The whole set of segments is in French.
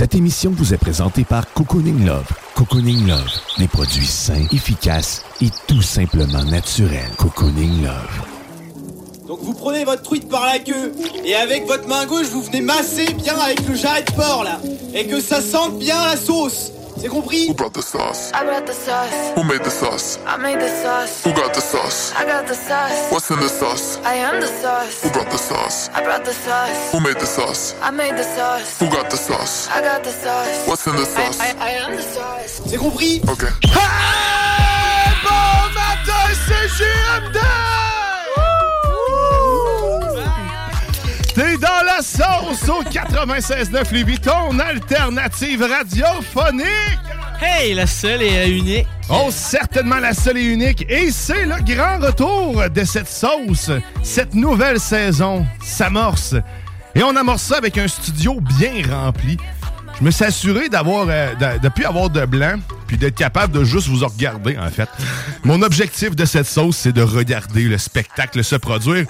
Cette émission vous est présentée par Cocooning Love. Cocooning Love, des produits sains, efficaces et tout simplement naturels. Cocooning Love. Donc vous prenez votre truite par la queue et avec votre main gauche vous venez masser bien avec le jarret de porc là et que ça sente bien la sauce. C'est compris Who brought the sauce? I brought the sauce. Who made the sauce? I made the sauce. Who got the sauce? I got the sauce. What's in the sauce? I am the sauce. Who brought the sauce? I brought the sauce. Who made the sauce? I made the sauce. Who got the sauce? I got the sauce. What's in the I, sauce? I, I am the sauce. C'est compris Okay. Bon matin, c'est JMD T'es dans la sauce au 96.9 Louis ton alternative radiophonique. Hey, la seule et unique. Oh, certainement la seule et unique. Et c'est le grand retour de cette sauce. Cette nouvelle saison s'amorce. Et on amorce ça avec un studio bien rempli. Je me suis assuré d'avoir, euh, de, de plus avoir de blanc, puis d'être capable de juste vous regarder, en fait. Mon objectif de cette sauce, c'est de regarder le spectacle se produire.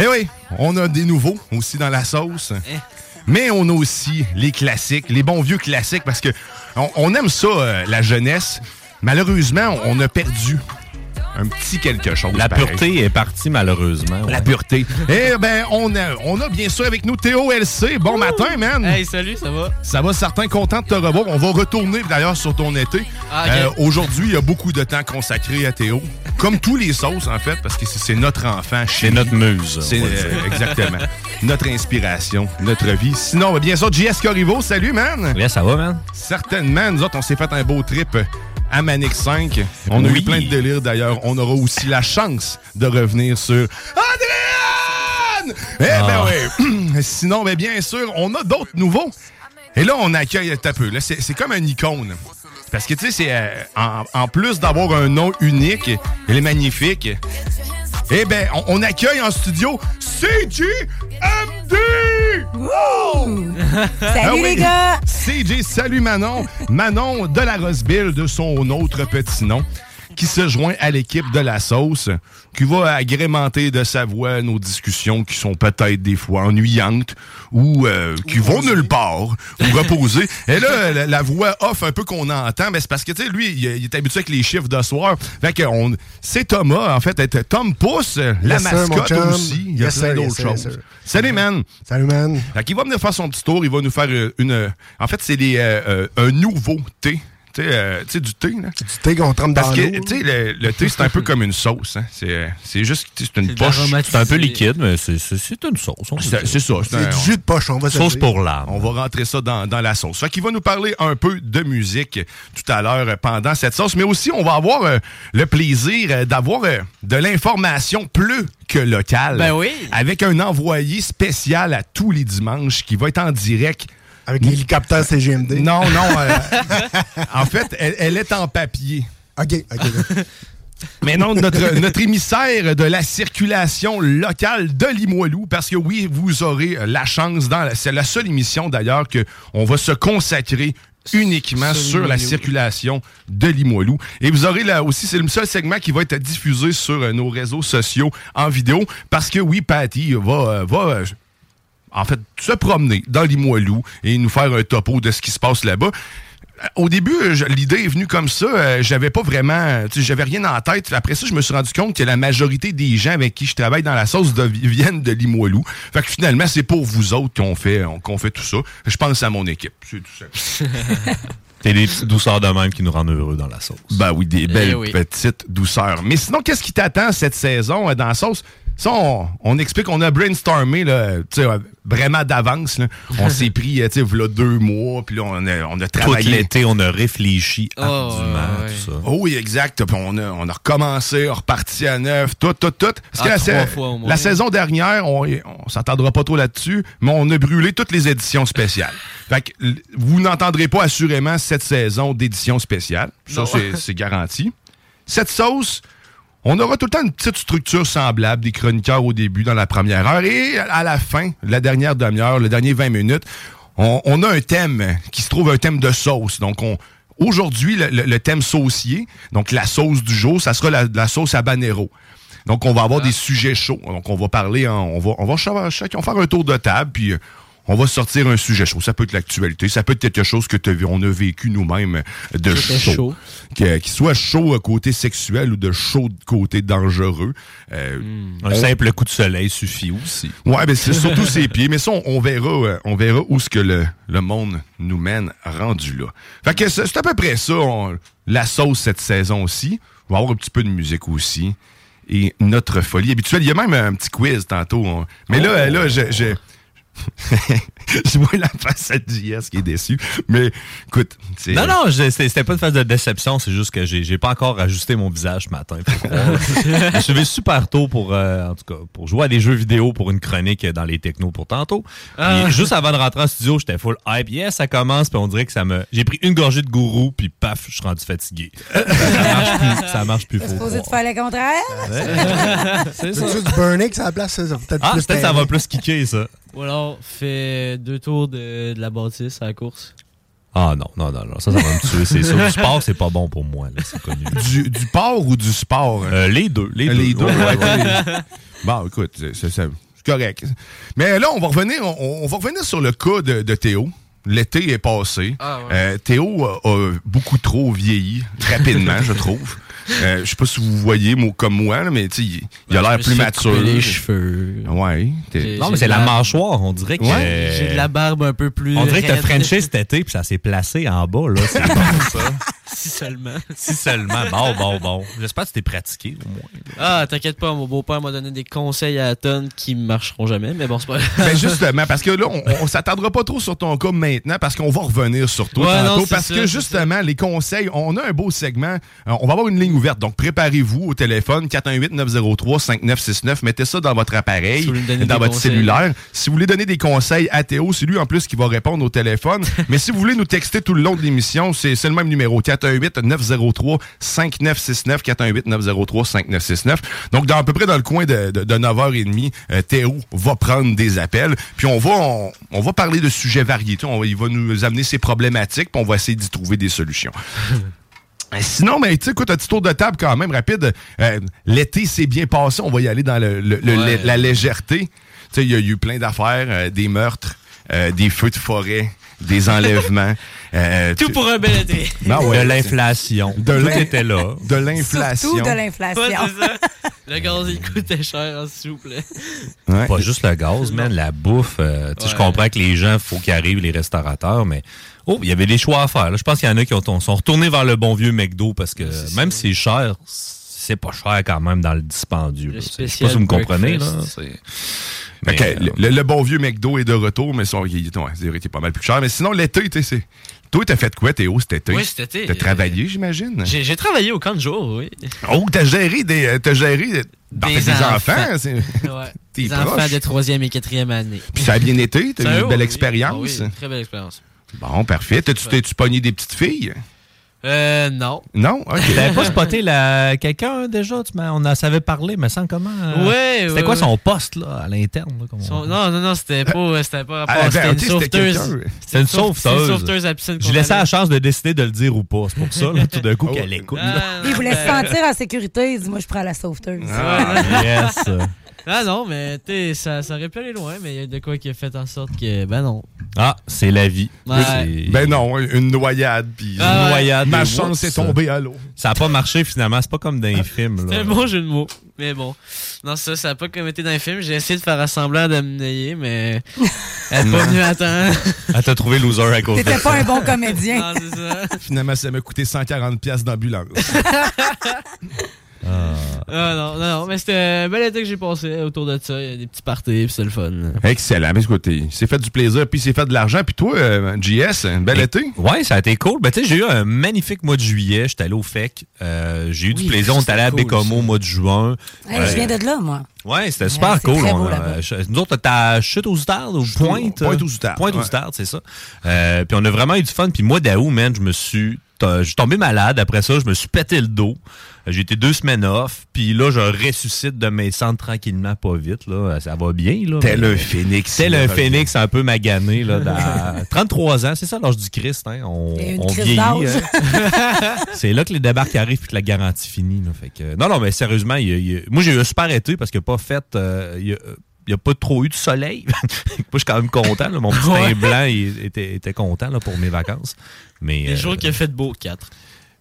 Eh oui, on a des nouveaux aussi dans la sauce. Mais on a aussi les classiques, les bons vieux classiques, parce que on, on aime ça, euh, la jeunesse. Malheureusement, on a perdu un petit quelque chose. La pareil. pureté est partie, malheureusement. La pureté. Eh ben, on a, on a bien sûr avec nous Théo LC. Bon matin, man. Hey, salut, ça va? Ça va, certain, content de te revoir. On va retourner d'ailleurs sur ton été. Ah. Euh, Aujourd'hui, il y a beaucoup de temps consacré à Théo. Comme tous les sauces, en fait, parce que c'est notre enfant. C'est notre muse. C'est euh, exactement. notre inspiration, notre vie. Sinon, bien sûr, JS Corriveau, salut, man. Yeah, ça va, man? Certainement, nous autres, on s'est fait un beau trip à Manic 5. On a eu plein de délires d'ailleurs. On aura aussi la chance de revenir sur Adrienne! Eh ben Ah. oui. Sinon, ben bien sûr, on a d'autres nouveaux. Et là, on accueille un peu. Là, c'est c'est comme un icône. Parce que, tu sais, c'est euh, en, en plus d'avoir un nom unique, il est magnifique. Eh ben, on, on accueille en studio Salut Ah oui. les gars! CJ, salut Manon. Manon de la Roseville, de son autre petit nom, qui se joint à l'équipe de la sauce, qui va agrémenter de sa voix nos discussions qui sont peut-être des fois ennuyantes ou euh, qui vont nulle part ou reposer. Et là, la, la voix off un peu qu'on entend, ben, c'est parce que tu sais, lui, il, il est habitué avec les chiffres de soir. Fait que c'est Thomas, en fait, Tom Pousse, la Yes, mascotte aussi. Il y a Yes, plein d'autres yes, choses. Salut, man. Salut, man. Fait qu'il va venir faire son petit tour, il va nous faire euh, une. En fait, c'est des, euh, euh, un nouveau thé. Tu sais, euh, tu sais, du thé, là. Du thé qu'on trempe dans Parce que, tu sais, le, le thé, c'est un peu comme une sauce. Hein. C'est, euh, c'est juste, c'est une poche. C'est un peu liquide, mais c'est une sauce. C'est, ça. C'est, C'est un- du jus de poche, on va Sauce dire. pour l'âme. on va rentrer ça dans, dans la sauce. Fait qu'il va nous parler un peu de musique tout à l'heure euh, pendant cette sauce, mais aussi on va avoir euh, le plaisir euh, d'avoir euh, de l'information plus que locale. Ben oui. Avec un envoyé spécial à tous les dimanches qui va être en direct Avec l'hélicoptère CGMD. Non, non. euh, en fait, elle, elle est en papier. OK, OK. Mais non, notre, notre émissaire de la circulation locale de Limoilou, parce que oui, vous aurez la chance, dans la- c'est la seule émission d'ailleurs qu'on va se consacrer uniquement Sur la circulation de Limoilou. Et vous aurez là aussi, c'est le seul segment qui va être diffusé sur euh, nos réseaux sociaux en vidéo, parce que oui, Patty va, euh, va euh, en fait, se promener dans Limoilou et nous faire un topo de ce qui se passe là-bas. au début, l'idée est venue comme ça. euh, j'avais pas vraiment, j'avais rien en tête. Après ça, je me suis rendu compte que la majorité des gens avec qui je travaille dans la sauce de- viennent de Limoilou. Fait que finalement, c'est pour vous autres qu'on fait, qu'on fait tout ça. Je pense à mon équipe. C'est tout simple. C'est des petites douceurs de même qui nous rendent heureux dans la sauce. Ben oui, des belles Eh oui. petites douceurs. Mais sinon, qu'est-ce qui t'attend cette saison euh, dans la sauce? Ça, on, on explique, on a brainstormé là, tu sais, euh, vraiment d'avance. là. On s'est pris, euh, tu sais, voilà deux mois, puis là, on a, on a Tout travaillé. l'été, on a réfléchi Oh, ardument, ouais. tout ça. Oh oui, exact. Puis on a, on a recommencé, on reparti à neuf, tout, tout, tout. Parce que Ah, la, trois sa- fois au moins. la saison dernière, on, on s'attendra pas trop là-dessus, mais on a brûlé toutes les éditions spéciales. Fait que vous n'entendrez pas assurément cette saison d'édition spéciale. Ça, c'est garanti. Cette sauce, on aura tout le temps une petite structure semblable, des chroniqueurs au début, dans la première heure, et à la fin, la dernière demi-heure, le dernier 20 minutes, on, on a un thème qui se trouve un thème de sauce. Donc, on, aujourd'hui, le, le- le thème saucier, donc la sauce du jour, ça sera la, la sauce habanero. Donc, on va avoir des sujets chauds. Donc, on va parler, en- on va, on va chacun faire un tour de table, puis euh, on va sortir un sujet chaud. Ça peut être l'actualité, ça peut être quelque chose que on a vécu nous-mêmes de chaud. chaud. Qu'il soit chaud euh, côté sexuel ou de chaud côté dangereux. Euh, Un simple coup de soleil suffit aussi. Ouais, ben c'est surtout ses pieds, mais ça, on, on verra, euh, on verra où ce que le, le monde nous mène rendu là. Fait que c'est à peu près ça, on- la sauce cette saison aussi. On va avoir un petit peu de musique aussi. Et notre folie habituelle. Il y a même un petit quiz tantôt. Mais là, là, je, 嘿 嘿 je, vois la face à JS qui est déçu. Mais écoute. Non, non, c'était pas une phase de déception, c'est juste que j'ai pas encore ajusté mon visage ce matin. je suis levé super tôt pour, euh, en tout cas, pour jouer à des jeux vidéo pour une chronique dans les technos pour tantôt. Ah. Puis juste avant de rentrer en studio, j'étais full hype. Yes, ça commence, puis on dirait que ça me. J'ai pris une gorgée de gourou, puis paf, je suis rendu fatigué. ça marche plus, ça marche plus. Supposé te croire. faire le contraire? C'est C'est ça. juste du burning, ça a la place, ça. ça va Peut-être Ah, plus peut-être ça va plus kicker, ça. Ou alors, fais deux tours de, de la bâtisse à la course. Ah non, non, non, non, ça, ça va me tuer, c'est ça. Du sport, c'est pas bon pour moi, là, c'est connu. Du, du porc ou du sport? Euh, les deux, les deux. Les deux, Ouais, ouais, ouais. ouais. Bon, écoute, c'est- c'est c'est correct. Mais là, on va revenir, on, on va revenir sur le cas de, de Théo. L'été est passé. Ah, ouais. Euh, Théo a, a beaucoup trop vieilli, rapidement, je trouve. Euh, je sais pas si vous voyez moi, comme moi, là, mais tu sais, il, il a l'air plus mature. les cheveux. Ouais. Non, mais c'est la mâchoire, on dirait que. Ouais. J'ai de la barbe un peu plus. On dirait que t'as. Frenché cet été, puis ça s'est placé en bas, là. C'est bon, ça. Si seulement. Si seulement. Bon, bon, bon. J'espère que tu t'es pratiqué, au moins. Ah, t'inquiète pas, mon beau-père m'a donné des conseils à la tonne qui marcheront jamais, mais bon, c'est pas Ben justement, parce que là, on, on s'attendra pas trop sur ton cas maintenant, parce qu'on va revenir sur toi Ouais, tantôt, non, parce ça, que justement, les conseils, on a un beau segment, Euh, on va avoir une ligne ouverte, donc préparez-vous au téléphone 418-903-5969, mettez ça dans votre appareil, Si dans votre conseils. cellulaire. Si vous voulez donner des conseils à Théo, c'est lui en plus qui va répondre au téléphone, mais si vous voulez nous texter tout le long de l'émission, c'est le même numéro, 418-903-5969, 418-903-5969. Donc, dans, à peu près dans le coin de, de, de 9h30, euh, Théo va prendre des appels, puis on va, on, on va parler de sujets variés. On il va nous amener ses problématiques, puis on va essayer d'y trouver des solutions. Sinon, mais tu sais, écoute, un petit tour de table quand même rapide. Euh, L'été s'est bien passé. On va y aller dans le, le- le- Ouais. la légèreté. Tu sais, il y a eu plein d'affaires, euh, des meurtres, euh, des feux de forêt, des enlèvements. euh, Tout tu- pour un bel été. Ben ouais, de l'inflation. De Tout était là. De l'inflation. Surtout de l'inflation. Le gaz, il coûtait cher, hein, s'il vous plaît. Ouais. Pas juste le gaz, man, la bouffe. euh, tu sais, Je comprends que les gens, faut qu'ils arrivent, les restaurateurs, mais oh, il y avait des choix à faire. là. Je pense qu'il y en a qui ont, sont retournés vers le bon vieux McDo parce que même si c'est cher, c'est pas cher quand même dans le dispendieux. Je sais pas si vous me comprenez. Là. Mais, euh, le, le bon vieux McDo est de retour, mais son, il, il- ouais, c'est vrai qu'il est pas mal plus cher. Mais sinon, l'été, tu sais. Toi, t'as fait quoi, Théo, cet été? Oui, cet été, T'as euh, travaillé, j'imagine? J'ai travaillé au camp de jour, oui. Oh, t'as géré des. euh, T'as géré en Des fait, des enfants. enfants. c'est- Ouais. Des proche. enfants de troisième et quatrième année. Puis ça a bien été, t'as eu une belle oui. expérience. Ah oui, très belle expérience. Bon, parfait. T'as-tu t'es-tu pogné des petites filles? Euh, non. Non? OK. T'avais pas spoté la... quelqu'un déjà? Tu m'as- on en savait parler, mais sans comment. euh, Ouais, C'était ouais, quoi ouais. son poste là, à l'interne? là, comme on Son- dit? non, non, non, c'était pas, c'était pas Ah, ben, C'était ok, une c'était sauveteuse. quelqu'un. C'est une c'est une sauveteuse. sauveteuse à piscine Je qu'on laissais allait. la chance de décider de le dire ou pas. C'est pour ça, là, tout d'un coup, Oh. qu'elle écoute. Ah, non, Il voulait se ben- sentir en sécurité. Il dit, moi, je prends la sauveteuse. Ah, yes. Ah non, mais tu sais, ça, ça aurait pu aller loin, mais il y a de quoi qui a fait en sorte que, ben non. Ah, c'est la vie. Ouais. Ben non, une noyade, puis Ah ouais. noyade. ma chance est tombée à l'eau. Ça n'a pas marché finalement. C'est pas comme dans les films. C'est Là. un bon jeu de mots. Mais bon. Non, ça, ça a pas comme été dans le film. J'ai essayé de faire semblant de me nayer, mais. Elle est pas venue à temps. Elle t'a trouvé loser à cause de T'étais ça. pas un bon comédien. Non, c'est ça. Finalement, ça m'a coûté 140$ piastres d'ambulance. Ah, non, non, non. Mais c'était un bel été que j'ai passé autour de ça. Il y a des petits parties, puis c'est le fun. Excellent. Mais écoute, il s'est fait du plaisir, puis il s'est fait de l'argent. Puis toi, euh, JS, un bel Et- été? Ouais, ça a été cool. Ben, tu sais, j'ai eu un magnifique mois de juillet. J'étais allé au FEC. Euh, j'ai eu du plaisir. On est allé à cool, Bécomo au mois de juin. Hey, Je viens de là, moi. Ouais, c'était super cool. très On beau a- nous autres, t'as Chute aux Outardes ou Pointe? Pointe aux Outardes, Pointe aux ouais. Outardes, c'est ça. Euh, puis on a vraiment eu du fun. Puis moi, d'août, man, je me suis... Je suis tombé malade. Après ça, je me suis pété le dos. Euh, J'ai été deux semaines off. Puis là, je ressuscite de mes cendres tranquillement, pas vite. Là. Ça va bien. Là, Tel un phénix. Tel un phénix un peu magané. Là, dans 33 ans, c'est ça l'âge du Christ. Hein? On, vieillit. hein. c'est là que les débarques arrivent puis que la garantie finit. Là. Fait que, non, non, mais sérieusement, il y a- il y a- moi j'ai eu un super été parce n'y a pas fait. euh, il y a, il y a pas trop eu de soleil. moi, je suis quand même content. là. Mon petit Ouais. teint blanc il était, était content là, pour mes vacances. Mais, Les euh, jours qu'il a fait beau, 4.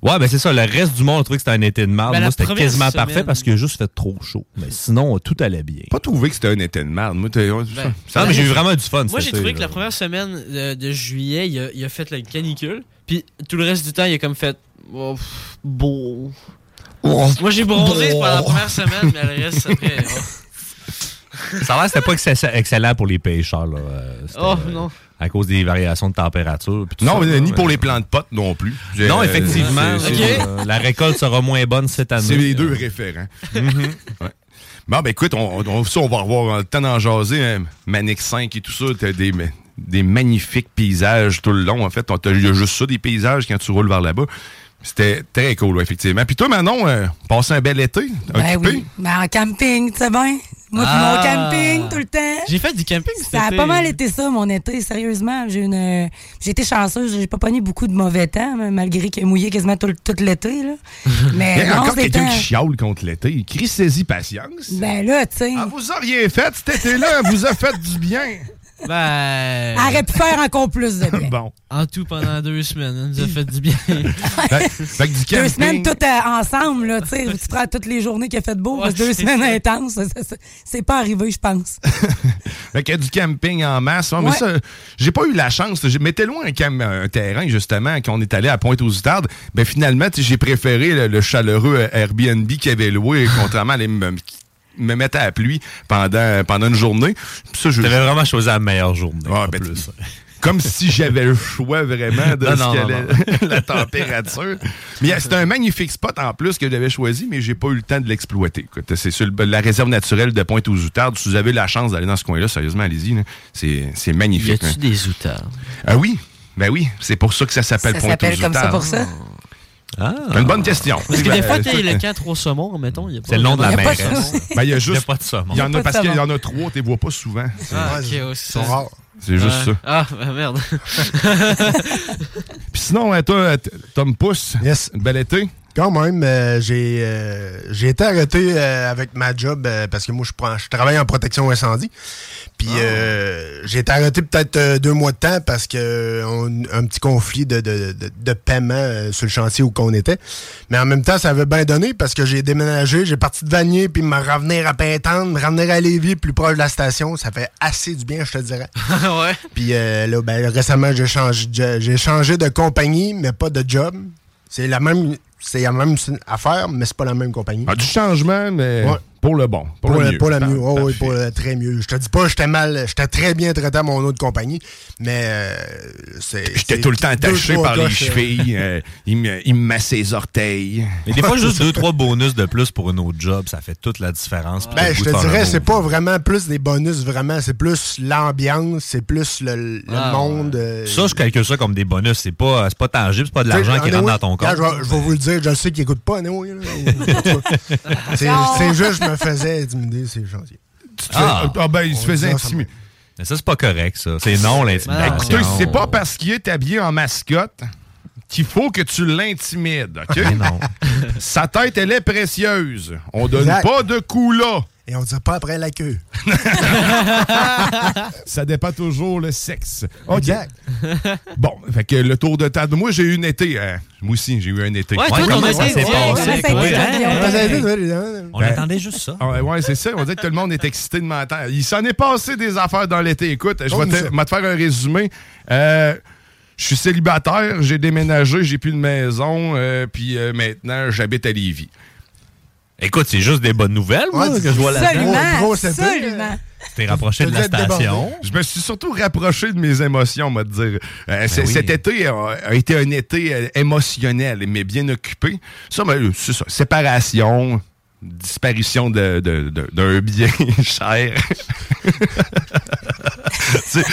Ouais, ben c'est ça. Le reste du monde a trouvé que c'était un été de merde. Ben, la Moi, c'était quasiment semaine- parfait parce qu'il a juste fait trop chaud. Mais sinon, tout allait bien. Pas trouvé que c'était un été de merde. Moi, Ben, mais j'ai eu vraiment du fun. Moi, j'ai trouvé que la première semaine de, de juillet, il a, il a fait la canicule. Puis tout le reste du temps, il a comme fait. oh, pff, beau. Moi, j'ai bronzé pendant la première semaine, mais le reste, après. Ça a l'air que c'était pas excess- excellent pour les pêcheurs. Là. Euh, Oh, euh, non. À cause des variations de température. puis tout Non, ça, mais là, ni pour les plants de potes non plus. J'ai- Non, euh, effectivement. euh, la récolte sera moins bonne cette année. C'est les deux référents. Ouais. Bon, ben écoute, on, on, ça, on va avoir le temps d'en jaser. Hein. Manix 5 et tout ça, t'as des, des magnifiques paysages tout le long. En fait, t'as- il y a juste ça, des paysages quand tu roules vers là-bas. C'était très cool, ouais, effectivement. Puis toi, Manon, euh, passe un bel été. Ben occupé? oui. Mais en camping, tu sais bien. Moi, puis Ah. mon camping, tout le temps. J'ai fait du camping cet Ça a été. pas mal été ça, mon été, sérieusement. J'ai une, euh, j'ai été chanceuse, j'ai pas pogné beaucoup de mauvais temps, mais malgré qu'il a mouillé quasiment tout, tout l'été, là. Il y Mais a non, encore quelqu'un c'était... qui chiale contre l'été. Crie saisie patience. Ben là, tu sais, Ah, vous auriez fait cet été-là, vous a fait du bien. Ben. aurait pu faire encore plus de bien. Bon. En tout, pendant deux semaines, ça nous a fait du bien. Fait, fait que du Deux semaines toutes euh, ensemble, là, tu sais, tu prends toutes les journées qu'il a fait beau, Ouais, parce que deux semaines intenses, c'est pas arrivé, je pense. Fait qu'il y a du camping en masse. Ouais, Mais Ouais. ça, j'ai pas eu la chance. J'ai m'étais loin un, cam- un terrain, justement, quand on est allé à Pointe-aux-Outardes. Ben, finalement, j'ai préféré le, le chaleureux euh, Airbnb qu'il avait loué, contrairement à aller me, me mettre à la pluie pendant, pendant une journée. Puis ça, je- T'avais vraiment choisi la meilleure journée. En ben, plus. comme si j'avais le choix vraiment de Non, ce non, non, la température. Mais c'était un magnifique spot en plus que j'avais choisi, mais j'ai pas eu le temps de l'exploiter. C'est sur la réserve naturelle de Pointe-aux-Outardes. Si vous avez la chance d'aller dans ce coin-là, sérieusement, allez-y. C'est c'est Y magnifique. a-tu hein. des outards? Ah oui, ben oui, c'est pour ça que ça s'appelle Ça s'appelle comme ça pour ça? Ah. Une bonne question. Parce que des fois, Ben, t'as le écoute, camp trois saumons, mettons. y a pas C'est le nom de la de- ben, il y a juste. pas de saumon. Il y en a parce qu'il y en a trois, tu les vois pas souvent. C'est Ah, ok, ils sont c'est ça. rares. c'est juste ça. Ah, ben merde. Puis sinon, euh, toi, t- Tom Pousse, Yes. un bel été. Quand même, euh, j'ai euh, j'ai été arrêté euh, avec ma job parce que moi, je, prends, je travaille en protection incendie. Puis euh, j'ai été arrêté peut-être deux mois de temps parce que on- un petit conflit de, de, de, de paiement sur le chantier où qu'on était. Mais en même temps, ça avait bien donné parce que j'ai déménagé, j'ai parti de Vanier, puis me revenir à Pintante, me revenir à Lévis, plus proche de la station. Ça fait assez du bien, je te dirais. ouais. Puis euh, là, ben, récemment, j'ai changé, j'ai changé de compagnie, mais pas de job. C'est la même, c'est la même affaire, mais c'est pas la même compagnie. Ah, du changement, mais Ouais. Pour le bon. Pour, Pour, le le, mieux. pour le mieux. Oh, oui, pour le très mieux. Je te dis pas, j'étais mal, j'étais très bien traité à mon autre compagnie, mais euh, c'est. J'étais tout le temps attaché par les euh, chevilles. euh, il, me, il me massait les orteils. Mais des fois, juste deux, trois bonus de plus pour un autre job, ça fait toute la différence. Ben, je te dirais, c'est pas vraiment plus des bonus, vraiment. C'est plus l'ambiance, c'est plus le, le Ah, monde. euh, Ça, je calcule ça comme des bonus. C'est pas, c'est pas tangible, c'est pas de l'argent qui rentre dans ton compte. regarde, Je vais, vous le dire, je sais qu'il écoute pas, anyway, c'est juste, je me faisais intimider, c'est gentil. Tu te fais- Ah. ah, ben, il se faisait intimider. Mais ça, c'est pas correct, ça. C'est non, l'intimidation. écoutez, c'est pas parce qu'il est habillé en mascotte qu'il faut que tu l'intimides, OK? Mais non. Sa tête, elle est précieuse. On donne Exact. pas de coups là. Et on ne dit pas après la queue. ça dépend toujours le sexe. OK. Exact. Bon, fait que le tour de table. Moi, j'ai eu un été. hein. Moi aussi, j'ai eu un été. Ouais, toi, ton comment été, ça s'est passé, On Ben, attendait juste ça. Ah ouais, ouais, c'est ça. On dirait que tout le monde est excité de m'entendre. Il s'en est passé des affaires dans l'été. Écoute, je te, vais te faire un résumé. Euh, je suis célibataire, j'ai déménagé, j'ai plus de maison, euh, puis euh, maintenant, j'habite à Lévis. Écoute, c'est juste des bonnes nouvelles, moi, Ouais, que je vois là-dedans. Absolument. t'es rapproché de la station. Je me suis surtout rapproché de mes émotions, on va te dire. Euh, Ben oui. Cet été a, a été un été euh, émotionnel, mais bien occupé. Ça, ben, c'est ça. Séparation, disparition de- de- de- d'un bien cher. Tu sais,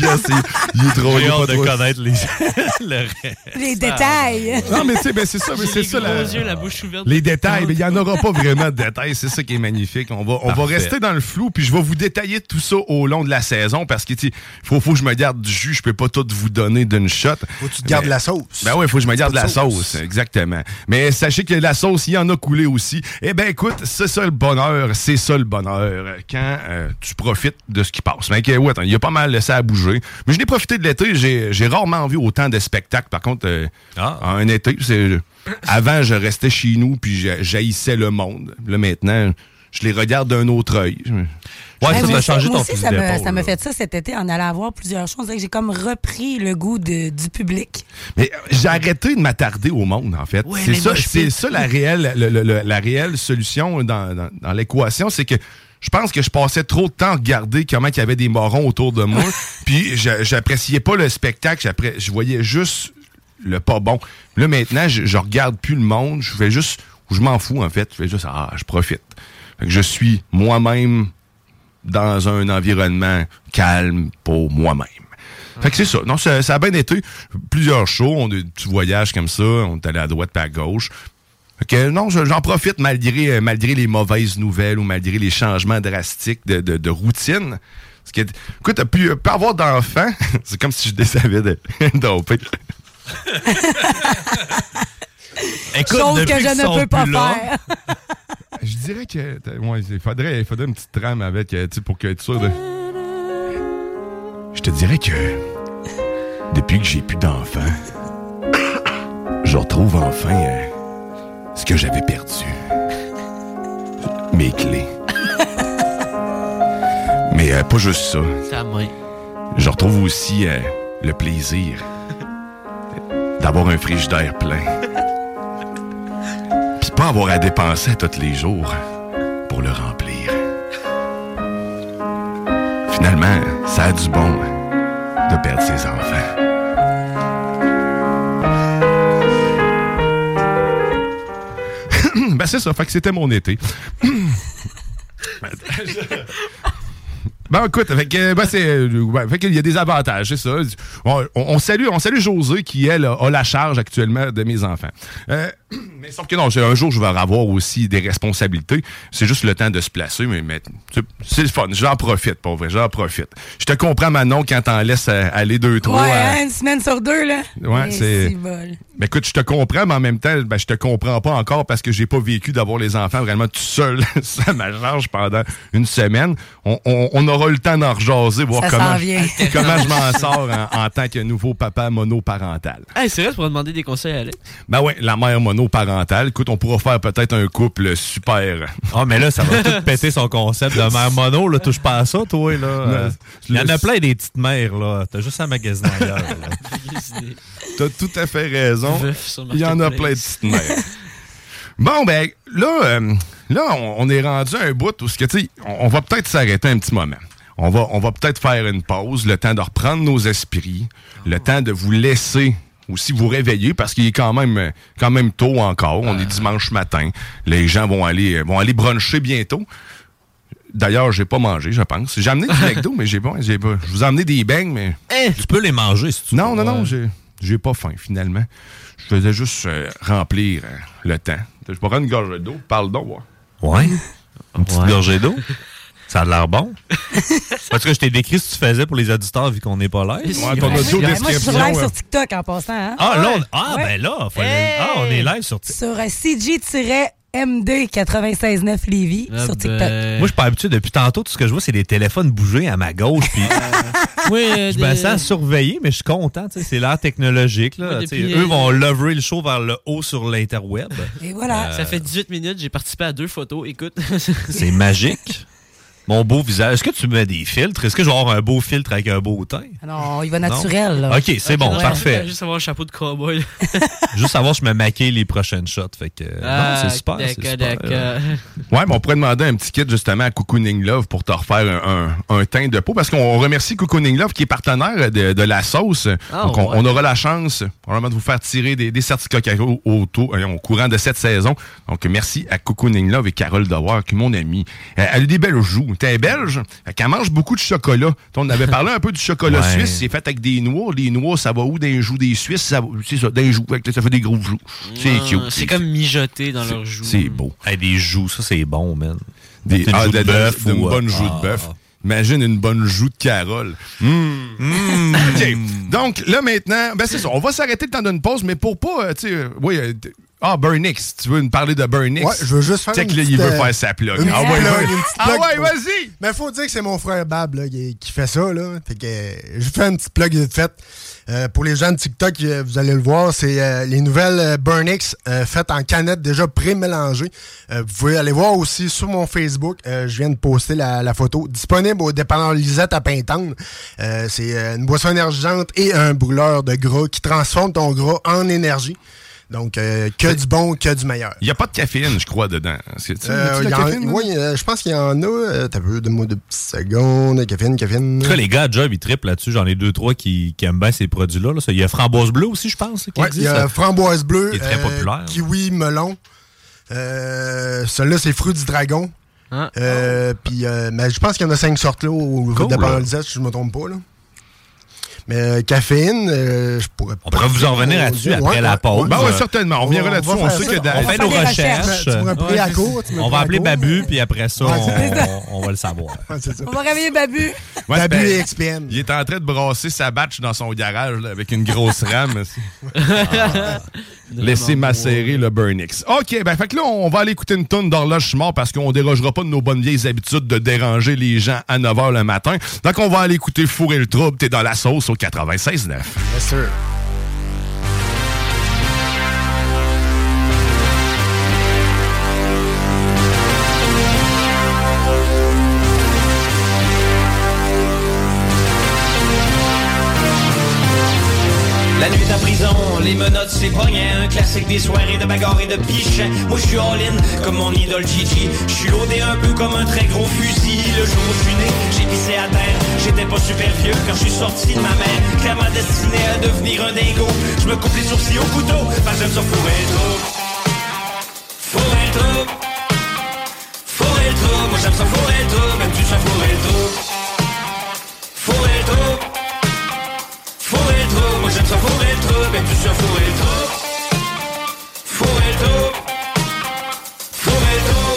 Jess, il, il est trop J'ai il est pas hâte de trop- connaître les... le reste. Les détails. Non, mais tu sais, ben, c'est ça, mais c'est les ça. la- yeux, la bouche ouverte. Les détails, mais il n'y en aura pas vraiment de détails. C'est ça qui est magnifique. On va, on va rester dans le flou, puis je vais vous détailler tout ça au long de la saison parce qu'il faut, faut que je me garde du jus. Je peux pas tout vous donner d'une shot. Faut que tu te gardes Mais- la sauce. Ben oui, il faut que je me garde la de sauce. sauce. Exactement. Mais sachez que la sauce, il y en a coulé aussi. Eh ben écoute, c'est ça le bonheur. C'est ça le bonheur. Quand euh, tu profites de ce qui passe. Mais ouais, il y a pas mal laissé à bouger. Mais je l'ai profité de l'été. J'ai rarement vu autant de spectacles. Par contre, euh, Ah. un été, c'est. Avant, je restais chez nous puis j'a- j'haïssais le monde. Là, maintenant, je les regarde d'un autre œil. Ouais, Hey, ça t'a changé ton aussi, ça me, ça me là. fait ça cet été en allant voir plusieurs choses. J'ai comme repris le goût de- du public. Mais j'ai arrêté de m'attarder au monde, en fait. Ouais, c'est ça, c'est ça la réelle, le- le- le- la réelle solution dans, dans- dans l'équation, c'est que je pense que je passais trop de temps à regarder comment il y avait des morons autour de moi, puis je- j'appréciais pas le spectacle, je voyais juste le pas bon. Là maintenant, je, je regarde plus le monde, je fais juste, je m'en fous en fait, je fais juste ah, je profite. Fait que je suis moi-même dans un environnement calme pour moi-même. Fait que c'est ça. Non, ça, a bien été. Plusieurs shows, on a des voyages comme ça, on est allé à droite et à gauche. Fait que non, je- j'en profite malgré, euh, malgré les mauvaises nouvelles ou malgré les changements drastiques de, de, de routine. Parce que, écoute, t'as pu, pas avoir d'enfants, c'est comme si je décevais de doper. Écoute, Chose que je ne peux pas là, faire. Je dirais que ouais, il faudrait, il faudrait une petite trame avec, euh, tu sais, pour que être sûr de. Je te dirais que depuis que j'ai plus d'enfants, je retrouve enfin euh, ce que j'avais perdu. Mes clés. Mais euh, pas juste ça. C'est à moi. Je retrouve aussi euh, le plaisir d'avoir un frigidaire plein. Avoir à dépenser tous les jours pour le remplir. Finalement, ça a du bon de perdre ses enfants. ben c'est ça, fait que c'était mon été. Ben écoute, que, ben, c'est, fait qu'il y a des avantages, c'est ça. On salue, on salue José qui, elle, a, a la charge actuellement de mes enfants. Euh, mais sauf que non, j'ai- un jour, je vais avoir aussi des responsabilités. C'est juste le temps de se placer, mais, mais c'est- le fun. J'en profite, pour vrai, j'en profite. Je te comprends, Manon, quand t'en laisses euh, aller deux, trois. Ouais, euh, hein, une semaine sur deux, là. Ouais, Eh, c'est- ben écoute, je te comprends, mais en même temps, ben, je te comprends pas encore parce que j'ai pas vécu d'avoir les enfants vraiment tout seul à ma charge pendant une semaine. On, on- on aura eu le temps d'en rejaser, voir Ça comment, vient. comment je m'en sors en, en tant que nouveau papa monoparental. Hey, c'est vrai, tu pourrais demander des conseils à Alex. Ben ouais, la mère monoparentale. Écoute, on pourra faire peut-être un couple super. Ah, mais là, ça va tout péter son concept de mère mono. Là, touche pas à ça, toi. Là. Euh, Il y en a plein des petites mères. là. T'as juste à magasiner ailleurs. là. T'as tout à fait raison. Il y en a plein de petites mères. Bon, ben, là, euh, là on, on est rendu à un bout où, ce que, tu sais, on, on va peut-être s'arrêter un petit moment. On va, on va peut-être faire une pause, le temps de reprendre nos esprits, le temps de vous laisser aussi vous réveiller parce qu'il est quand même, quand même tôt encore. On est dimanche matin. Les gens vont aller, vont aller bruncher bientôt. D'ailleurs, j'ai pas mangé, je pense. J'ai amené du McDo, mais j'ai pas, j'ai pas. Je vous ai amené des beignes, mais. tu peux les manger si tu Non, veux. non, non, Ouais. j'ai, j'ai pas faim finalement. Je faisais juste euh, remplir euh, le temps. Je vais prendre une gorgée d'eau. Parle donc, voir. Ouais. Une petite Ouais. gorgée d'eau. Ça a l'air bon. Parce que je t'ai décrit ce que tu faisais pour les auditeurs vu qu'on n'est pas live. Ouais, ton audio moi, moi, je suis live description. sur TikTok en passant. Hein? Ah, là, on, ah Ouais. ben là, fallait- Hey! ah, on est live sur TikTok. Sur euh, CG- MD969 Lévis Ah sur TikTok. ben. Moi, je suis pas habitué. Depuis tantôt, tout ce que je vois, c'est les téléphones bouger à ma gauche. Puis Oui, euh, je me des- sens surveillé, mais je suis content. C'est l'ère technologique. Là, Ouais, depuis, eux euh, vont lever le show vers le haut sur l'interweb. Et voilà. Euh, Ça fait 18 minutes, j'ai participé à deux photos. Écoute. C'est magique. Mon beau visage. Est-ce que tu mets des filtres? Est-ce que je vais avoir un beau filtre avec un beau teint? Ah Non, il va naturel. là. OK, c'est bon, Ouais, parfait. Juste avoir un chapeau de cowboy. Juste savoir, je me maquille les prochaines shots. Fait que, Ah, non, c'est super. c'est d'accord, super. d'accord. Ouais, mais on pourrait demander un petit kit justement à Cocooning Love pour te refaire un, un- un teint de peau parce qu'on remercie Cocooning Love qui est partenaire de, de la sauce. Ah, Donc on, ouais. on aura la chance probablement de vous faire tirer des, des certificats cacao au, taux- euh, au courant de cette saison. Donc merci à Cocooning Love et Carole Devoir qui est mon amie. Euh, elle a des belles joues. T'es belge, fait qu'elle mange beaucoup de chocolat. On avait parlé un peu du chocolat Ouais. suisse, c'est fait avec des noix. Les noix, ça va où? Des joues des Suisses? Ça va- C'est ça, que ça fait des gros joues. C'est Ouais, cute. C'est comme mijoté dans leurs joues. C'est beau. Hey, des joues, ça, c'est bon, man. Des, Une ah, joue de, bœuf d'une ou, bonne euh, joue ah. de bœuf. Imagine une bonne joue de Carole. Mmh. OK. Donc, là, maintenant, ben c'est ça. On va s'arrêter le temps d'une pause, mais pour pas, euh, tu sais, euh, oui, euh, ah, Burnix. Tu veux nous parler de Burnix? Ouais, je veux juste faire Check, une là, petite, il veut euh, faire sa plug. Une Ah ouais, plug, une Ah plug ouais, vas-y. Mais faut dire que c'est mon frère Bab là, qui, qui fait ça. Là. Fait que, euh, je fais une petite plug vite faite. Euh, pour les gens de TikTok, euh, vous allez le voir, c'est euh, les nouvelles Burnix faites en canette déjà pré-mélangées. Vous pouvez aller voir aussi sur mon Facebook. je viens de poster la, la photo. Disponible au dépanneur Lisette à Pintante. C'est une boisson énergisante et un brûleur de gras qui transforme ton gras en énergie. Donc, euh, que du bon, que du meilleur. Il n'y a pas de caféine, je crois, dedans. Euh, de en- caféine, oui, euh, je pense qu'il y en a. Euh, T'as peu de moi de petites secondes. Caféine, caféine. En tout cas, les gars, à Job, ils trippent là-dessus. J'en ai deux, trois qui, qui aiment bien ces produits-là. là. Il y a Framboise Bleue aussi, je pense. Ouais, il y a ça. framboise bleue, Qui est très euh, populaire. kiwi, melon. Euh, Celui-là, c'est fruit du dragon. Hein? Euh, Puis, euh, mais je pense qu'il y en a cinq sortes là au Cool. de si je me trompe pas. Là. Mais euh, caféine, euh, je pourrais On pourrait vous en revenir là-dessus après la pause. Ben ouais, certainement. On reviendra là-dessus. On sait que dans- On fait nos recherches. Tu à court. tu On va appeler. Babu, puis après ça, on, on va le savoir. Ouais, c'est ça. On va réveiller Babu. Ouais, Babu et XPN. Il est en train de brasser sa batch dans son garage là, avec une grosse rame. Ah. Laissez macérer le Burnix. OK, ben fait que là, on va aller écouter une tonne d'horloge mort parce qu'on dérogera pas de nos bonnes vieilles habitudes de déranger les gens à 9h le matin. Donc, on va aller écouter Fourrer le trouble. T'es dans la sauce au 96.9. Yes, sir. La nuit à prison, les menottes c'est pogné Un classique des soirées de bagarre et de piche Moi je suis all-in comme mon idole Gigi. Je suis loadé un peu comme un très gros fusil. Le jour où je suis né, j'ai pissé à terre. J'étais pas super vieux quand je suis sorti de ma mère. Clairement destiné à devenir un dingo. Je me coupe les sourcils au couteau que j'aime ça fourrer trop Fourrer trop Fourrer trop Moi j'aime ça fourrer trop Même tu sais fourrer trop Fourrer trop, fourrer trop.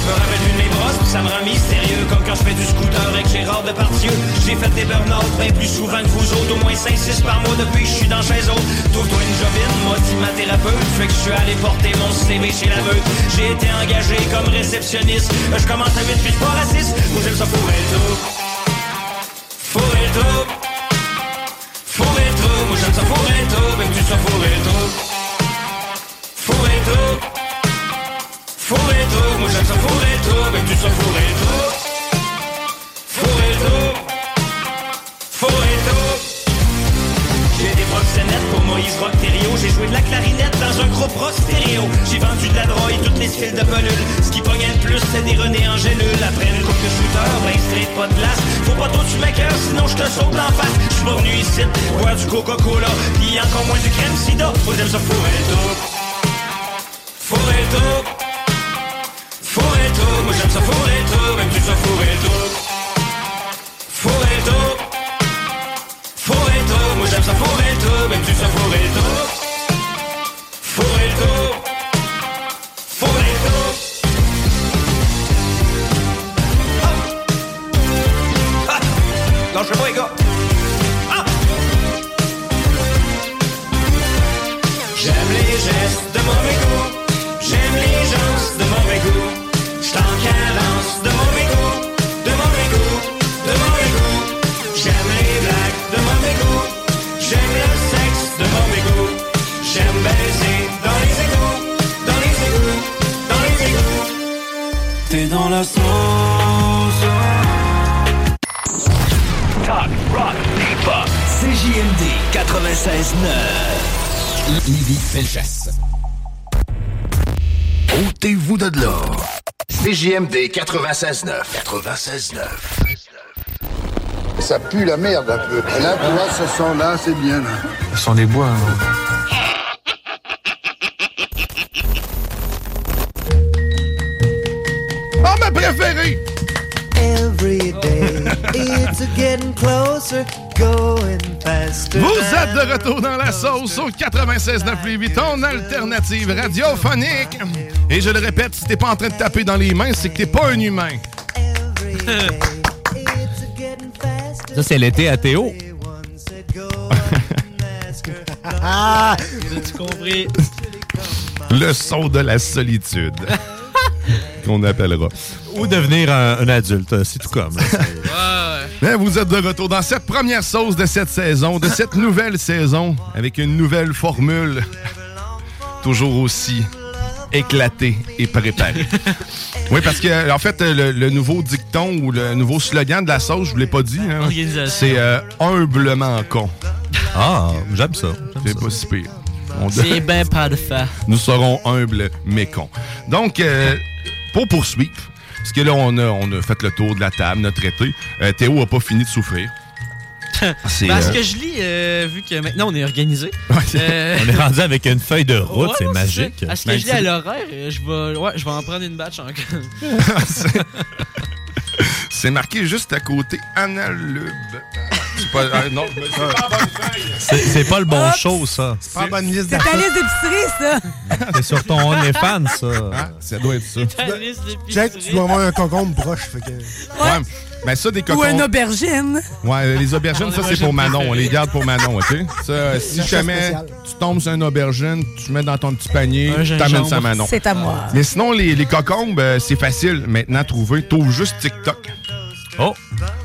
Je me rappelle d'une puis ça me rend mystérieux, comme quand je fais du scooter avec Gérard Depardieu. J'ai fait des burn-out bien plus souvent que vous autres, au moins 5-6 par mois depuis que je suis dans chez autres. Trouve-toi une jobine, moi ma thérapeute, fait que je suis allé porter mon CV chez la meute. J'ai été engagé comme réceptionniste, je commence à vite je suis pas raciste, moi j'aime ça fourrer trop. Trop. Fourrer trop, moi j'aime ça fourrer trop, même tu sais fourrer trop. Fourrer trop. Fourrer trop. J'ai des proxénètes pour Moïse Rock J'ai joué de la clarinette dans un groupe rock stéréo. J'ai vendu de la drogue et toutes les fils de pelule Ce qui pognait le plus c'était des René en gélule Après une coupe de shooter, ben straight pas de glace. Faut pas trop tu m'écœures sinon je te saute d'en face. J'suis pas venu ici boire du Coca-Cola. Pis encore moins du crème sida. Moi j'aime ça trop Fourrer trop Fourrer trop, moi j'aime ça fourrer trop Même tu sais fourrer trop Fourrer trop Fourrer trop, moi j'aime ça fourrer trop, même tu sais fourrer trop. Fourrer trop. Fourrer trop. Ah! Ah! Lâchez pas les gars. Ah! J'aime les gestes de mauvais la sauce. Talk, rock, hip-hop. CJMD 96.9. Lévis Felchasse. Ôtez-vous de là. CJMD 96.9. 96.9. Ça pue la merde un peu. Là, tu vois, ce son-là, c'est bien. Là. Ce sont des bois. hein. Ma préférée! Every day it's getting closer, going faster. Vous êtes de retour dans la sauce au 96.9 Lévis, ton alternative radiophonique. Et je le répète, si t'es pas en train de taper dans les mains, c'est que t'es pas un humain. Ça, c'est l'été à Théo. Ah! As-tu compris? Le son de la solitude. Qu'on appellera. Ou devenir un, un adulte, c'est tout comme. Mais vous êtes de retour dans cette première sauce de cette saison, de cette nouvelle saison, avec une nouvelle formule. Toujours aussi éclatée et préparée. oui, parce que, en fait, le, le nouveau dicton ou le nouveau slogan de la sauce, je vous l'ai pas dit, hein, c'est euh, humblement con. Ah, j'aime ça. C'est pas si pire. On- C'est bien pas de faire. nous serons humbles mais cons. Donc, euh, pour poursuivre, parce que là, on a, on a fait le tour de la table, notre été. Euh, Théo a pas fini de souffrir. C'est, Parce euh, que je lis, euh, vu que maintenant on est organisé. euh, On est rendu avec une feuille de route, ouais, c'est magique. ce que Ben, je lis à l'horaire, je vais, ouais, je vais en prendre une batch encore. C'est marqué juste à côté Analube. C'est pas. non, je me suis pas en bonne feuille. C'est pas le bon Oups. show, ça. C'est pas la bonne liste C'est ta liste d'épicerie, ça. C'est sur ton OnlyFans, ça. Ah, ça doit être ça. Ta liste d'épicerie. Check, tu dois avoir un concombre proche. Fait que... Ouais. Mais ça, des Ou cocons. une aubergine. Ouais, les aubergines, ça, c'est pour Manon. On les garde pour Manon, OK? Ça, euh, si jamais tu tombes sur une aubergine, tu mets dans ton petit panier, tu t'amènes ça à Manon. C'est à moi. Mais sinon, les, les cocombes, euh, c'est facile maintenant à trouver. T'ouvres juste TikTok. Oh!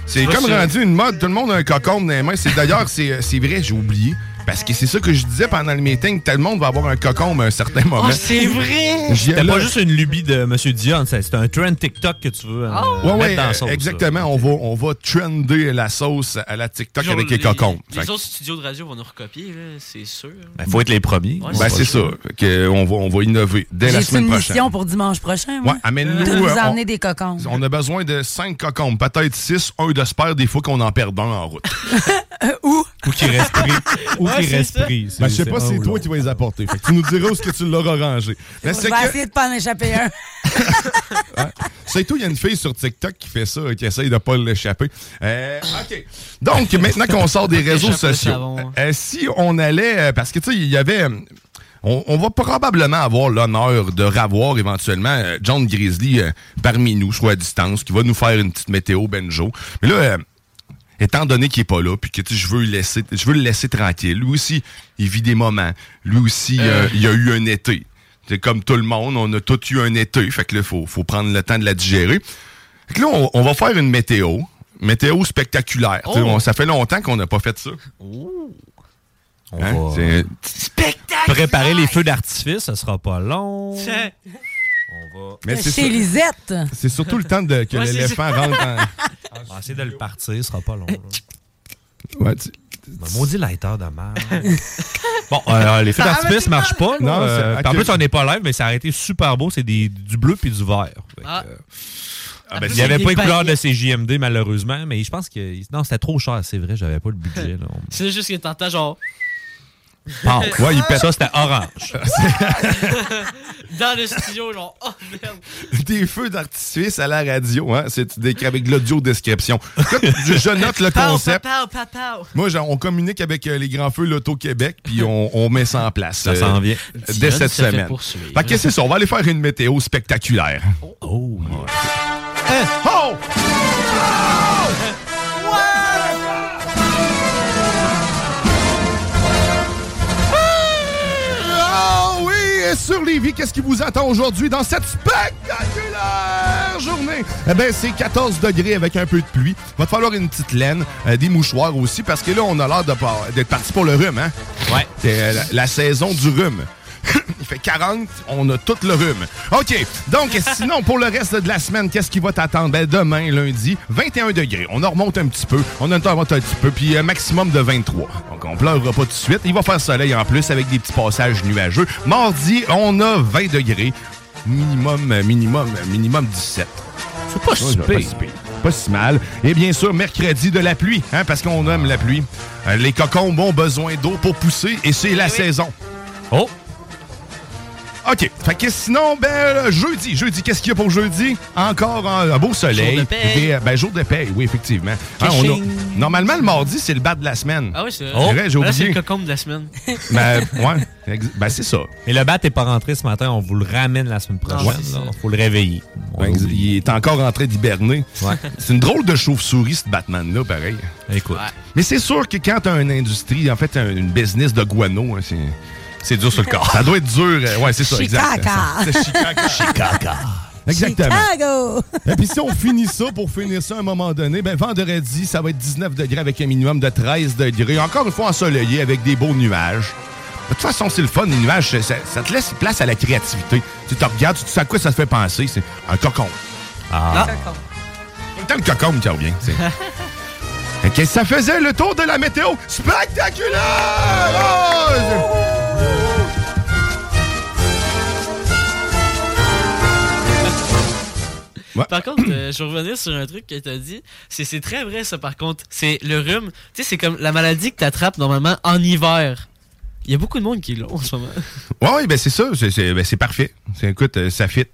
C'est comme rendu une mode. Tout le monde a un cocombe dans les mains. C'est D'ailleurs, c'est euh, c'est vrai, j'ai oublié. Parce que c'est ça que je disais pendant le meeting. Tout le monde va avoir un cocombe à un certain moment. Oh, c'est vrai! C'était pas juste une lubie de M. Dion, c'est c'est un trend TikTok que tu veux euh, Ouais, mettre ouais, dans la sauce. là. exactement. On va, on va trender la sauce à la TikTok Genre, avec les, cocombes. Les Fait que- autres studios de radio vont nous recopier, c'est sûr. Ben, faut être les premiers. Ouais, Ben, c'est ça. Que on, va, on va innover dès la J'ai semaine une prochaine. mission pour dimanche prochain. Ouais, amène-nous. Euh, on- amener des cocons. On a besoin de 5 cocombes, peut-être 6, un de spare, des fois qu'on en perd un en route. Où? Ou qui reste pris. Ou Ouais, qui reste pris. Ben, je sais pas si c'est ou toi qui vas les apporter. Fait que tu nous diras où est-ce que tu l'auras rangé. Mais Je vais que, essayer de pas en échapper un. c'est tout, il y a une fille sur TikTok qui fait ça, qui essaye de pas l'échapper. Euh, OK. Donc, maintenant qu'on sort des réseaux sociaux, euh, si on allait, euh, parce que tu sais, il y avait... euh, On, on va probablement avoir l'honneur de revoir éventuellement euh, John Grizzly euh, parmi nous, soit à distance, qui va nous faire une petite météo benjo. Mais là, euh, étant donné qu'il est pas là, puis que je veux le laisser, je veux le laisser tranquille. Lui aussi, il vit des moments. Lui aussi, euh, il a eu un été. C'est comme tout le monde, on a tous eu un été. Fait que là, faut, faut prendre le temps de la digérer. Fait que là, on, on va faire une météo. Météo spectaculaire. Oh. on- ça fait longtemps qu'on n'a pas fait ça. On Hein? va Spectacle! préparer les feux d'artifice, ça sera pas long. Va Mais Chez Lisette. c'est surtout le temps de, que Ouais, l'éléphant rentre en... on va essayer de le partir, ce sera pas long. Ouais, tu- Ben, maudit lighter de merde. bon, euh, les feux d'artifice marchent pas. Non, Euh, En plus, on n'est pas live, mais ça a été super beau. C'est des- du bleu puis du vert. Ah. euh, Ah, ben, il n'y avait pas les couleurs de paillettes. ces JMD, malheureusement, mais je pense que. Non, c'était trop cher, c'est vrai, j'avais pas le budget. C'est juste que t'entends genre. Ouais, il pète. Ça, c'était orange. Dans le studio, genre, oh merde. des feux d'artifice à la radio, hein? C'est des- avec l'audio-description. je, je note le Pow, concept. pow, pow, pow. Moi, genre, on communique avec euh, les grands feux l'Auto-Québec, puis on, on met ça en place. Ça s'en vient. Dès cette se semaine. poursuivre. Fait que c'est ça, on va aller faire une météo spectaculaire. Oh, Hein? Oh! Sur Lévis, qu'est-ce qui vous attend aujourd'hui dans cette spectaculaire journée? Eh bien, c'est 14 degrés avec un peu de pluie. Va te falloir une petite laine, euh, des mouchoirs aussi, parce que là, on a l'air d'être parti pour le rhume, hein? Ouais. C'est euh, la, la saison du rhume. Il fait 40, on a tout le rhume. OK, donc sinon, pour le reste de la semaine, qu'est-ce qui va t'attendre? Ben, demain, lundi, 21 degrés. On en remonte un petit peu, on en remonte un petit peu, puis un maximum de 23. Donc, on pleurera pas tout de suite. Il va faire soleil en plus avec des petits passages nuageux. Mardi, on a 20 degrés. Minimum, minimum, minimum 17. C'est pas si. Pas si pire. Pas si mal. Et bien sûr, mercredi de la pluie, hein, parce qu'on aime la pluie. Euh, les cocombes ont besoin d'eau pour pousser et c'est la saison. Oh! OK. Fait que sinon, ben, euh, jeudi, jeudi, qu'est-ce qu'il y a pour jeudi? Encore un, un beau soleil. Jour de. Des, euh, ben, jour de paye, oui, effectivement. Hein, on a- Caching. normalement, le mardi, c'est le bat de la semaine. Ah oui, c'est C'est vrai, j'ai Là, c'est oublié. le cocombe de la semaine. Ben, ouais. Ben, c'est ça. Et le bat n'est pas rentré ce matin, on vous le ramène la semaine prochaine. Ouais. là. faut le réveiller. Ben, il est encore en train d'hiberner. C'est une drôle de chauve-souris, ce Batman-là, pareil. Écoute. Mais c'est sûr que quand t'as une industrie, en fait, un- une business de guano, hein, c'est. C'est dur sur le corps. Ça doit être dur. euh, Ouais, c'est ça, exact. Chicago. C'est Chicago. Chicago. Exactement. Chicago! Et puis si on finit ça, pour finir ça à un moment donné, ben vendredi, ça va être 19 degrés avec un minimum de 13 degrés. Encore une fois ensoleillé avec des beaux nuages. De toute façon, c'est le fun, les nuages, ça, te laisse place à la créativité. Tu te regardes, tu sais à quoi ça te fait penser? C'est un cocon. Ah. Tout le temps le cocon qui revient. que ça faisait le tour de la météo spectaculaire! Oh! Par contre, euh, je vais revenir sur un truc que tu as dit. C'est c'est très vrai, ça, par contre. C'est le rhume. Tu sais, c'est comme la maladie que tu attrapes normalement en hiver. Il y a beaucoup de monde qui l'ont en ce moment. Ouais, ouais, ben c'est ça, c'est, c'est- ben c'est parfait. C'est, écoute, euh, ça fit.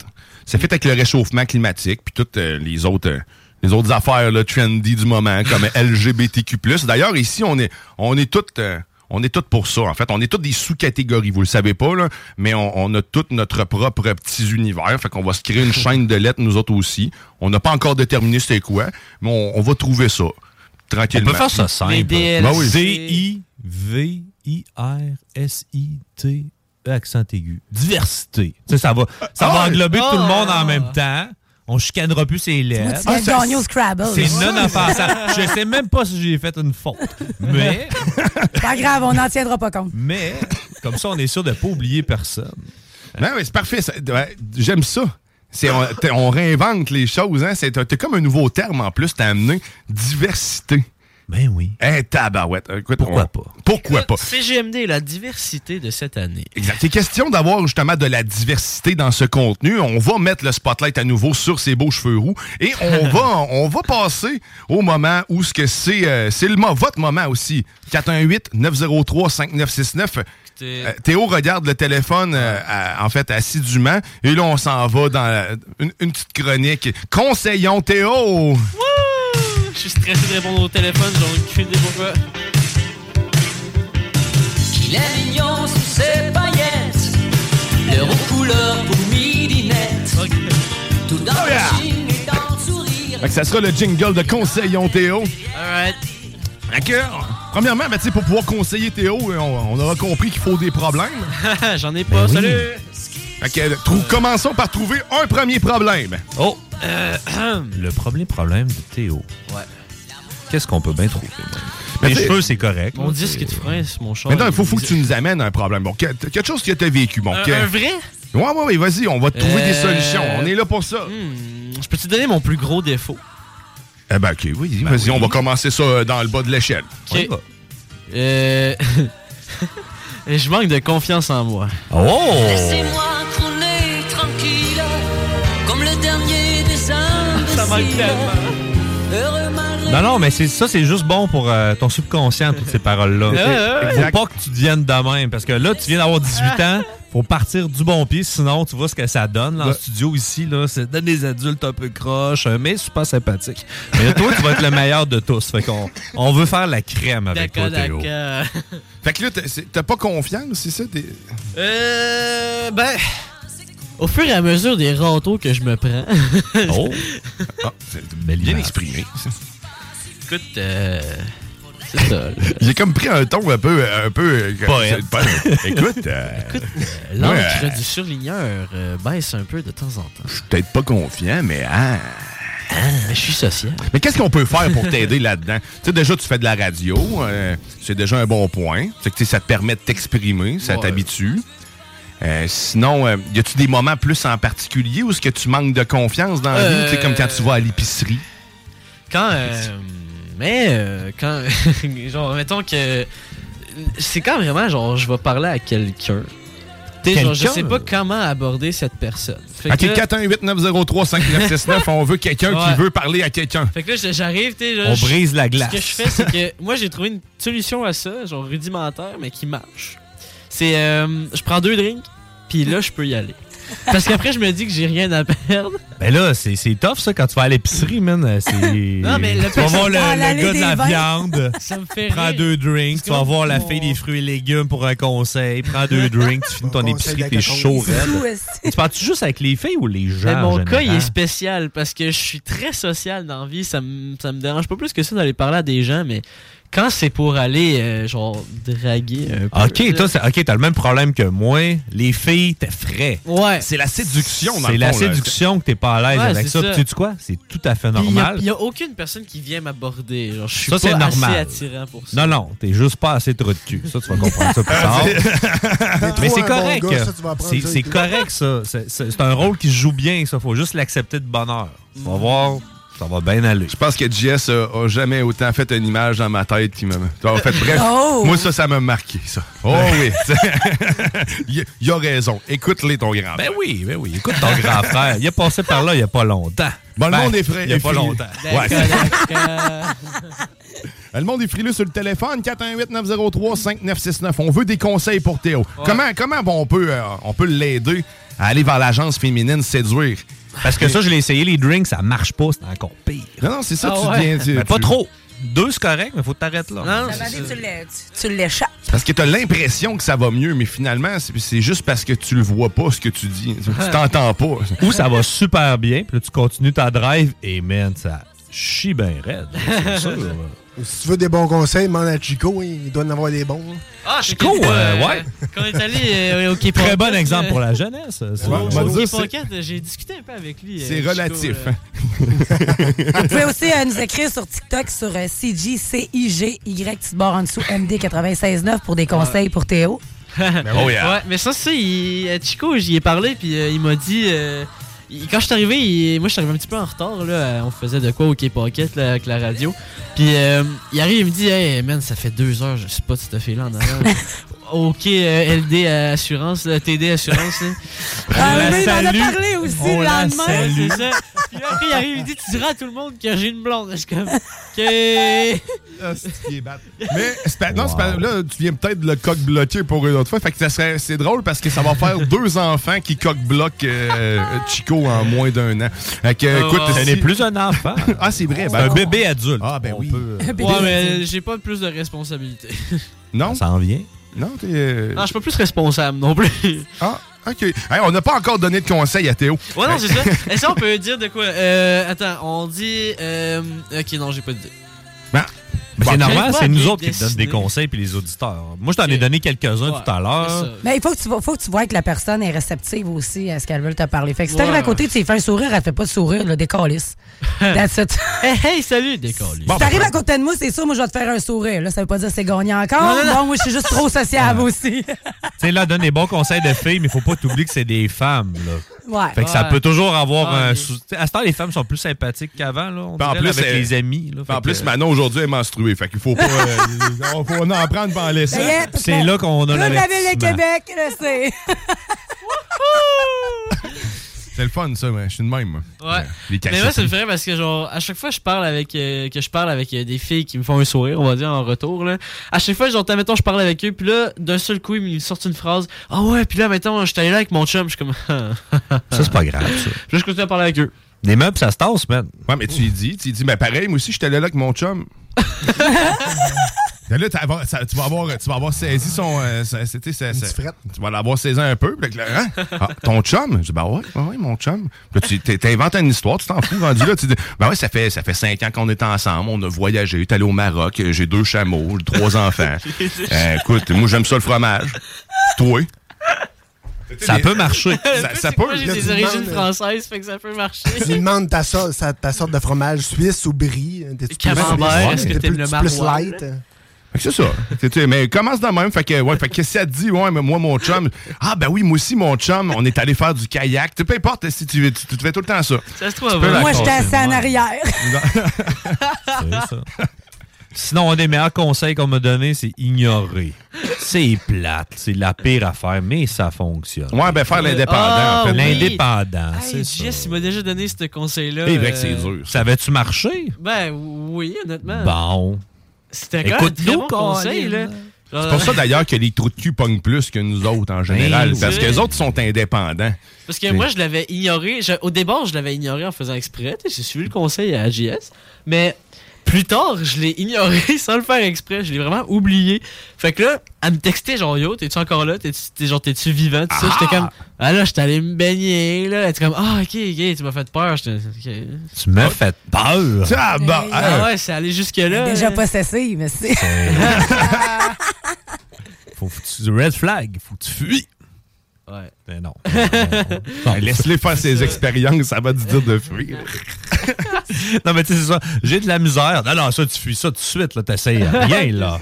Ça fit avec le réchauffement climatique, puis toutes euh, les autres euh, les autres affaires là, trendy du moment, comme LGBTQ+. D'ailleurs, ici, on est on est toutes euh, on est toutes pour ça. En fait, on est toutes des sous-catégories. Vous le savez pas, là, mais on, on a tout notre propre petits univers. Fait qu'on va se créer une chaîne de lettres, nous autres aussi. On n'a pas encore déterminé c'est quoi, mais on, on va trouver ça. Tranquillement. On peut faire ça simple. Ben oui. D-I-V-I-R-S-I-T, E accent aigu. Diversité. Tu sais, ça va, ça va Ah, englober ah. tout le monde en même temps. On chicanera plus ses lettres. De gagner au Scrabble. C'est non offensant. Je sais même pas si j'ai fait une faute. Mais, Pas grave, on n'en tiendra pas compte. mais, comme ça, on est sûr de pas oublier personne. Ben oui, c'est parfait. J'aime ça. C'est, on, on réinvente les choses. Hein? C'est, comme un nouveau terme en plus. T'as amené diversité. Ben oui. Eh, tabarouette. Écoute, Pourquoi on- pas? Pourquoi pas? CGMD, la diversité de cette année. Exact. C'est question d'avoir justement de la diversité dans ce contenu. On va mettre le spotlight à nouveau sur ses beaux cheveux roux et on va on va passer au moment où ce que c'est euh, c'est le mo- votre moment aussi. 418 903 5969. Euh, Théo regarde le téléphone euh, à- en fait assidûment et là on s'en va dans la- une, une petite chronique. Conseillons Théo. Je suis stressé de répondre au téléphone, j'ai aucune idée pourquoi. Il est mignon sous ses paillettes, l'heure aux couleurs pour midinette. Tout dans le signe et dans le sourire. Fait que ça sera le jingle de Conseillons Théo. Alright. Que, premièrement, ben, tu sais, pour pouvoir conseiller Théo, on, on aura compris qu'il faut des problèmes. J'en ai pas, Ben oui. salut! Fait que, trou- commençons par trouver un premier problème. Oh! le premier problème de Théo. Ouais. Qu'est-ce qu'on peut bien trouver? Mais Mes t'sais- cheveux, c'est correct. Mon disque frein, c'est mon char. Maintenant, il faut, faut que tu nous amènes un problème. Bon, que- quelque chose que tu as vécu. Bon, Un, que- un vrai? Ouais, ouais, ouais, vas-y, on va te trouver des Euh, solutions. On est là pour ça. Hmm, je peux te donner mon plus gros défaut? Eh ben, ok, oui, vas-y, on va commencer ça euh, dans le bas de l'échelle. On y Ok. va. Euh... je manque de confiance en moi. Oh! Laissez-moi Non, non, mais c'est ça, c'est juste bon pour euh, ton subconscient, toutes ces paroles-là. Faut pas que tu deviennes de même, parce que là, tu viens d'avoir 18 ans, faut partir du bon pied, sinon tu vois ce que ça donne là, en Ouais. studio ici, là, c'est donne des adultes un peu croches, euh, mais super sympathiques. Mais là, toi, tu vas être le meilleur de tous, fait qu'on on veut faire la crème avec toi, D'accord, Théo. d'accord. Fait que là, t'as- pas confiance, c'est ça? T'es- Euh... Ben... Au fur et à mesure des râteaux que je me prends... Oh! Ah, c'est bien exprimé. Écoute, euh... C'est ça, là. J'ai comme pris un ton un peu... Un peu euh, Écoute, euh, L'encre Ouais. du surligneur euh, baisse un peu de temps en temps. je suis peut-être pas confiant, mais... hein. Mais je suis social. Mais qu'est-ce qu'on peut faire pour t'aider là-dedans? Tu sais, déjà, tu fais de la radio. euh, c'est déjà un bon point. C'est que ça te permet de t'exprimer, ça Ouais. t'habitue. Euh, sinon, euh, y a-tu des moments plus en particulier où est-ce que tu manques de confiance dans la vie? Comme quand tu vas à l'épicerie? Quand. euh, mais euh, quand. genre, mettons que. C'est quand vraiment, genre, je vais parler à quelqu'un. Genre, je sais pas comment aborder cette personne. Fait OK, que là- 418-903-5969, on veut quelqu'un Ouais. qui veut parler à quelqu'un. Fait que là, j'arrive, tu On je- brise la glace. Ce que je fais, c'est que moi, j'ai trouvé une solution à ça, genre rudimentaire, mais qui marche. C'est. euh, je prends deux drinks, puis là, je peux y aller. Parce qu'après, je me dis que j'ai rien à perdre. Ben là, c'est c'est tough ça quand tu vas à l'épicerie, man. C'est. Non, mais le tu vas voir le, Ah, le gars de la vins. viande. Ça me fait Prends rire. deux drinks. Tu vas voir la fille des fruits et légumes pour un conseil. Prends deux drinks. Tu finis ton épicerie, t'es chaud. Tu parles-tu juste avec les filles ou les gens? Mais mon en cas, il est spécial parce que je suis très social dans la vie. Ça me, ça me dérange pas plus que ça d'aller parler à des gens, mais quand c'est pour aller, euh, genre, draguer un peu. Ok, toi, c'est- ok, t'as le même problème que moi. Les filles, t'es frais. Ouais. C'est la séduction, dans C'est le la fond, là. séduction que t'es pas à l'aise Ouais, avec c'est ça. ça. Puis Tu sais quoi? C'est tout à fait Puis Il normal. n'y a, aucune personne qui vient m'aborder. Genre, je suis Ça, pas c'est normal. assez attirant pour ça. Non, non, t'es juste pas assez trop de cul. Ça, tu vas comprendre ça plus tard. Mais c'est un bon correct. gars, ça, tu vas apprendre C'est ça, c'est puis- correct, ça. C'est- C'est c'est un rôle qui se joue bien, ça. Faut juste l'accepter de bonne heure. Tu vas voir, ça va bien aller. Je pense que JS a, a jamais autant fait une image dans ma tête qui m'a. En fait, bref, Oh! moi, ça, ça m'a marqué, ça. Oh oui. il, il a raison. Écoute-les, ton grand Ben oui, ben oui. Écoute ton grand frère. Il est passé par là il y a pas longtemps. Bon, le Ben, monde est frais. Il y a pas frileux. longtemps. Ouais. D'accord. Le monde est frileux sur le téléphone, 418-903-5969. On veut des conseils pour Théo. Comment, comment on peut, euh, on peut l'aider à aller vers l'agence féminine séduire? Parce que ça, je l'ai essayé, les drinks, ça marche pas, c'est encore pire. Non, non, c'est ça, Ah tu ouais. viens... tu- Mais pas tu- trop. Deux, c'est correct, mais faut t'arrêter là. Non, Ça dit, tu l'é- tu- tu l'échappes. Parce que tu as l'impression que ça va mieux, mais finalement, c'est c'est juste parce que tu le vois pas, ce que tu dis. Tu t'entends pas. Ou ça va super bien, puis là, tu continues ta drive, et man, ça chie bien raide. C'est sûr. Si tu veux des bons conseils, demande à Chico, hein, il doit en avoir des bons. Ah, Chico, Chico, euh, ouais. Quand on est allé euh, au Très bon exemple euh, pour la jeunesse. Ouais, au Pocket, j'ai discuté un peu avec lui. euh, C'est Chico, relatif. euh. Vous pouvez aussi euh, nous écrire sur TikTok sur euh, CJCIGY, petite barre en dessous, MD969 pour des conseils pour Théo. Oh yeah. Ouais, mais ça, c'est euh, Chico, j'y ai parlé, puis euh, il m'a dit. Quand je suis arrivé, moi je suis arrivé un petit peu en retard, là. On faisait de quoi au Quai Pocket là, avec la radio. Puis euh, il arrive, il me dit Hey man, ça fait deux heures, je sais pas cette fille-là en avant. OK, euh, LD Assurance, là, TD Assurance. là. Ah, On mais il en a parlé aussi On le la lendemain. C'est ça. Puis là, après, il arrive, il dit Tu diras à tout le monde que j'ai une blonde. Je suis comme OK. Ah, c'est bad. Mais pas- non, c'est pas- là, tu viens peut-être de le coq bloquer pour une autre fois. Fait que ça serait, c'est drôle parce que ça va faire deux enfants qui coq bloquent euh, Chico en moins d'un an. Fait que, Ah, écoute. Ce n'est plus un enfant. Ah, c'est vrai. Ben- un bébé adulte. Ah, ben On oui. peut- Ouais, mais j'ai pas plus de responsabilité. Non? Ça en vient. Non, t'es. euh, Non, je suis pas plus responsable non plus. Ah, OK. Hey, on n'a pas encore donné de conseils à Théo. Ouais, non, c'est ça. Est-ce qu'on peut dire de quoi? Euh, Attends, on dit. Euh, ok, non, j'ai pas dit. Ben, Bon, c'est normal, c'est nous autres qui te donnent des conseils puis les auditeurs. Moi, je t'en ai donné quelques-uns Ouais, tout à l'heure. Mais il faut que, tu, vois- faut que tu vois que la personne est réceptive aussi à ce qu'elle veut te parler. Fait que si Ouais. t'arrives à côté, tu lui fais un sourire, elle fait pas de sourire, le décalisse. That's it. Hey, hey, salut, décolle. Bon, si t'arrives à côté de moi, c'est sûr, moi, je vais te faire un sourire. Là, ça veut pas dire que c'est gagnant encore. Non, non, non. Bon, moi, je suis juste trop sociable aussi. Tu sais, là, donne des bons conseils de filles, mais faut pas t'oublier que c'est des femmes, là. ouais. Fait que ça peut toujours avoir un... sou- À ce temps, les femmes sont plus sympathiques qu'avant, là. On en plus, avec elle- les amis. là. En Fait plus, que- Manon, aujourd'hui, est menstruée. Fait qu'il faut pas. euh, on faut en prendre pour en laisser. C'est là qu'on a ville de l'avertissement. Québec, le sait. C'est le fun, ça, mais je suis de même. moi. Ouais. Euh, Les Mais moi, fait rire parce que, genre, à chaque fois que je parle avec, euh, que je parle avec euh, des filles qui me font un sourire, on va dire, en retour, là, à chaque fois, genre, mettons, je parle avec eux, puis là, d'un seul coup, ils me sortent une phrase. Ah ouais, puis là, mettons, je suis allé là avec mon chum, je suis comme. Ça, c'est pas grave, ça. Puis là, je continue à parler avec eux. Des meubles, ça se tasse, man. Ouais, mais tu lui dis, tu lui dis, mais pareil, moi aussi, j'étais là avec mon chum. Là, tu vas avoir- ça- tu vas avoir, tu vas avoir saisi son. euh, frette. tu vas l'avoir saisi un peu. Là, hein? Ah, ton chum? Je dis, ben ouais, ouais, ouais, mon chum. Là, tu t'in- t'inventes une histoire, tu t'en fous, rendu là. Tu dis, ben ouais, ça fait, ça fait cinq ans qu'on est ensemble, on a voyagé, t'es allé au Maroc, j'ai deux chameaux, j'ai trois enfants. Euh, écoute, moi, j'aime ça le fromage. Toi? Ça peut marcher. Ça, ça peut. Moi, j'ai Là, des tu origines demandes, françaises, fait que ça peut marcher. Tu lui demandes ta, so- ta sorte de fromage suisse ou brie. Plus- Camembert, est-ce que t'es t'aimes plus- le maroilles, c'est ça. Tu sais, mais commence de même. Fait que, ouais, fait que si elle te dit, ouais, mais moi, mon chum, ah, ben oui, moi aussi, mon chum, on est allé faire du kayak. Tu peu importe si tu, tu, tu fais tout le temps ça. Ça se trouve, la Moi, j'étais casser. assis en arrière. C'est ça. Sinon, un des meilleurs conseils qu'on m'a donné, c'est ignorer. C'est plate, c'est la pire affaire, mais ça fonctionne. Ouais, ben faire l'indépendant, Ah, en fait. oui. L'indépendant, Hey, c'est ça. Jess, il m'a déjà donné ce conseil-là. Eh, ben, que c'est euh, dur. Ça avait-tu marché? Ben oui, honnêtement. Bon. C'était quand même un très Écoute-nous, bon conseil, là. C'est pour ça d'ailleurs que les trous de cul pognent plus que nous autres en général. Ben, parce oui. que les autres sont indépendants. Parce que moi, je l'avais ignoré. Je- au départ, je l'avais ignoré en faisant exprès. Tu sais, J'ai suivi le conseil à JS. Mais plus tard, je l'ai ignoré sans le faire exprès. Je l'ai vraiment oublié. Fait que là, elle me textait genre Yo, t'es-tu encore là? T'es-tu t'es- genre, t'es-tu vivant? Tout ça. J'étais comme Ah là, j'étais allé me baigner. Là. Elle était comme Ah, ok, ok, tu m'as fait peur. Tu m'as fait peur. Ah, bah, Ah ouais, c'est allé jusque-là. Déjà possessive, mais c'est. Faut que tu red flag, faut que tu fuis. Ouais. Ben non. Ben, Laisse-les faire ses expériences, ça va te dire de fuir. non, mais tu sais, c'est ça. J'ai de la misère. Non, non, ça, tu fuis ça tout de suite, là. T'essayes rien, là.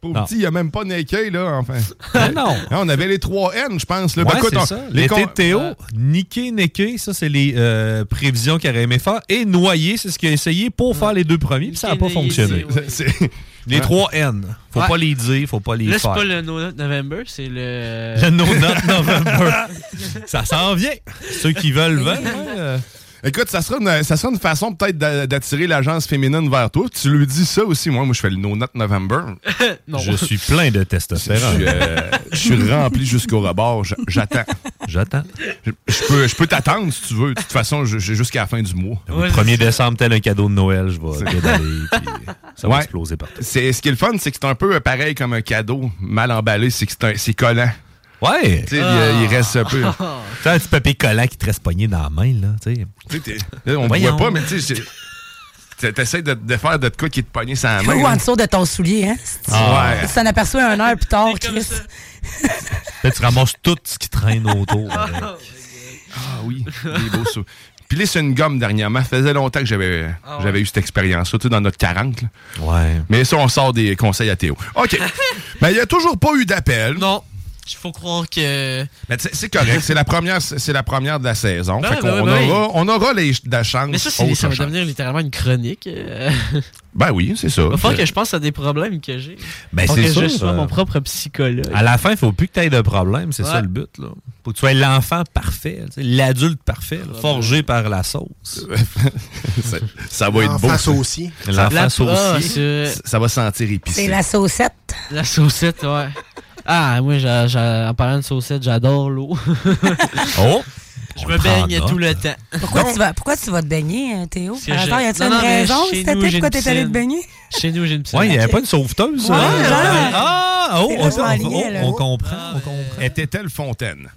Pour Non. petit, il n'y a même pas Nakey, là, enfin. Ben non. Hein, On avait les 3 N, je pense. Là. Ben, Ouais, écoute, on- ça. les L'été con- de Théo, niquer, niquer, ça, c'est les euh, prévisions qu'il aurait aimé faire. Et noyer, c'est ce qu'il a essayé pour faire les deux premiers, puis ça n'a pas fonctionné. niquer, ouais. C'est- Les trois N. Faut Ouais. pas les dire, faut pas les Là, c'est faire. pas le No Nut November, c'est le. Le No Not November. ça s'en vient. Ceux qui veulent, veulent. Écoute, ça sera une, ça sera une façon peut-être d'a- d'attirer l'agence féminine vers toi. Tu lui dis ça aussi. Moi, moi je fais le No Nut November. non. Je suis plein de Je, testostérone. euh, je suis rempli jusqu'au rebord. J'attends. J'attends. Je, je peux, je peux t'attendre si tu veux. De toute façon, je- j'ai jusqu'à la fin du mois. Le 1er décembre, tel un cadeau de Noël, je vais pédaler, ça va Ouais. exploser partout. C'est, ce qui est le fun, c'est que c'est un peu pareil comme un cadeau mal emballé. C'est que c'est collant. Ouais! Tu sais, il, il reste un peu. T'as un petit papier collant qui te reste pogné dans la main, là, tu sais. Tu on ne voit pas, mais tu sais, t'essaies de, de faire de quoi qui te pogné sans la main. Ou en dessous de ton soulier, hein? Ah ouais. Tu t'en aperçois un heure plus tard, Chris. Là, tu ramasses tout ce qui traîne autour. avec. Ah oui, des beaux sou- Puis là, c'est une gomme dernièrement. Ça faisait longtemps que j'avais Ah ouais. eu cette expérience-là, tu sais, dans notre 40. là. Ouais. Mais ça, on sort des conseils à Théo. OK. Mais il n'y a toujours pas eu d'appel. Non. Il faut croire que. Mais c'est correct. C'est la première, c'est la première de la saison. Ben fait qu'on ben oui, ben aura, on aura les, la chance. Mais ça, c'est- autre ça va chance. devenir littéralement une chronique. euh. Ben oui, c'est ça. Il va falloir que je pense à des problèmes que j'ai. Ben, c'est que sûr, je sois euh, mon propre psychologue. À la fin, il faut plus que tu aies de problème. C'est Ouais. ça le but. Là. Faut que tu sois l'enfant parfait, l'adulte parfait, là, forgé par la sauce. ça, ça va être beau. L'enfant ça. saucier. L'enfant La- saucier. Ça- Ça va sentir épicé. C'est la saucette. La saucette, ouais. Ah, moi, en parlant de saucette, j'adore l'eau. Oh! Je me baigne tout le temps. Pourquoi, tu vas, pourquoi tu vas te baigner, hein, Théo? Par hasard, y a-t-il une raison cet été pourquoi t'es allé te baigner? Chez nous, j'ai une piscine. Ouais, il n'y avait pas une sauveteuse. Ouais, genre. Ah! Oh, on, comprend. on comprend. Était-elle fontaine?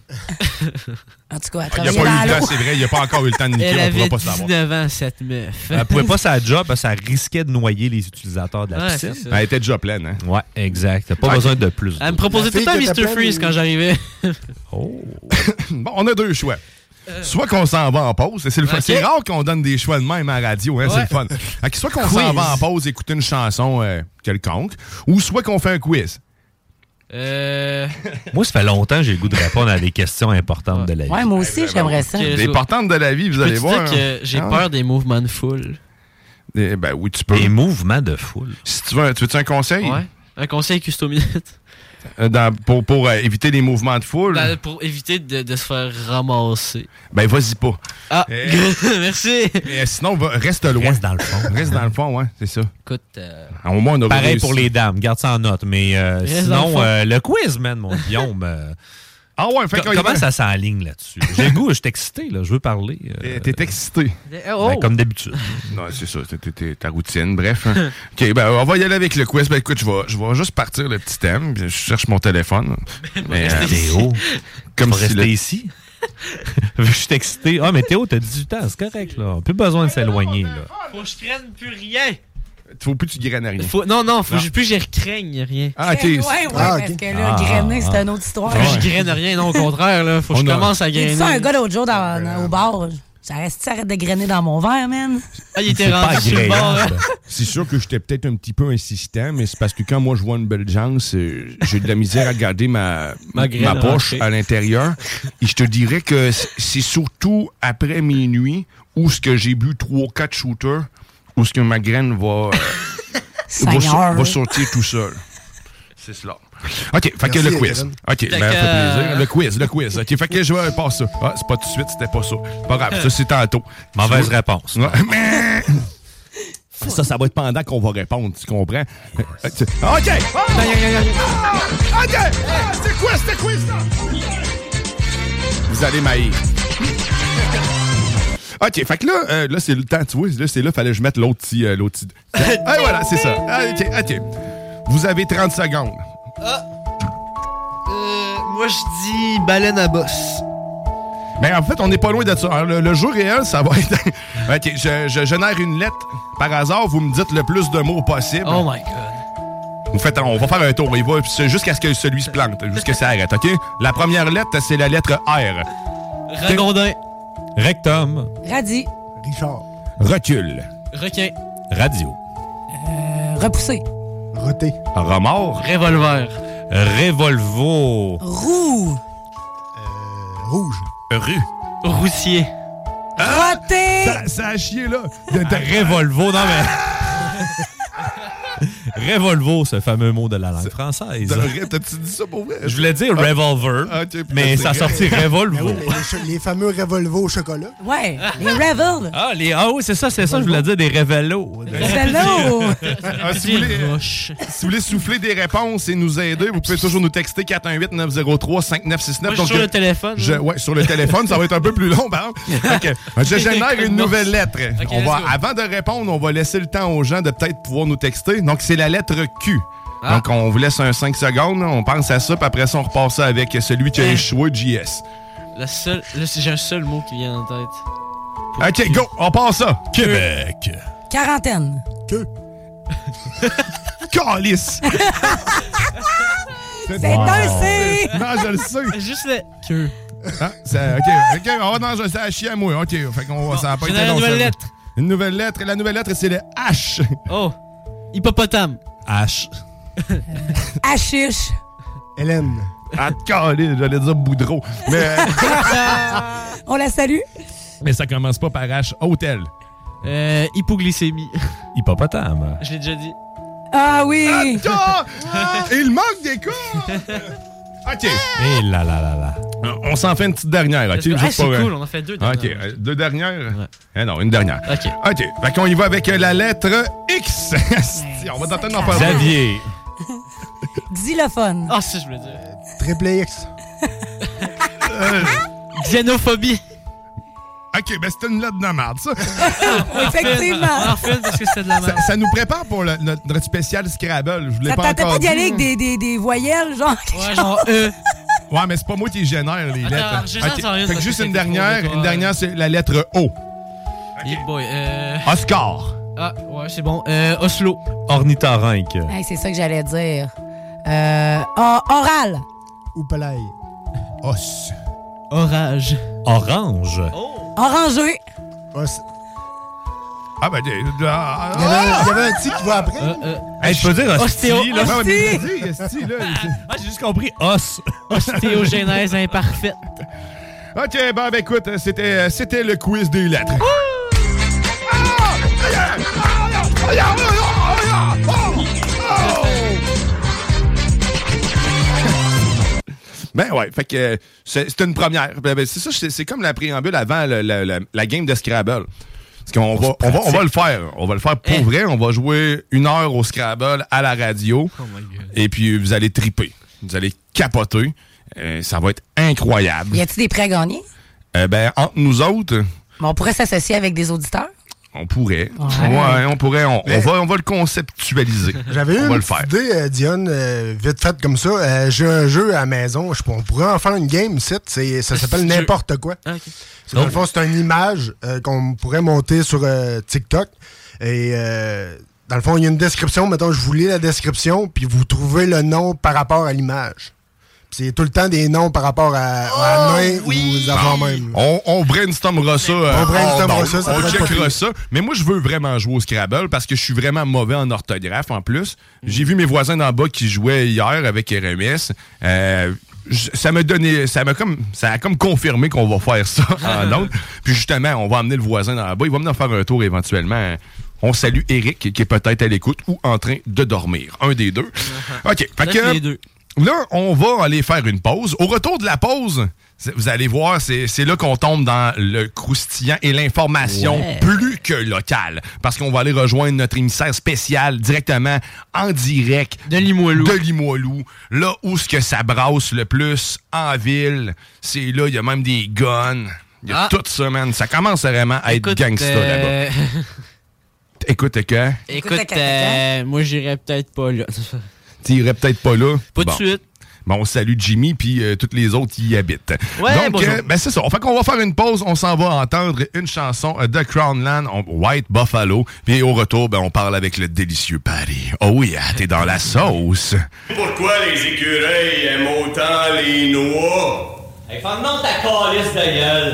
En tout cas, elle Ah, Il n'y a pas eu le temps, c'est vrai. Il n'y a pas encore eu le temps de niquer. Elle On ne pas savoir. 19 ans, cette meuf. Elle pouvait pas sa job parce que ça risquait de noyer les utilisateurs de la Ouais, piscine. Elle était déjà pleine, hein? Ouais, exact. T'as pas besoin de plus. Elle me proposait tout le temps Mr. Freeze quand j'arrivais. Oh! Bon, on a deux choix. Soit qu'on s'en va en pause, et c'est le fun. Ok. C'est rare qu'on donne des choix de même à la radio, hein, c'est le fun. Soit qu'on s'en va en pause écouter une chanson euh, quelconque, ou soit qu'on fait un quiz. Euh. Moi, ça fait longtemps que j'ai le goût de répondre à des questions importantes de la vie. Ouais, moi aussi, j'aimerais ça. Les importantes de la vie, vous allez voir. dire que j'ai Ah peur des mouvements de foule. Eh Ben oui, tu peux. Des mouvements de foule. Si tu veux, un- tu veux un conseil? Ouais. Un conseil custominette. Euh, dans- pour pour euh, éviter les mouvements de foule? Ben, pour éviter de, de se faire ramasser. Ben vas-y pas. Ah, Eh. merci. Et sinon, va- reste loin. Reste dans le fond. Reste dans le fond, ouais, c'est ça. Écoute, euh, Au moins, on a Pareil réussi. pour les dames, garde ça en note. Mais euh, le sinon, fond. euh, le quiz, man, mon Guillaume. Ah ouais, fait co- comment ça s'enligne là-dessus? J'ai le goût, je suis excité, là, je veux parler. euh, T'es- excité. oh. ben, comme d'habitude. Non, c'est ça, c'était t'es- ta routine, bref. hein. OK, ben on va y aller avec le quiz. Ben écoute, je vais, je vais juste partir le petit thème, je cherche mon téléphone. Mais, euh, Théo, comme si rester le- ici? je suis excité. Ah, mais Théo, t'as 18 ans, c'est correct, là. Plus besoin de s'éloigner, là. Faut que je craigne plus rien. Faut plus que tu graines à rien. Faut, non, non, faut Non. plus que je craigne rien. Ah, OK. Ouais, ouais, Ah, parce que là, Ah, grainer, c'est une autre histoire. Faut que je graine rien, non, au contraire, là. Faut que je a- commence à J'ai grainer. ça à un gars l'autre jour dans, dans- au bar. J'arrête, tu arrêtes de grainer dans mon verre, man? Ah, il C'est pas agréable. hein. C'est sûr que j'étais peut-être un petit peu insistant, mais c'est parce que quand moi je vois une belle chance, j'ai de la misère à garder ma, Ma ma, poche à l'intérieur. Et je te dirais que c'est surtout après minuit où ce que j'ai bu 3 4 shooters, où ce que ma graine va, euh, va, sortir tout seul. C'est cela. OK, fait que le quiz. OK, ben, fait plaisir. Le quiz, le quiz. OK, fait que je vais passer ça. Ah, c'est pas tout de suite, c'était pas ça. Pas grave, ça c'est tantôt. Mauvaise réponse. Ça, ça va être pendant qu'on va répondre, tu comprends? Euh, OK! Ah! OK! Ah, C'était quoi, c'était quoi, ça? Vous allez maïr. OK, fait que là, euh, là c'est le temps, tu vois, là, c'est là, fallait que je mette l'autre petit... euh, l'autre petit... ah, voilà, c'est ça. Ah, OK, OK. Vous avez 30 secondes. Euh, moi, je dis baleine à bosse. Ben, en fait, on n'est pas loin de ça. Alors, Le, le jeu réel, ça va être... OK, je, je génère une lettre. Par hasard, vous me dites le plus de mots possible. Oh my god. Vous faites, on va faire un tour. Il va jusqu'à ce que celui se plante, jusqu'à ce que ça arrête, OK? La première lettre, c'est la lettre R. Ragondin. Rectum. Radis. Richard. Recul. Requin. Radio. Euh, repoussé. Roté. Remords. Revolver. Revolvo. Roux. Rouge. Rue. Roussier. Roté. Ça, ça a chié, là. De- de- Revolvo, non mais. Revolvo, ce fameux mot de la langue française. T'as-tu dit ça pour vrai? Je voulais dire Ah. revolver, Ah, mais ça a sorti Ben revolvo. oui, les, les cho- les fameux Revolvo au chocolat. Ouais, les Revel. Ah, les, ah oui, c'est ça, c'est ça, je voulais dire des révélos. Hello. Ah, si, vous voulez, si vous voulez souffler des réponses et nous aider, vous pouvez toujours nous texter 418-903-5969. Moi, je suis sur le téléphone. Je, là. ouais, sur le téléphone, ça va être un peu plus long, par exemple. OK. Je génère une nouvelle lettre. On va, avant de répondre, on va laisser le temps aux gens de peut-être pouvoir nous texter. Donc, c'est la lettre Q. Ah. Donc, on vous laisse un 5 secondes. On pense à ça, puis après ça, on repart ça avec celui qui a Hein? échoué, JS. J'ai un seul mot qui vient en tête. OK, go, on part ça. Québec. Quarantaine. Que. Calice. C'est un C. Non, je le sais. Juste le que. Ah, ça- OK, OK, on va dans un ça a chier à moi. OK, fait qu'on va, ça va pas la long, nouvelle lettre. Une nouvelle lettre. La nouvelle lettre, c'est le H. Oh. Hippopotame. H. Hachiche. Hélène. Ah, j'allais dire Boudreau. Mais, euh, On la salue. mais ça commence pas par H. Hôtel. Euh, hypoglycémie. Hippopotame. Je l'ai déjà dit. Ah oui. Ah! Il manque des cas! OK. Et là là là là. On s'en fait une petite dernière, OK? Ah, c'est euh, cool, on en fait deux OK, dernières. euh, deux dernières? Eh non, une dernière. OK. OK, fait qu'on y va avec euh, la lettre X. On va tenter d'en deux. Xavier. Xylophone. Ah, ça, je voulais dire. Triple X. Xénophobie. OK, ben c'est une lettre de merde, ça. Effectivement. Parce que c'était de la ça. merde. ça nous prépare pour le- notre, spécial Scrabble. Je voulais Ça pas encore pas d'y aller avec des, des, des voyelles, genre. Ouais, genre E. Ouais, mais c'est pas moi qui génère les lettres. Fait que juste une c'était dernière. Une dernière, c'est la lettre O. Boy. Euh... Oscar. Ah, ouais, c'est bon. Euh, Oslo. Ornithorynque. Hey, c'est ça que j'allais dire. Euh, or- oral. Ou Pelay. Os. Orage. Orange. Orangé. Ah, ben. euh, ah, Il y, avait, il y avait un petit qui va après. Euh, euh, Hey, je peux dire hostie, Ostéo- là. Ouais, ouais, mais Asti. vas-y, asti, là. Ah, j'ai juste compris os. ostéogenèse imparfaite. OK, ben, ben écoute, c'était, euh, c'était le quiz des lettres. Ben ouais, fait que euh, c'est une première. Ben, ben, c'est ça, c'est comme la préambule avant la game de Scrabble. Parce qu'on va, on va, on va le faire. On va le faire pour Eh. vrai. On va jouer une heure au Scrabble à la radio. Oh. Et puis, vous allez triper. Vous allez capoter. Euh, ça va être incroyable. Y a-t-il des prêts à gagner? Euh, ben, entre nous autres, Mais on pourrait s'associer avec des auditeurs. On pourrait. Ouais. Ouais, on pourrait. On, va, on va le conceptualiser. J'avais eu on une va le faire. idée, euh, Dionne, euh, vite faite comme ça. Euh, J'ai un jeu à la maison. Je, on pourrait en faire une game, c'est, c'est- ça s'appelle n'importe quoi. Ah, Dans le fond, c'est une image euh, qu'on pourrait monter sur euh, TikTok. Et euh, dans le fond, il y a une description. Mettons, je vous lis la description, puis vous trouvez le nom par rapport à l'image. C'est tout le temps des noms par rapport à, à nain ou aux affaires même. On, on brainstormera ça. euh, On brainstormera hors ça, ça On checkera ça. Mais moi, je veux vraiment jouer au Scrabble parce que je suis vraiment mauvais en orthographe en plus. J'ai vu mes voisins d'en bas qui jouaient hier avec RMS. Euh, ça m'a donné, ça m'a comme, ça a comme confirmé qu'on va faire ça en autre. Puis justement, on va amener le voisin dans bas. Il va venir faire un tour éventuellement. On salue Eric qui est peut-être à l'écoute ou en train de dormir. Un des deux. OK. Fait que, les deux. Là, on va aller faire une pause. Au retour de la pause, vous allez voir, c'est c'est là qu'on tombe dans le croustillant et l'information Ouais. plus que locale. Parce qu'on va aller rejoindre notre émissaire spécial directement en direct de Limoilou. De Limoilou. Là où ce que ça brasse le plus en ville, c'est là, il y a même des guns. Il y a Ah. tout ça, man. Ça commence vraiment à être gangsta euh, là-bas. Écoute, que Écoute, euh, moi j'irais peut-être pas là. tu irais peut-être pas là. Pas de Bon. suite. Bon, on salue Jimmy, puis euh, tous les autres y habitent. Ouais, Donc, bonjour. euh, ben c'est ça. Fait qu'on va faire une pause. On s'en va entendre une chanson euh, de Crownland, White Buffalo. Puis au retour, ben, on parle avec le délicieux Patty. Oh oui, ah, t'es dans la sauce. Pourquoi les écureuils aiment autant les noix? Hey, ferme ta calice de gueule.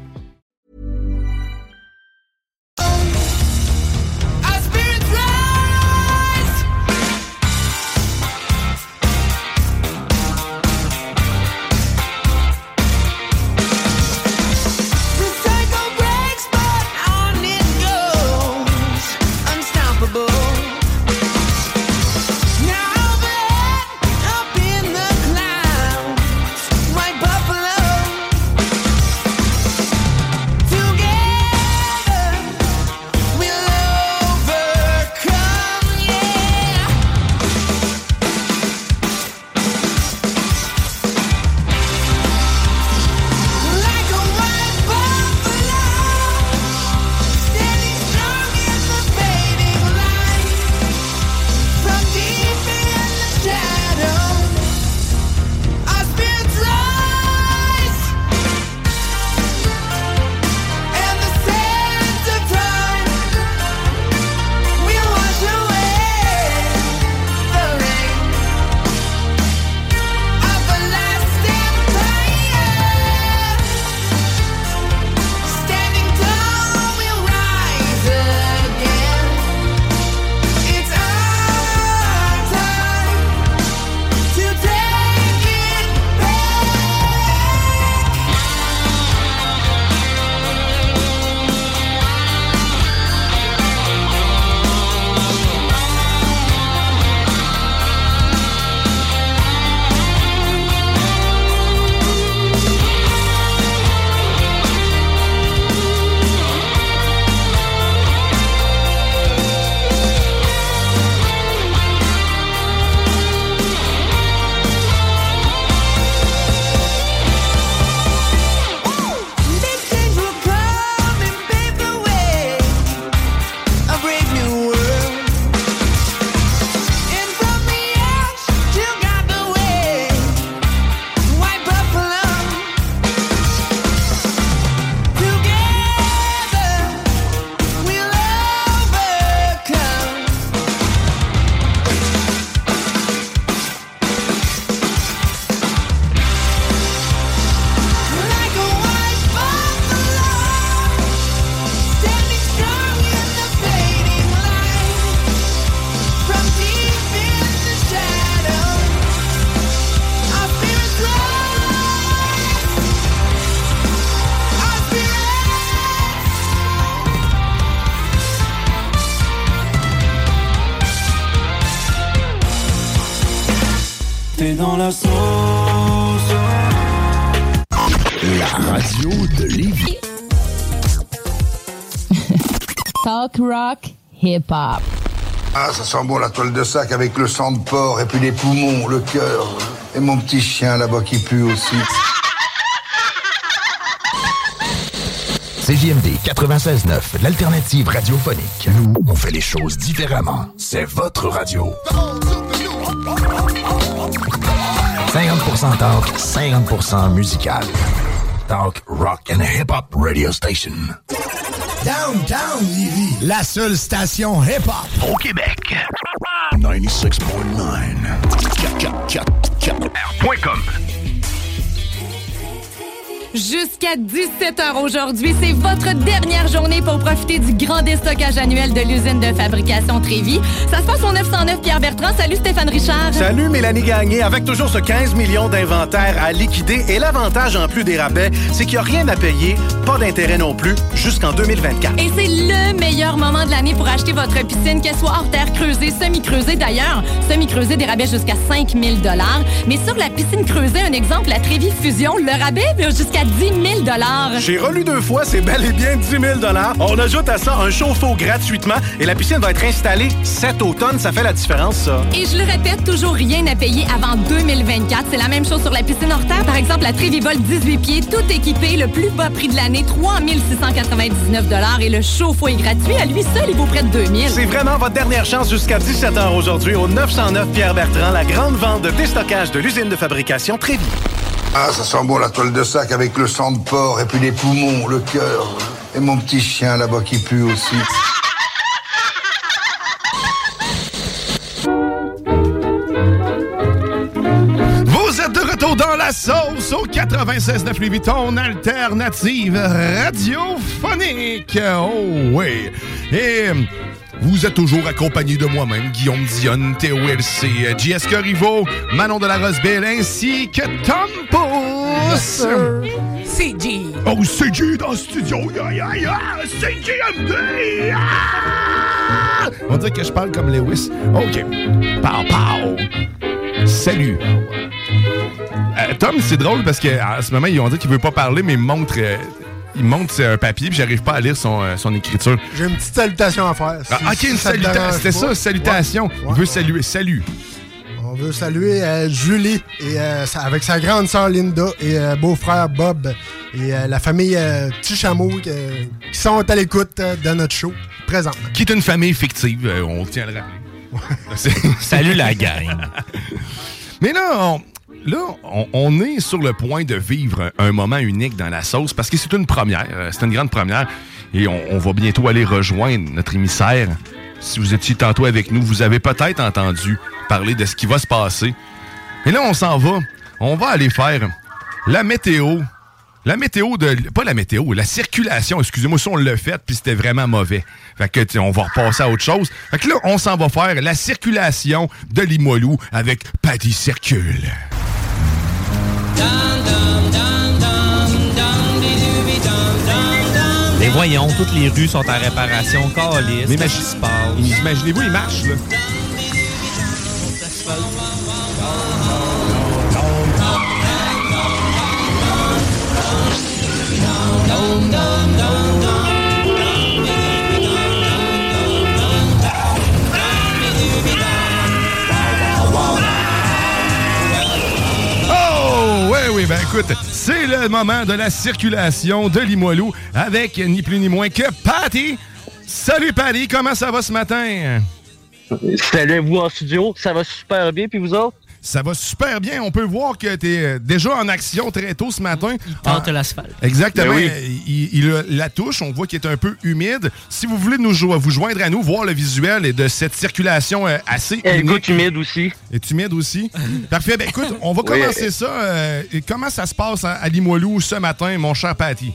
T'es dans la sauce. La radio de Lévis. Talk rock, hip hop. Ah, ça sent bon la toile de sac avec le sang de porc et puis les poumons, le cœur. Et mon petit chien là-bas qui pue aussi. CJMD 96.9, l'alternative radiophonique. Nous, on fait les choses différemment. C'est votre radio. 50% talk, 50% musical. Talk, rock and hip-hop radio station. Downtown Lévis, la seule station hip-hop au Québec. 96.9. .com Jusqu'à 17h aujourd'hui, c'est votre dernière journée pour profiter du grand déstockage annuel de l'usine de fabrication Trévi. Ça se passe au 909 Pierre Bertrand. Salut Stéphane Richard. Salut Mélanie Gagné, avec toujours ce 15 millions d'inventaire à liquider et l'avantage en plus des rabais, c'est qu'il n'y a rien à payer, pas d'intérêt non plus, jusqu'en 2024. Et c'est le meilleur moment de l'année pour acheter votre piscine, qu'elle soit hors terre creusée, semi-creusée d'ailleurs. Semi-creusée, des rabais jusqu'à 5000 Mais sur la piscine creusée, un exemple, la Trévi Fusion, le rabais va jusqu'à 10 000 J'ai relu deux fois, c'est bel et bien 10 000 On ajoute à ça un chauffe-eau gratuitement et la piscine va être installée cet automne. Ça fait la différence, ça. Et je le répète, toujours rien à payer avant 2024. C'est la même chose sur la piscine hors terre. Par exemple, la Trévivol 18 pieds, tout équipé, le plus bas prix de l'année, 3 699 Et le chauffe-eau est gratuit. À lui seul, il vaut près de 2000 C'est vraiment votre dernière chance jusqu'à 17h aujourd'hui au 909 Pierre Bertrand, la grande vente de déstockage de l'usine de fabrication Trévi. Ah, ça sent bon la toile de sac avec le sang de porc et puis les poumons, le cœur. Et mon petit chien là-bas qui pue aussi. Vous êtes de retour dans la sauce au 96.9 Louis Vuitton, alternative radiophonique. Oh oui. Et vous êtes toujours accompagné de moi-même, Guillaume Dionne, Théo LC, JS Corriveau, Manon de la Rosebelle, ainsi que Tom Pousse. CG. Oh, CG dans le studio. Ya, ya, ya. CGMD. Ah! On dirait que je parle comme Lewis. OK. Pow, pow. Salut. Euh, Tom, c'est drôle parce qu'à ce moment, ils ont dit qu'il veut pas parler, mais montre, euh, il montre c'est un papier, puis j'arrive pas à lire son, euh, son écriture. J'ai une petite salutation à faire. Ah, ok, une ça salutation. C'était ça, salutation. Ouais, Il veut saluer. Salut. On veut saluer euh, Julie et, euh, avec sa grande sœur Linda et euh, beau-frère Bob et euh, la famille euh, Petit Chameau qui sont à l'écoute de notre show présentement. Qui est une famille fictive, euh, on tient à le rappeler. Salut la gang. Mais là, on, là on, est sur le point de vivre un, moment unique dans la sauce parce que c'est une première, euh, c'est une grande première. Et on, va bientôt aller rejoindre notre émissaire. Si vous étiez tantôt avec nous, vous avez peut-être entendu parler de ce qui va se passer. Mais là, on s'en va. On va aller faire la météo. La météo de. Pas la météo, la circulation. Excusez-moi, si on l'a fait, puis c'était vraiment mauvais. Fait que, on va repasser à autre chose. Fait que là, on s'en va faire la circulation de Limoilou avec Paddy Circule. Mais voyons, toutes les rues sont en réparation. Calice, qu'est-ce qui se passe? Imaginez-vous, il marche, là. Oui, ben écoute, c'est le moment de la circulation de Limoilou avec ni plus ni moins que Patty. Salut Patty, comment ça va ce matin? Salut vous en studio, ça va super bien, puis vous autres? Ça va super bien. On peut voir que tu es déjà en action très tôt ce matin. tente l'asphalte. Exactement. Ben il, il a la touche, on voit qu'il est un peu humide. Si vous voulez nous jo- vous joindre à nous, voir le visuel et de cette circulation euh, assez Elle unique. goûte humide aussi. Est humide aussi? Parfait. Ben écoute, on va Oui. commencer ça. euh, et comment ça se passe à, à Limoilou ce matin, mon cher Patty?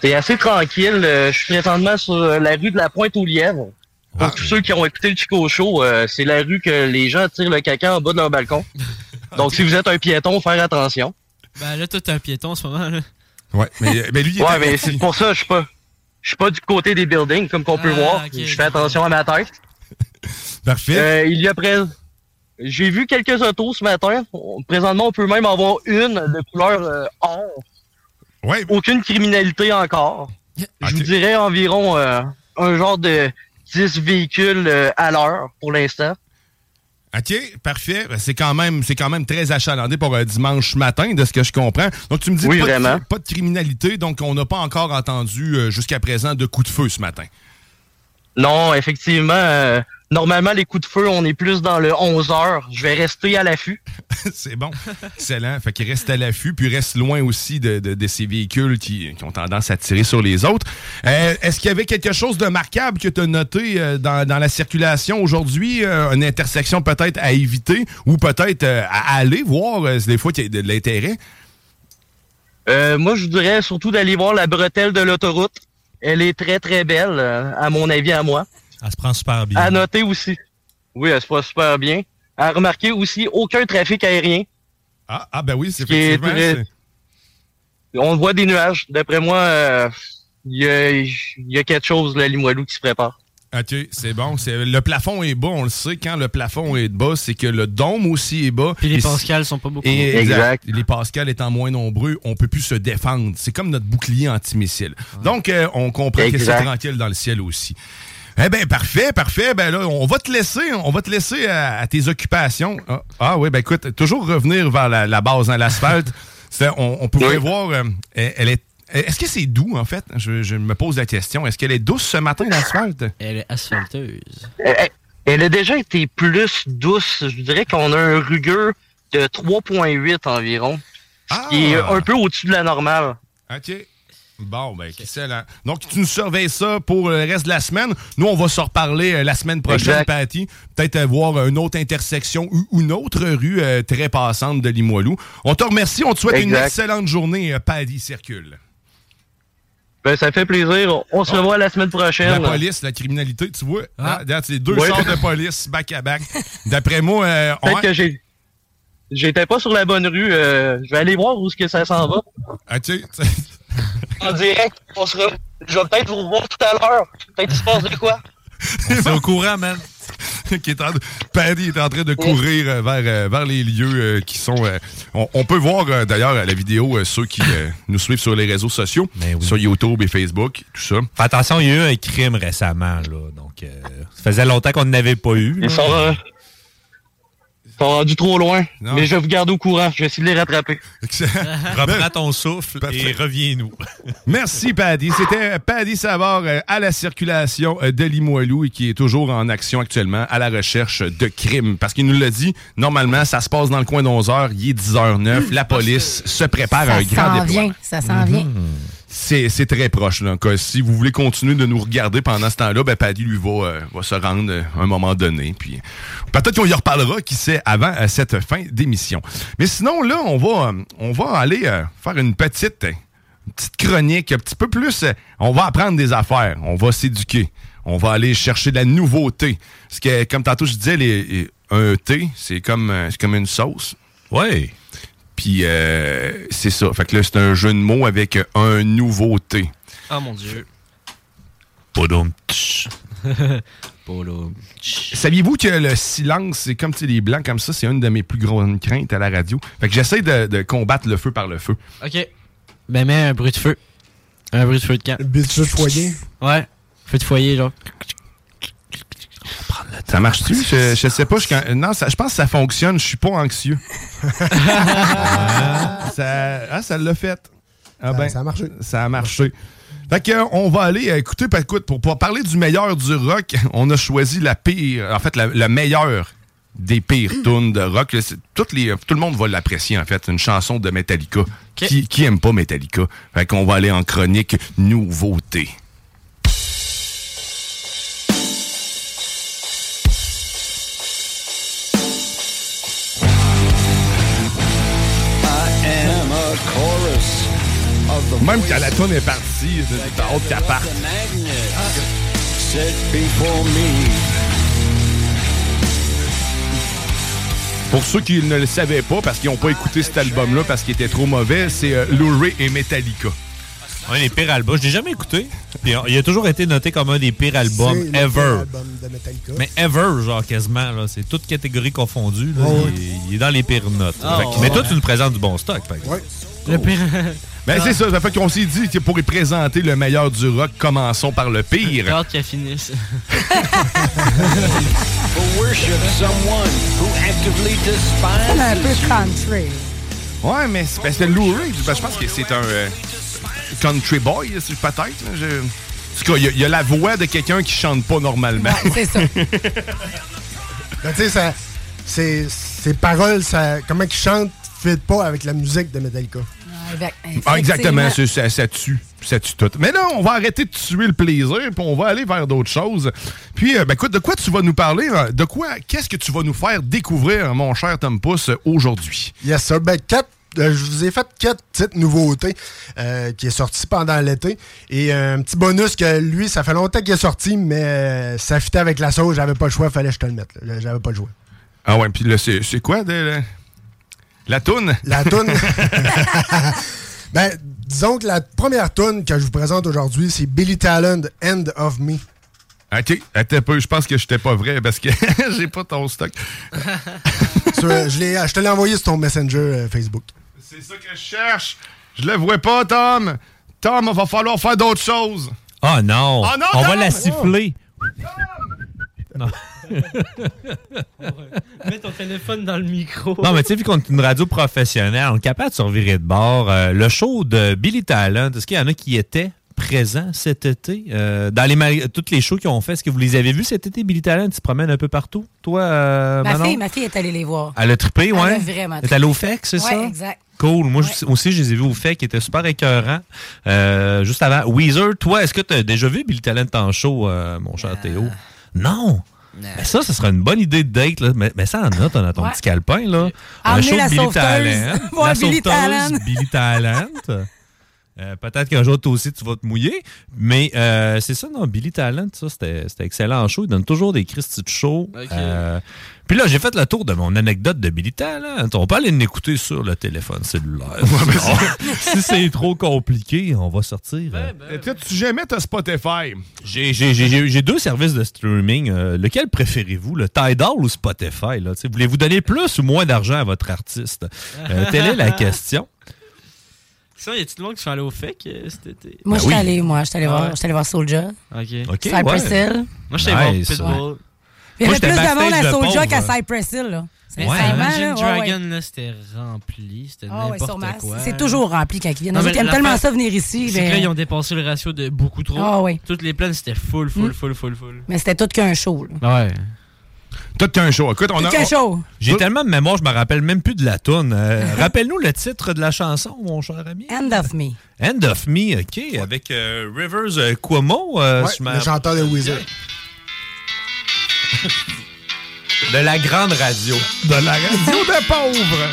C'est assez tranquille. euh, je suis présentement sur euh, la rue de la Pointe-aux-Lièvres. Pour Ah. tous ceux qui ont écouté le Chico Show, euh, c'est la rue que les gens tirent le caca en bas de leur balcon. Donc, si vous êtes un piéton, faire attention. Ben là, toi, t'es un piéton en ce moment. Là. Ouais, mais, mais lui, il est Ouais, mais c'est pour ça, je suis pas, je suis pas du côté des buildings, comme qu'on peut Ah, voir. je fais attention à ma tête. Parfait. Euh, il y a près, J'ai vu quelques autos ce matin. Présentement, on peut même avoir une de couleur euh, or. Ouais. Aucune criminalité encore. Je vous dirais environ euh, un genre de 10 véhicules euh, à l'heure pour l'instant. OK, parfait. Ben, C'est quand même c'est quand même très achalandé pour un dimanche matin, de ce que je comprends. Donc, tu me dis Oui, pas, vraiment. De, pas de criminalité, donc on n'a pas encore entendu euh, jusqu'à présent de coups de feu ce matin. Non, effectivement, euh, normalement, les coups de feu, on est plus dans le 11 heures. Je vais rester à l'affût. c'est bon. Excellent. Fait qu'il reste à l'affût, puis reste loin aussi de, de- de ces véhicules qui, qui ont tendance à tirer sur les autres. Euh, Est-ce qu'il y avait quelque chose de marquable que tu as noté euh, dans, dans la circulation aujourd'hui? Euh, une intersection peut-être à éviter ou peut-être à aller voir des fois qu'il y a de l'intérêt? Moi, je vous dirais surtout d'aller voir la bretelle de l'autoroute. Elle est très, très belle, à mon avis, à moi. Elle se prend super bien. À noter aussi. Oui, elle se passe super bien. À remarquer aussi, aucun trafic aérien. Ah, ah, ben oui, c'est effectivement. très- On voit des nuages. D'après moi, euh, il y, a, il y a quelque chose, là, Limoilou, qui se prépare. OK, c'est bon. C'est- Le plafond est bas, on le sait. Quand le plafond est bas, c'est que le dôme aussi est bas. Puis les Et Pascals sont pas beaucoup. Et Exact. Les Pascal étant moins nombreux, on peut plus se défendre. C'est comme notre bouclier antimissile. Donc, euh, on comprend que c'est Exact. tranquille dans le ciel aussi. Eh bien, parfait, parfait. Ben là, on va te laisser, on va te laisser à, à tes occupations. Ah, ah oui, ben écoute, toujours revenir vers la, la base, hein, l'asphalte. On, on pourrait voir, euh, elle, est. Est-ce que c'est doux, en fait? Je, je me pose la question. Est-ce qu'elle est douce ce matin, l'asphalte? Elle est asphalteuse. Elle, a déjà été plus douce. Je dirais qu'on a un rugueux de 3.8 environ. Ah! Ce qui est un peu au-dessus de la normale. OK. Bon, ben, excellent. Donc, tu nous surveilles ça pour le reste de la semaine. Nous, on va se reparler euh, la semaine prochaine, Exact. Patty. Peut-être euh, voir une autre intersection ou une autre rue euh, très passante de Limoilou. On te remercie. On te souhaite une excellente journée, euh, Patty Circule. Ben, ça fait plaisir. On se revoit la semaine prochaine. La police, la criminalité, tu vois. Ah. hein, c'est deux Ouais. sortes de police back-à-back. D'après moi, euh, on- Peut-être que j'ai. J'étais pas sur la bonne rue. euh, je vais aller voir où est-ce que ça s'en va. Ah, tu sais, En direct. On sera... Je vais peut-être vous revoir tout à l'heure. Peut-être qu'il se passe de quoi? C'est au courant, man. qui est en, Paddy est en train de courir euh, vers, euh, vers les lieux euh, qui sont. euh, on, on peut voir euh, d'ailleurs la vidéo, euh, ceux qui euh, nous suivent sur les réseaux sociaux, sur YouTube et Facebook, tout ça. Fais attention, il y a eu un crime récemment, là. Donc, euh, ça faisait longtemps qu'on n'avait pas eu. Ils sont, euh, sont rendus trop loin. Non. Mais je vais vous garder au courant. Je vais essayer de les rattraper. Reprends ton souffle et reviens-nous. Merci, Paddy. C'était Paddy Savard euh, à la circulation euh, de Limoilou et qui est toujours en action actuellement à la recherche de crimes. Parce qu'il nous l'a dit, normalement, ça se passe dans le coin d'11 heures, il est 10h09, la police se prépare à Ça un grand s'en déploiement. vient, ça s'en vient. C'est très proche. Là. Si vous voulez continuer de nous regarder pendant ce temps-là, ben Paddy lui va, euh, va se rendre euh, à un moment donné. Puis peut-être qu'on y reparlera, qui sait, avant euh, cette fin d'émission. Mais sinon, là, on va, euh, on va aller euh, faire une petite, euh, petite chronique, un petit peu plus. euh, on va apprendre des affaires. On va s'éduquer. On va aller chercher de la nouveauté. Parce que, comme tantôt je disais, un thé, c'est comme, euh, comme une sauce. Ouais. Puis euh, c'est ça. Fait que là, c'est un jeu de mots avec un nouveau thé. Ah mon dieu. Podum. Saviez-vous que le silence, c'est comme les blancs comme ça, c'est une de mes plus grandes craintes à la radio? Fait que j'essaie de, de combattre le feu par le feu. Ok. Ben, mets un bruit de feu. Un bruit de feu de camp. Le bruit de feu de foyer. Ouais. Feu de foyer, genre. Ça marche-tu? Je, je sais pas. je- non, ça- je pense que ça fonctionne. Je suis pas anxieux. Ah, ça, ah, ça l'a fait. Ah ben, ça a marché. Ça a marché. Fait que, on va aller euh, écouter, ben, écoute, pour, pour parler du meilleur du rock, on a choisi la pire, en fait, la, la meilleure des pires tunes de rock. Toutes les, tout le monde va l'apprécier, en fait. Une chanson de Metallica. Qui, qui aime pas Metallica? Fait qu'on va aller en chronique nouveauté. Même quand la tune est partie, t'as hâte qu'elle parte. Pour ceux qui ne le savaient pas, parce qu'ils n'ont pas écouté cet album-là parce qu'il était trop mauvais, c'est euh, Lou Ray et Metallica. Un des pires albums. Je l'ai jamais écouté. Puis, il a toujours été noté comme un des pires albums ever. pire album de Metallica. Mais ever, genre quasiment, là. C'est toute catégorie confondue. là. Oh, il, est- il est dans les pires notes. Ah, Fait ouais. mais toi, tu nous présentes du bon stock, par exemple. Le pire. Ben, c'est ça. Ça fait qu'on s'est dit pour y présenter le meilleur du rock, commençons par le J'ai pire. hâte qu'elle finisse. C'est un despises peu country. Ouais, mais c'est ben, Lou Reed. Ben, je pense que c'est un euh, country boy, c'est peut-être. là, je- En tout cas, il y a- il y, a la voix de quelqu'un qui chante pas normalement. c'est ça. Ben, tu sais, ça- c'est- ses paroles, ça, comment il chante, fit pas avec la musique de Metallica. Ah, exactement, c'est- ça, ça tue. Ça tue tout. Mais là, on va arrêter de tuer le plaisir, puis on va aller vers d'autres choses. Puis, euh, ben, écoute, de quoi tu vas nous parler? hein? De quoi, qu'est-ce que tu vas nous faire découvrir, mon cher Tom Pouce, aujourd'hui? Yes, sir. Ben, quatre, euh, je vous ai fait quatre petites nouveautés euh, qui est sorti pendant l'été. Et euh, un petit bonus que lui, ça fait longtemps qu'il est sorti, mais euh, ça fitait avec la sauce. J'avais pas le choix, fallait que je te le mette. là. J'avais pas le choix. Ah ouais, puis là, c'est quoi de, la- la toune? La toune. ben, disons que la première toune que je vous présente aujourd'hui, c'est Billy Talent, End of Me. OK, attends un peu, je pense que j'étais pas vrai parce que j'ai pas ton stock. Sur- je l'ai- je te l'ai envoyé sur ton Messenger euh, Facebook. C'est ça que je cherche. Je le vois pas, Tom. Tom, il va falloir faire d'autres choses. Oh non! Oh non, On va la siffler. Non. Mets ton téléphone dans le micro. Non, mais tu sais, vu qu'on est une radio professionnelle, on est capable de se revirer de bord. Euh, le show de Billy Talent, est-ce qu'il y en a qui étaient présents cet été? Euh, dans les toutes les shows qu'ils ont fait, est-ce que vous les avez vus cet été, Billy Talent? Il se promène un peu partout. Toi, euh, Ma Manon? fille, ma fille est allée les voir. Elle a trippé, Elle ouais? a vraiment Elle est allée au FEC, c'est Ouais, ça? exact. Cool. Moi aussi, je les ai vus au FEC, qui était super écœurant. Euh, juste avant. Weezer, toi, est-ce que tu as déjà vu Billy Talent en show, euh, mon cher Théo? Non! Mais ça, ce serait une bonne idée de date. Là. Mais, mais ça en a, t'en as ton Ouais. petit calepin. Là. Emmener la de Billy sauveteuse, Talent. La Billy sauveteuse, Talent. Billy Talent. Euh, Peut-être qu'un jour, toi aussi, tu vas te mouiller. Mais euh, c'est ça, non, Billy Talent, ça, c'était c'était excellent en show. Il donne toujours des Christy de show. Euh, puis là, j'ai fait le tour de mon anecdote de Billy Talent. On peut aller l'écouter sur le téléphone cellulaire. si c'est trop compliqué, on va sortir. euh, Et toi, tu jamais t'as Spotify? j'ai- J'ai j'ai- j'ai deux services de streaming. Euh, lequel préférez-vous, le Tidal ou Spotify? là? Tu sais, Voulez-vous donner plus ou moins d'argent à votre artiste? Euh, telle est la question. Ça, y a-tu de monde qui sont allés au FEC euh, cet été? Moi, Ben je suis oui. allée, moi, je suis allée Ah voir, ouais? je suis allée voir Soulja. Ok. OK, Cypress ouais. Hill. Moi, je suis allé Nice. voir Pitbull. Il y Moi, avait j'étais plus de monde backstage à de pauvre. qu'à Cypress Hill, là. Mais Sincèrement, Imagine là, ouais, Dragon, ouais. là, c'était rempli. C'était Ah ouais, n'importe sûrement. quoi. C'est toujours rempli quand ils viennent. Non, mais autres, ils aiment tellement ça venir ici. C'est que là, ils ont dépassé le ratio de beaucoup trop. Ah oui. Toutes les plaines, c'était full, full, Mm. full, full, full. Mais c'était tout qu'un show. là. Ouais. Tout qu'un show. Écoute, on Tout a. qu'un on- show. J'ai tellement de mémoire, je me rappelle même plus de la toune. Euh, Rappelle-nous le titre de la chanson, mon cher ami. End of Me. End of Me, OK, avec euh, Rivers euh, Cuomo. euh, Ouais, le chanteur de Weezer. de la grande radio. De la radio des pauvres.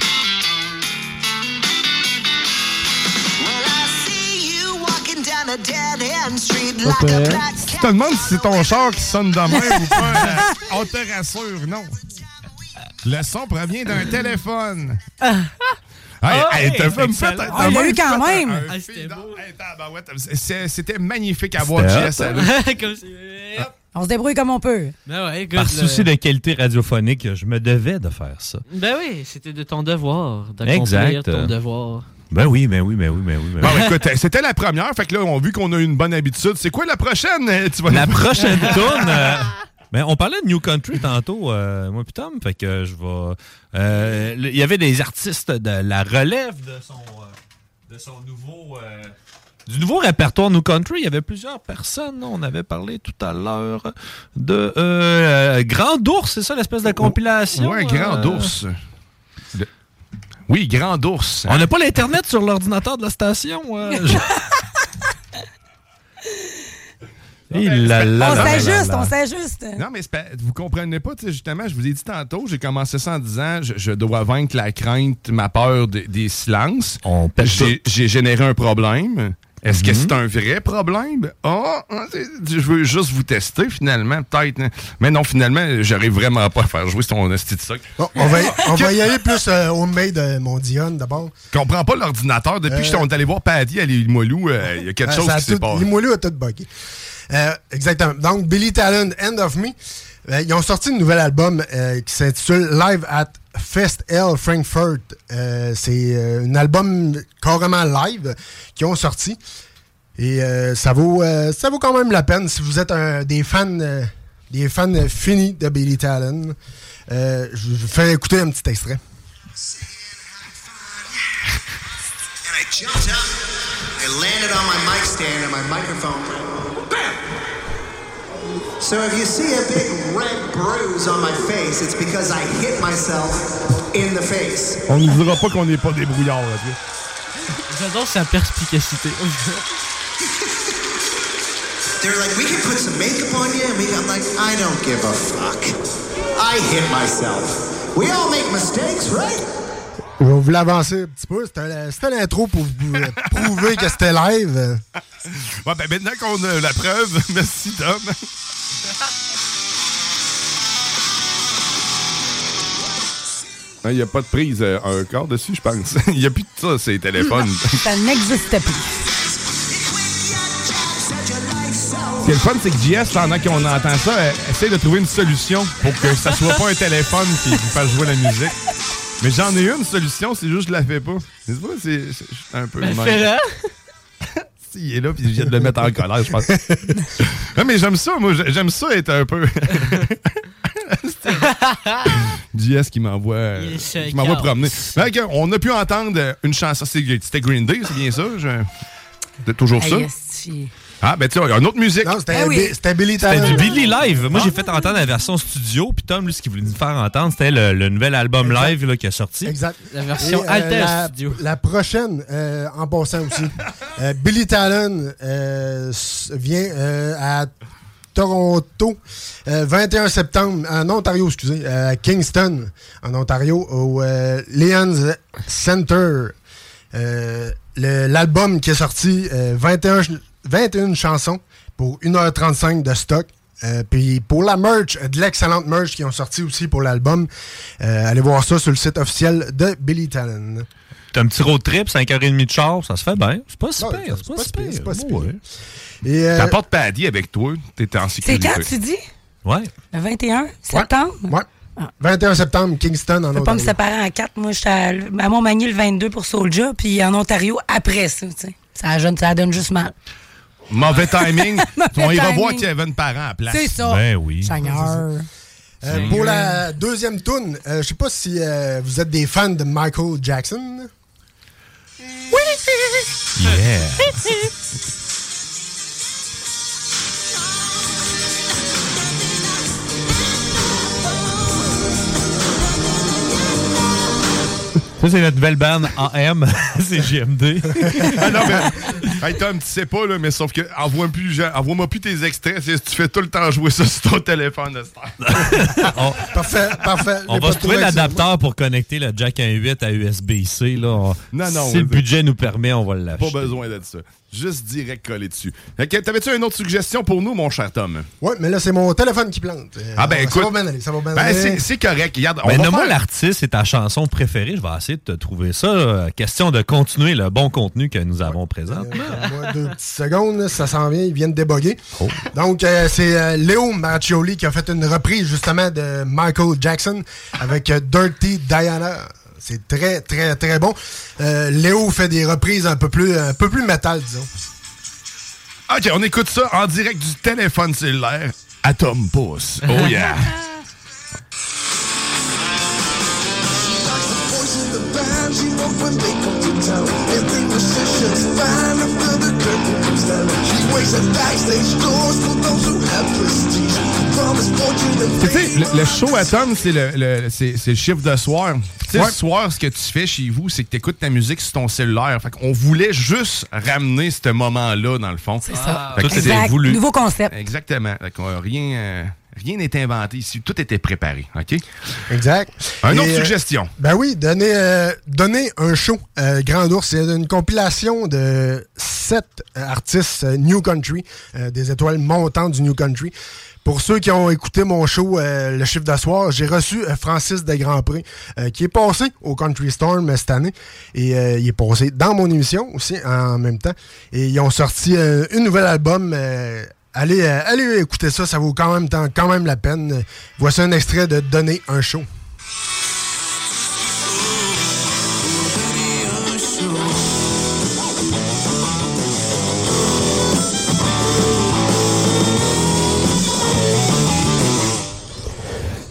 Si tu te demandes si c'est ton char qui sonne de même ou pas, euh, on te rassure, non. Le son provient d'un téléphone. Hey, Ah, hey, t'as hey, fait me excellent. fait un- Ah, il l'a t'as eu quand même. Ah, c'était magnifique à voir, Jess. On se débrouille comme on peut. Ben ouais, écoute, Par le- souci de qualité radiophonique, je me devais de faire ça. Ben oui, c'était de ton devoir. D'accomplir ton devoir. Ben oui, ben oui, ben oui, ben oui. ben Bon, oui. écoute, c'était la première. Fait que là, on a vu qu'on a une bonne habitude. C'est quoi la prochaine? euh, Tu vas La nous- prochaine tourne. ben, on parlait de New Country tantôt, euh, moi puis Tom. Fait que je vais. euh, Il y avait des artistes de la relève de son, euh, de son nouveau. euh, du nouveau répertoire New Country, il y avait plusieurs personnes. On avait parlé tout à l'heure de euh, Grand Ours, c'est ça l'espèce de compilation? Ouais, Grand euh, Ours. Oui, Grand Ours. On n'a pas l'Internet sur l'ordinateur de la station. euh, je- là, là, On s'ajuste, on s'ajuste. Non, mais vous comprenez pas, tu sais, justement, je vous ai dit tantôt, j'ai commencé ça en disant, je, je dois vaincre la crainte, ma peur de- des silences. On j'ai généré un problème. Est-ce que Mhm. c'est un vrai problème? Ah, ah, je veux juste vous tester finalement, peut-être. Mais non, finalement, j'arrive vraiment pas à faire jouer ton esti de soc. Bon, on, va, y- on va y aller plus euh, homemade, euh, mon Dion, d'abord. Je comprends pas l'ordinateur. Depuis Euh, que on est allé voir Paddy à Limoilou, euh, il y a quelque Euh, chose qui s'est passé. Limoilou a tout bugué. Euh, exactement. Donc, Billy Talon, End of Me. Euh, ils ont sorti un nouvel album euh, qui s'intitule Live at Fest L Frankfurt. Euh, c'est euh, un album carrément live qu'ils ont sorti. Et euh, ça, vaut, ça vaut quand même la peine si vous êtes des fans, des fans finis de Billy Talon. Je vous fais écouter un petit extrait. And I jumped up and landed on stand and my microphone. Bam! So if you see a big red bruise on my face, it's because I hit myself in the face. On nous dira pas qu'on n'est pas des brouillards. Là, tu. J'adore sa perspicacité. They're like, we can put some makeup on you, and we, I'm like, I don't give a fuck. I hit myself. We all make mistakes, right? Je vais vous l'avancer un petit peu. C'était l'intro pour vous euh, prouver que c'était live. Ouais, ben maintenant qu'on a la preuve, merci Tom. Il n'y a pas de prise euh, un quart dessus, je pense. Il n'y a plus de ça, ces téléphones. Ça n'existait plus. Ce qui est le fun, c'est que JS, pendant qu'on entend ça, euh, essaie de trouver une solution pour que ça soit pas un téléphone qui vous fasse jouer la musique. Mais j'en ai une solution, c'est juste que je la fais pas. C'est pas, c'est un peu. Ben. Si, il est là, puis je viens de le mettre en colère, je pense. non, mais j'aime ça, moi, j'aime ça être un peu. JS qui m'envoie euh, qui m'envoie promener. Que, on a pu entendre une chanson. C'était Green Day, c'est bien ça? Je- C'était toujours ça? Ah, ben tu vois, il y a une autre musique. Non, c'était Ah oui. Bi- c'était Billy C'était Talon. du Billy Live. Moi, j'ai fait entendre la version studio. Puis Tom, lui, ce qu'il voulait nous faire entendre, c'était le, le nouvel album Exact. live là, qui a sorti. Exact. La version euh, Alter la, Studio. La prochaine, euh, en passant aussi, euh, Billy Talon euh, vient euh, à Toronto, euh, 21 septembre, en Ontario, excusez, à Kingston, en Ontario, au euh, Lions Center. Euh, le- L'album qui est sorti, euh, 21, ch- 21 chansons pour 1h35 de stock. Euh, Puis pour la merch, euh, de l'excellente merch qui ont sorti aussi pour l'album, euh, allez voir ça sur le site officiel de Billy Talon. T'as un petit road trip, 5h30 de char, ça se fait bien. C'est pas si Ouais, pire. c'est C'est pas si pire, pire. c'est pas si Ouais. pire. Et, euh, T'apportes Paddy avec toi, t'es en C'est sécurité. quand tu dis? Ouais. Le 21 septembre? Ouais. 21 septembre, Kingston, en Je peux pas me Ontario. séparer en quatre. Moi, j'étais à, à Montmagny le 22 pour Soulja, puis en Ontario après ça. tu sais. Ça, donne- ça donne juste mal. Mauvais timing. On ira voir Kevin Parent à la place. C'est ça. Ben oui. Seigneur. Euh, pour la deuxième tune, euh, je sais pas si euh, vous êtes des fans de Michael Jackson. Yeah. Ça, c'est notre nouvelle bande AM. c'est JMD. Ah non, mais. Hey Tom, tu sais pas, là, mais sauf que envoie plus, envoie-moi plus tes extraits, tu fais tout le temps jouer ça sur ton téléphone de. On, Parfait, parfait. on va pas se trouver l'adapteur pour connecter le jack 1.8 à USB-C. Là. On- Non, non, si le budget nous permet, on va Pas l'acheter. besoin de ça. Juste direct collé dessus. T'avais-tu une autre suggestion pour nous, mon cher Tom? Ouais, mais là, c'est mon téléphone qui plante. Euh, Ah ben ça écoute. va bien aller, ça va bien Ben, aller. c'est c'est correct. Regarde, on Ben, va nomme-moi faire- l'artiste et ta chanson préférée. Je vais essayer de te trouver ça. Question de continuer le bon contenu que nous avons présent. Moi, deux petites secondes, ça s'en vient, ils viennent déboguer. Oh. Donc, euh, c'est euh, Léo Marcioli qui a fait une reprise justement de Michael Jackson avec euh, Dirty Diana. C'est très, très, très bon. Euh, Léo fait des reprises un peu plus, un peu plus métal, disons. Ok, on écoute ça en direct du téléphone cellulaire à Tom Pouce. Oh yeah! Tu sais, le, le show à Tom, c'est le, le- c'est, le chiffre de soir. Tu sais, Ouais. le soir, ce que tu fais chez vous, c'est que tu écoutes ta musique sur ton cellulaire. Fait qu'on voulait juste ramener ce moment-là, dans le fond. C'est ça. Fait que c'était était Exact. voulu. Nouveau concept. Exactement. Fait qu'on a rien, euh, Rien n'est inventé ici. Tout était préparé. OK? Exact. Un Et, autre euh, suggestion. Ben oui, donner, euh, donner un show. Euh, Grand Ours, c'est une compilation de sept artistes New Country, des étoiles montantes du New Country. Pour ceux qui ont écouté mon show euh, Le Chiffre de soir, j'ai reçu euh, Francis de Grandpré, euh, qui est passé au Country Storm cette année. Et il est passé dans mon émission aussi en même temps. Et ils ont sorti un nouvel album. Allez, euh, allez écouter ça, ça vaut quand même, quand même la peine. Voici un extrait de Donner un show.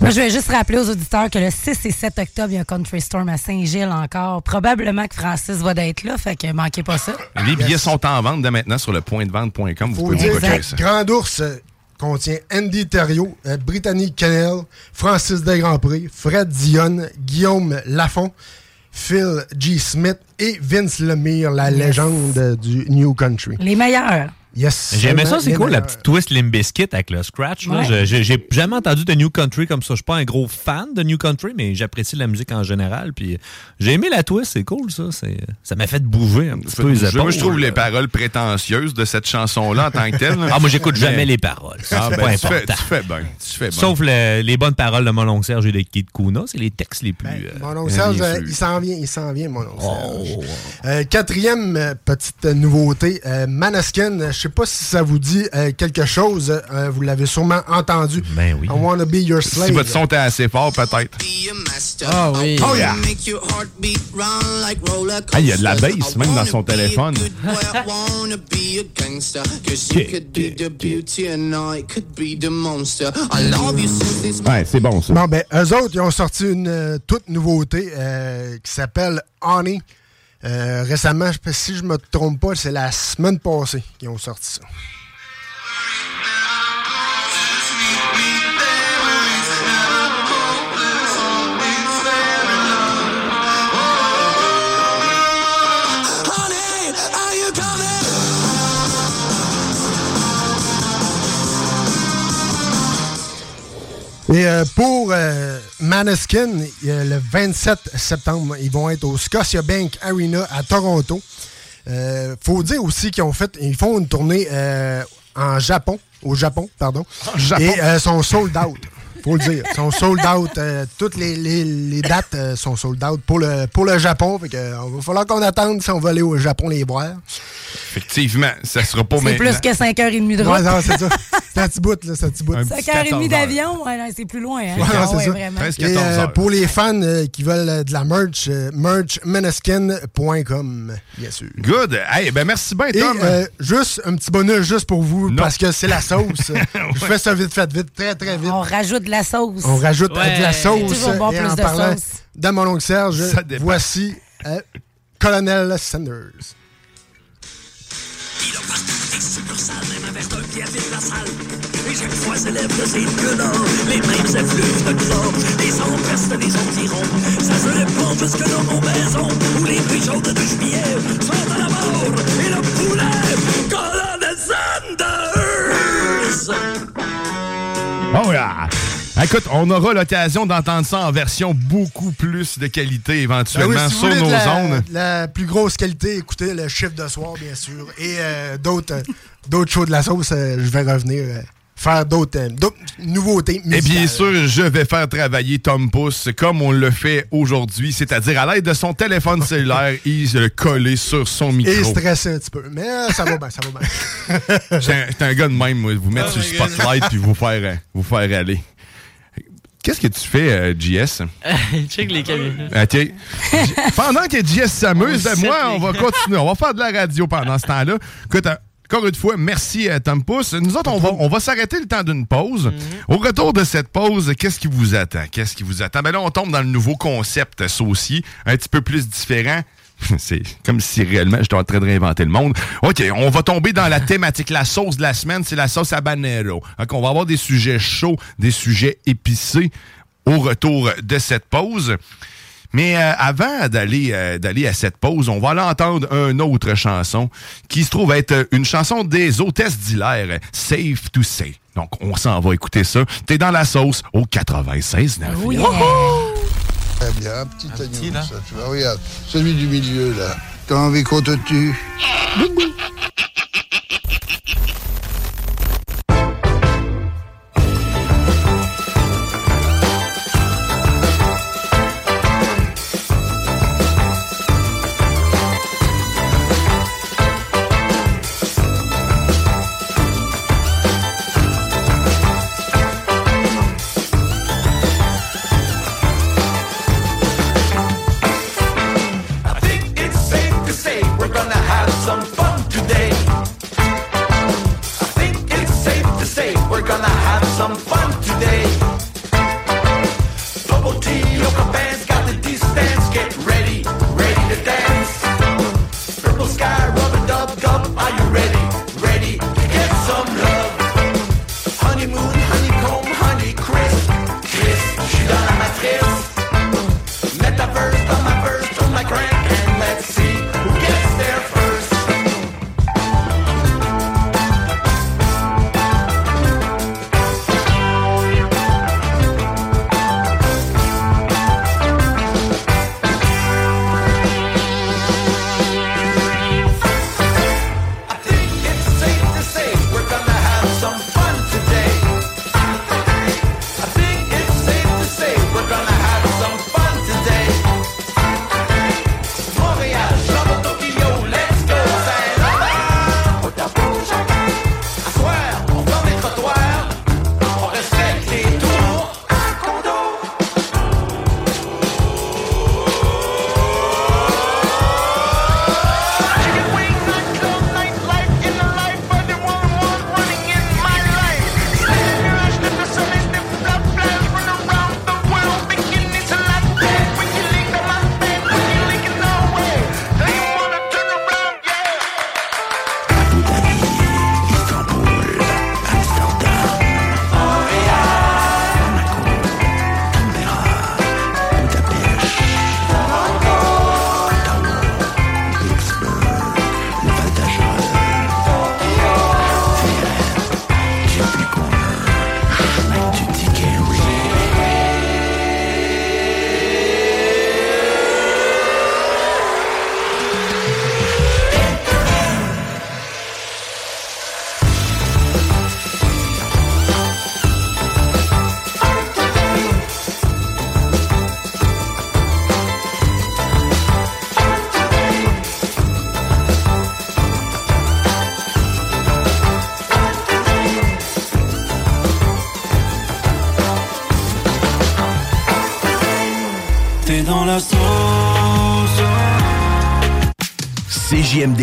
Moi, je vais juste rappeler aux auditeurs que le 6 et 7 octobre, il y a un Country Storm à Saint-Gilles encore. Probablement que Francis va d'être là, fait que manquez pas ça. Les billets sont en vente dès maintenant sur le pointdevente.com. Vous Faut pouvez vous dire procurer que ça. Grand Ours euh, contient Andy Thériault, euh, Brittany Kennel, Francis Desgrandpré, Fred Dionne, Guillaume Lafont, Phil G. Smith et Vince Lemire, la Yes. légende du New Country. Les meilleurs. Yes. J'aimais ça, c'est cool, la petite twist Limbiskit avec le scratch. là. Ouais. Je- J'ai jamais entendu de New Country comme ça. Je suis pas un gros fan de New Country, mais j'apprécie la musique en général. Puis j'ai aimé la twist, c'est cool ça. Ça m'a fait bouger un petit peu les épaules. moi, je trouve les paroles prétentieuses de cette chanson-là en tant que telle. Ah, moi, j'écoute Mais- jamais les paroles. Ah, pas ben, tu, fais, important. tu fais bien. Tu fais bien. Sauf le- les bonnes paroles de mon Serge et de Kid Kuna, c'est les textes les plus. euh, Mon oncle Serge, euh, il s'en vient, il s'en vient, mon Oh. Serge. Euh, quatrième euh, petite euh, nouveauté, euh, Maneskin, euh, je sais pas si ça vous dit euh, quelque chose, euh, vous l'avez sûrement entendu. Ben oui. I wanna be your slave. Si votre son était assez fort, peut-être. Ah oui. Oh yeah! Ah, il y a de la bass même dans son téléphone. Ouais, c'est bon ça. Bon, ben, eux autres, ils ont sorti une euh, toute nouveauté euh, qui s'appelle Honey. Euh, récemment, si je me trompe pas, c'est la semaine passée qu'ils ont sorti ça. Et euh, pour euh, Maneskin, a le 27 septembre, ils vont être au Scotia Bank Arena à Toronto. Euh, faut dire aussi qu'ils ont fait, ils font une tournée euh, en Japon, au Japon, pardon. Japon. Et euh, sont sold out. Faut le dire. Ils sont sold out. euh, toutes les, les- les dates euh, sont sold out pour le, pour le Japon. Fait que, euh, il va falloir qu'on attende si on va aller au Japon les voir. Effectivement, ça sera pas C'est plus que 5h30 de Ouais, route. non, c'est ça. C'est un petit bout, là, c'est un petit bout. 5h30 d'avion, c'est plus loin. Hein? Ouais, Ah c'est ouais, ça. vraiment. Et, euh, pour les fans euh, qui veulent euh, de la merch, euh, merchmaneskin.com, bien sûr. Good. Hey, ben merci bien, Et Tom. euh, juste un petit bonus juste pour vous, Non. parce que c'est la sauce. Je fais ça vite, fait vite, très, très vite. On rajoute de la sauce. On rajoute de la sauce. Bon, et plus en de parlant sauce. de mon oncle Serge, voici euh, Colonel Sanders. Et chaque fois s'élève de ses yeux d'or Les mêmes effluves de chlore Les empestes des environs Ça se répand jusque dans nos maisons Où les pigeons de juillet Sont à la mort Et le poulet Colonel Sanders Oh yeah. Écoute, on aura l'occasion d'entendre ça en version beaucoup plus de qualité éventuellement Ben oui, si sur nos de la, ondes. La plus grosse qualité, écoutez le chiffre de soir, bien sûr. Et euh, d'autres euh, d'autres shows de la sauce, euh, je vais revenir euh, faire d'autres euh, d'autres nouveautés Et bien musicales. sûr, je vais faire travailler Tom Pouce comme on le fait aujourd'hui, c'est-à-dire à, l'aide de son téléphone cellulaire, il se le coller sur son micro. Et stressé un petit peu. Mais euh, ça va bien, ça va bien. J'étais un, gars de même, moi, vous mettre Oh sur le spotlight puis vous faire, euh, vous faire aller. Qu'est-ce que tu fais, euh, JS? Check les caméras. OK. J- pendant que JS s'amuse, moi, on va continuer. On va faire de la radio pendant ce temps-là. Écoute, encore une fois, merci euh, Tom Pouce. Nous autres, on va, on va s'arrêter le temps d'une pause. Au retour de cette pause, qu'est-ce qui vous attend? Qu'est-ce qui vous attend? Ben là, on tombe dans le nouveau concept saucier, un petit peu plus différent. C'est comme si réellement j'étais en train de réinventer le monde. OK, on va tomber dans la thématique. La sauce de la semaine, c'est la sauce habanero. Donc, on va avoir des sujets chauds, des sujets épicés au retour de cette pause. Mais euh, avant d'aller euh, d'aller à cette pause, on va aller entendre une autre chanson qui se trouve être une chanson des hôtesses d'Hilaire, Safe to Say. Donc, on s'en va écouter ça. T'es dans la sauce au 96 9. Oh yeah. Très bien, un petit agneau, ça, tu vois, regarde, celui du milieu, là. T'as envie qu'on te tue? Some fun today.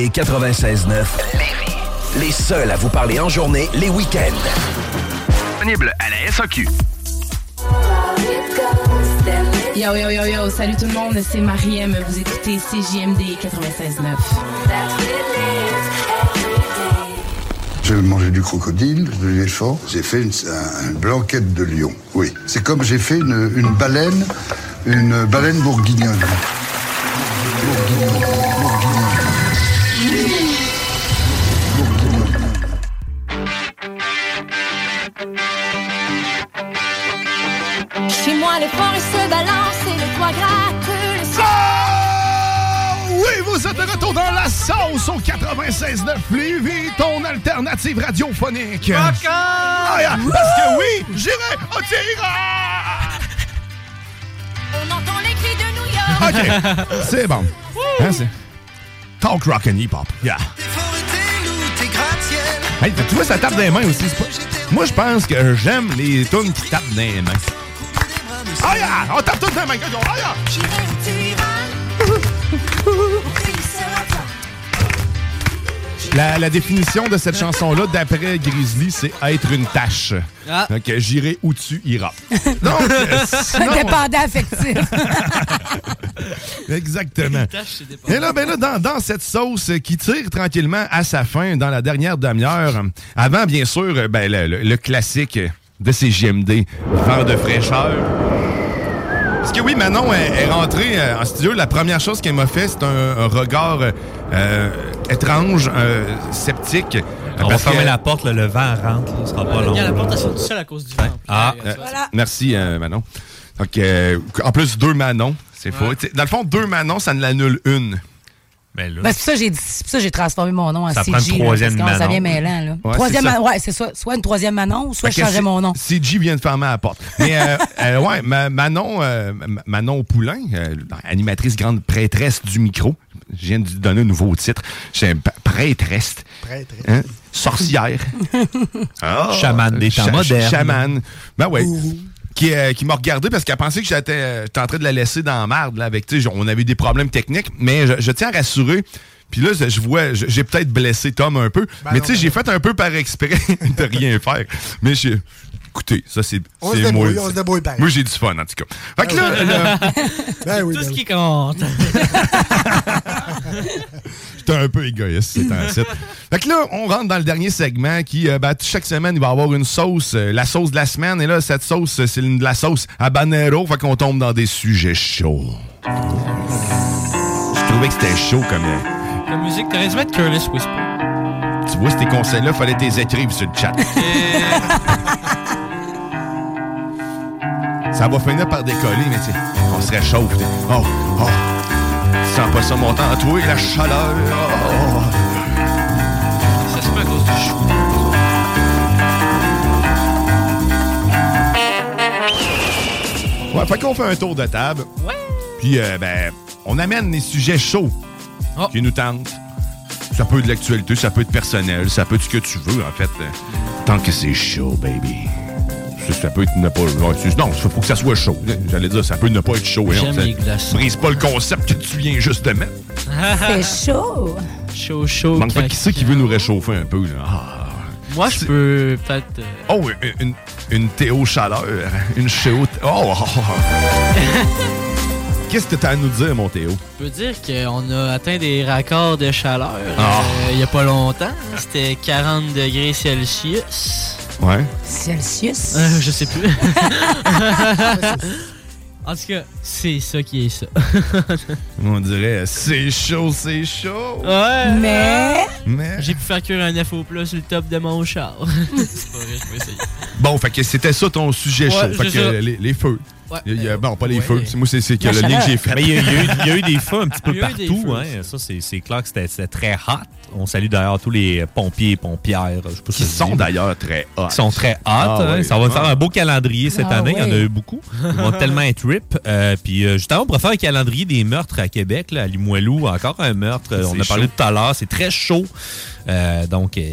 CJMD 96.9. Les seuls à vous parler en journée, les week-ends. Disponible à la SAQ. Yo, yo, yo, yo, salut tout le monde, c'est Mariem, vous écoutez CJMD 96.9. J'ai mangé du crocodile, de l'éléphant. J'ai fait une, un- une blanquette de lion. Oui. C'est comme j'ai fait une, une baleine, une baleine. Bourguignonne, 96.9 Lévis, ton alternative radiophonique. Ah, yeah, parce que oui, j'irai au tir. On entend les cris de New York. OK, c'est bon. Hein, c'est... Talk rock and hip-hop. Yeah. Hey, tu vois, ça tape les mains aussi. c'est pas- Moi, je pense que j'aime les tunes qui tapent les mains. Ah, yeah! On tape toutes les mains. Ah, yeah! La, la définition de cette chanson-là, d'après Grizzly, c'est être une tâche. Ah. Donc, j'irai où tu iras. Donc, euh, sinon- Dépendant affectif. Exactement. Une tâche. Et là, ben là, dans, dans cette sauce qui tire tranquillement à sa fin dans la dernière demi-heure, avant, bien sûr, ben, le, le- le classique de ces JMD, vent de fraîcheur. Parce que oui, Manon est, est rentrée euh, en studio. La première chose qu'elle m'a fait, c'est un, un regard euh, étrange, euh, sceptique. On va fermer la porte, là, le vent rentre, là, ce sera pas long. Regarde, la porte, elle sort toute seule à cause du vent. Ah, euh, vois. merci euh, Manon. Donc, euh, en plus, deux Manon, c'est faux. Tu sais, Dans le fond, deux Manon, ça ne l'annule une. Ben là. Ben, c'est pour ça que j'ai dit- c'est pour ça que j'ai transformé mon nom en Ça CG. prend une là, troisième parce que, Ça Manon. vient mêlant, là. Ouais, troisième c'est ça. Manon, ouais, c'est ça. Soit une troisième Manon, soit je changeais mon nom. CG vient de fermer la porte. Mais euh, euh, ouais, ma- Manon, euh, Ma- Manon Poulain, euh, animatrice grande prêtresse du micro. Je viens de lui donner un nouveau titre. C'est un p- prêtresse. Prêtresse. Hein? Sorcière. Ah, Chamane des temps cha- modernes. Chamane. Ben ouais. Qui, euh, qui m'a regardé parce qu'elle pensait que j'étais euh, j'étais en train de la laisser dans la marde. Là, avec, tu sais, on avait eu des problèmes techniques, mais je, je tiens à rassurer. Puis là, je vois, j'ai peut-être blessé Tom un peu, Ben mais tu sais, ben j'ai fait un peu par exprès de rien faire. Mais je, écoutez, ça c'est On se débrouille, on se débrouille pareil. Moi, j'ai du fun en tout cas. Fait que Ben là, oui. là, Ben oui, Tout ben ce oui. qui compte. J'étais un peu égoïste, c'est un site. Fait que là, on rentre dans le dernier segment qui, euh, ben, chaque semaine, il va y avoir une sauce, euh, la sauce de la semaine. Et là, cette sauce, euh, c'est de la sauce habanero. Fait qu'on tombe dans des sujets chauds. Je trouvais que c'était chaud comme. euh, La musique, t'aurais dû mettre Curlis Whisper. tu vois, ces conseils-là, fallait les écrire sur le chat. Ça va finir par décoller, mais tu sais, on se réchauffe. Oh, oh. Tu sens pas ça montant en toi, la chaleur. Oh. Ça se fait à cause du chou. Ouais, fait qu'on fait un tour de table. Ouais. Puis, euh, ben, on amène les sujets chauds Oh. qui nous tentent. Ça peut être de l'actualité, ça peut être personnel, ça peut être ce que tu veux, en fait. Tant que c'est chaud, baby. Ça, peut être ne pas. non, il faut que ça soit chaud. J'allais dire, ça peut ne pas être chaud. hein, J'aime les glaçons. Brise pas le concept que tu viens juste de mettre. C'est chaud. Chaud, chaud. Donc, fait, qui c'est qui veut nous réchauffer un peu, là? Ah. Moi, je peux peut-être. euh, Oh, une, une Théo Chaleur. Une Chéo. Oh! oh, oh. Qu'est-ce que t'as à nous dire, mon Théo? Je peux dire qu'on a atteint des raccords de chaleur euh, Ah. il y a pas longtemps. C'était 40 degrés Celsius. Ouais. Celsius. Euh, je sais plus. en tout cas, c'est ça qui est ça. On dirait, c'est chaud, c'est chaud. Ouais. Mais? Mais? J'ai pu faire cuire un FO Plus sur le top de mon char. c'est pas vrai, je essayer. Bon, fait que c'était ça ton sujet Ouais, chaud. Fait que les, les feux. Ouais. Il y a- bon, pas les Ouais. feux. C'est- Moi, c'est que La le lien que j'ai fait. Mais il y, a- il y a eu- il y a eu des feux un petit peu partout. Hein. Ça, c'est clair que c'était c'était très hot. On salue d'ailleurs tous les pompiers et pompières. Je sais pas Qui sont d'ailleurs très hot. Qui sont très hot. Ah hein. oui. Ça va Ah. faire un beau calendrier cette Ah année. Il y en a eu beaucoup. Ils vont tellement être rip. Euh, puis euh, justement, on pourrait faire un calendrier des meurtres à Québec. Là, à Limoilou, encore un meurtre. Euh, On a parlé tout à l'heure. C'est très chaud. Euh, donc, euh,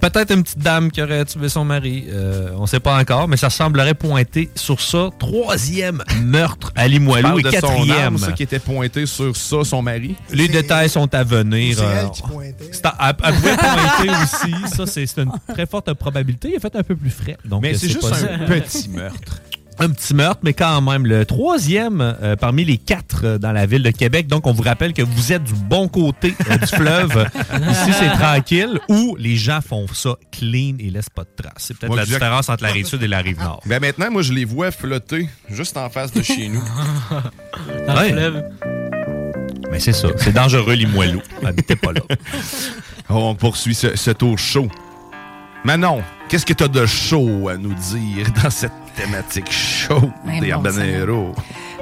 peut-être une petite dame qui aurait tué son mari. Euh, on sait pas encore, mais ça semblerait pointer sur ça. Troisième meurtre à Limoilou et son quatrième. ça qui était pointé sur ça, son mari? Les détails sont à venir. C'est elle qui pointait. C'est à- elle, elle pouvait pointer aussi. Ça, c'est c'est une très forte probabilité. Il a fait un peu plus frais. Donc, Mais euh, c'est juste un petit meurtre. Un petit meurtre, mais quand même le troisième euh, parmi les quatre euh, dans la ville de Québec. Donc, on vous rappelle que vous êtes du bon côté euh, du fleuve. Ici, c'est tranquille. Où les gens font ça clean et laissent pas de traces. C'est peut-être Moi, la différence entre la rive sud et la rive nord. Ben maintenant, moi, je les vois flotter juste en face de chez nous. Dans Ouais. le fleuve. Mais c'est ça. C'est dangereux, Limoilou. Habitez pas là. Oh, on poursuit ce, ce tour chaud. Manon, qu'est-ce que t'as de chaud à nous dire dans cette thématique chaude des habaneros?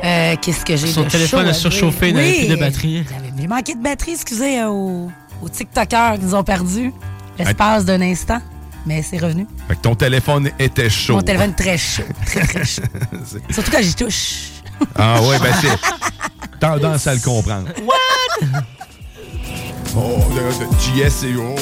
Euh, Qu'est-ce que j'ai Son de téléphone chaud a à surchauffé, il n'avait plus de batterie. J'ai manqué de batterie, excusez, euh, aux, aux TikTokers qui nous ont perdu l'espace d'un instant. Mais c'est revenu. Fait que ton téléphone était chaud. Mon téléphone est très chaud. Très, très chaud. Surtout quand j'y touche. ah ouais, ben c'est tendance à le comprendre. Oh, de, de JS et oh,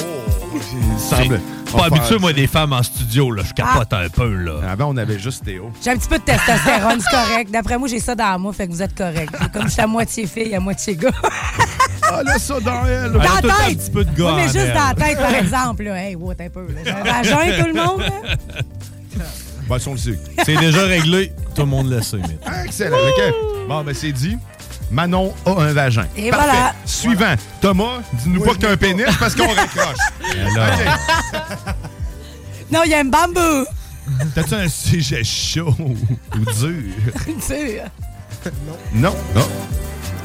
il semble... Pas habitué, moi, des femmes en studio. Là. Je capote un peu. là. Avant, on avait juste Théo. J'ai un petit peu de testostérone, c'est correct. D'après moi, j'ai ça dans moi, fait que vous êtes correct. Comme je suis à moitié fille, à moitié gars. Ah, là, ça dans elle. Dans la temps un tête! petit peu de gars Oui, mais juste elle. dans la tête, par exemple. Là. Hey, wow, t'es un peu. là. J'ai un vagin, tout le monde. là. Ben, si on le sait. C'est déjà réglé. Tout le monde le sait. mais- Excellent. ok. Bon, ben c'est dit. Manon a un vagin. Et Parfait. voilà. Suivant. Thomas, dis-nous pas que t'as un pénis parce qu'on raccroche. Non, il y a un bambou. T'as-tu un sujet chaud ou dur? Tu sais. Non. Non.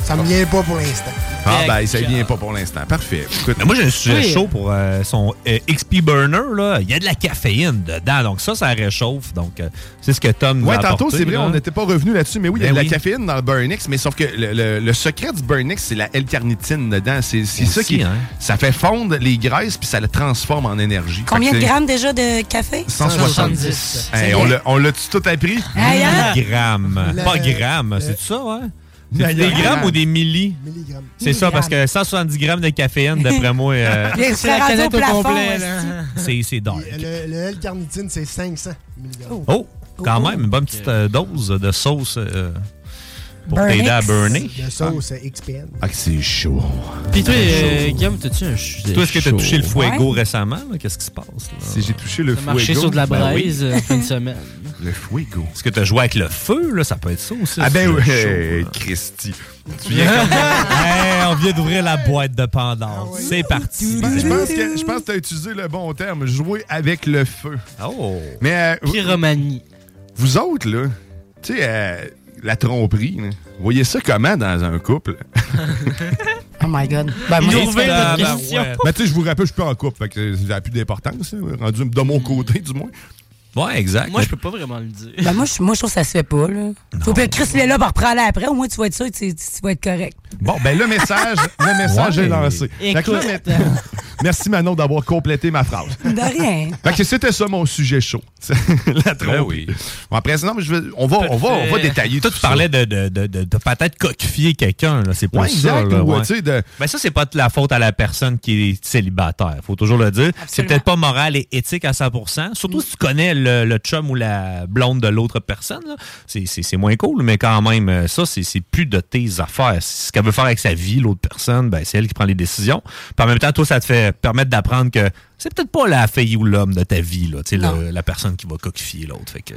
Ça me vient pas pour l'instant. Ah, ben, ça vient pas pour l'instant. Parfait. Écoute, Mais moi, j'ai un sujet Oui. chaud pour euh, son euh, XP Burner. là. Il y a de la caféine dedans, donc ça, ça réchauffe. Donc, euh, c'est ce que Tom nous Ouais, a tantôt, apporté, c'est vrai, là. on n'était pas revenu là-dessus, mais oui, il y a Ben de la caféine dans le Burnix, mais sauf que le, le- le secret du Burnix, c'est la L-carnitine dedans. C'est c'est ça Aussi, qui. hein. Ça fait fondre les graisses puis ça le transforme en énergie. Combien Fait de que c'est grammes déjà de café? 170. Hey, C'est on bien. l'a- on l'a-tu tout appris? Aïe, hein? Milligrammes. Le- Pas grammes, c'est ça, ouais? C'est des Milligrammes. grammes ou des millis? C'est ça, parce que 170 grammes de caféine, d'après moi, euh, Il est rendu au plafond, esti. c'est c'est dark. Le, le L-carnitine, c'est 500 mg. Oh, quand même, une bonne petite euh, dose de sauce euh, pour t'aider à burner. De sauce euh, XPN. Ah, que c'est chaud. Puis toi, euh. Guillaume, t'as-tu un sujet Toi, est-ce que tu as chaud? touché le fuego Ouais. récemment? là? Qu'est-ce qui se passe? Là? Si j'ai touché le T'as marché fuego, sur de la ben oui. braise euh, en fin de semaine. Le fuego. Est-ce que tu as joué avec le feu? Là? Ça peut être ça aussi. Ah ben oui. Christy. Tu viens comme... Hey, on vient d'ouvrir la boîte de Pandore. Ah C'est parti. Ben, je pense que je pense que tu as utilisé le bon terme, jouer avec le feu. Oh. Mais euh, Pyromanie. Vous autres là, tu sais euh, la tromperie, là, vous voyez ça comment dans un couple? Oh my God. Ben, moi, je vous rappelle, je suis pas en couple, fait que ça n'a plus d'importance, rendu de mon côté du moins. Ouais, exact. Moi, je peux pas vraiment le dire. Ben, moi, je, moi, je trouve que ça se fait pas, là. Faut que Chris est là pour reprendre après. Au moins, tu vas être sûr que tu, tu vas être correct. Bon, ben le message, le message Ouais. est lancé. Fait que là, Écoute. maintenant- merci Manon d'avoir complété ma phrase. De rien. Fait que c'était ça mon sujet chaud. la tromperie. Bon, après, sinon, je vais- on, va, on, va, on va détailler Toi, tout tu ça. parlais de, de, de, de- de peut-être coquifier quelqu'un. là. C'est pas Ouais, ça. exact, là, ouais. tu sais, de- Ben ça, c'est pas de la faute à la personne qui est célibataire. Faut toujours le dire. C'est peut-être pas moral et éthique à 100% Surtout si tu connais le, le chum ou la blonde de l'autre personne. C'est- moins cool, mais quand même, euh, ça, c'est c'est plus de tes affaires. Ce qu'elle veut faire avec sa vie, l'autre personne, ben, c'est elle qui prend les décisions. Puis en même temps, toi, ça te fait permettre d'apprendre que c'est peut-être pas la fille ou l'homme de ta vie, là, tu sais, le- la personne qui va coquifier l'autre. Fait que-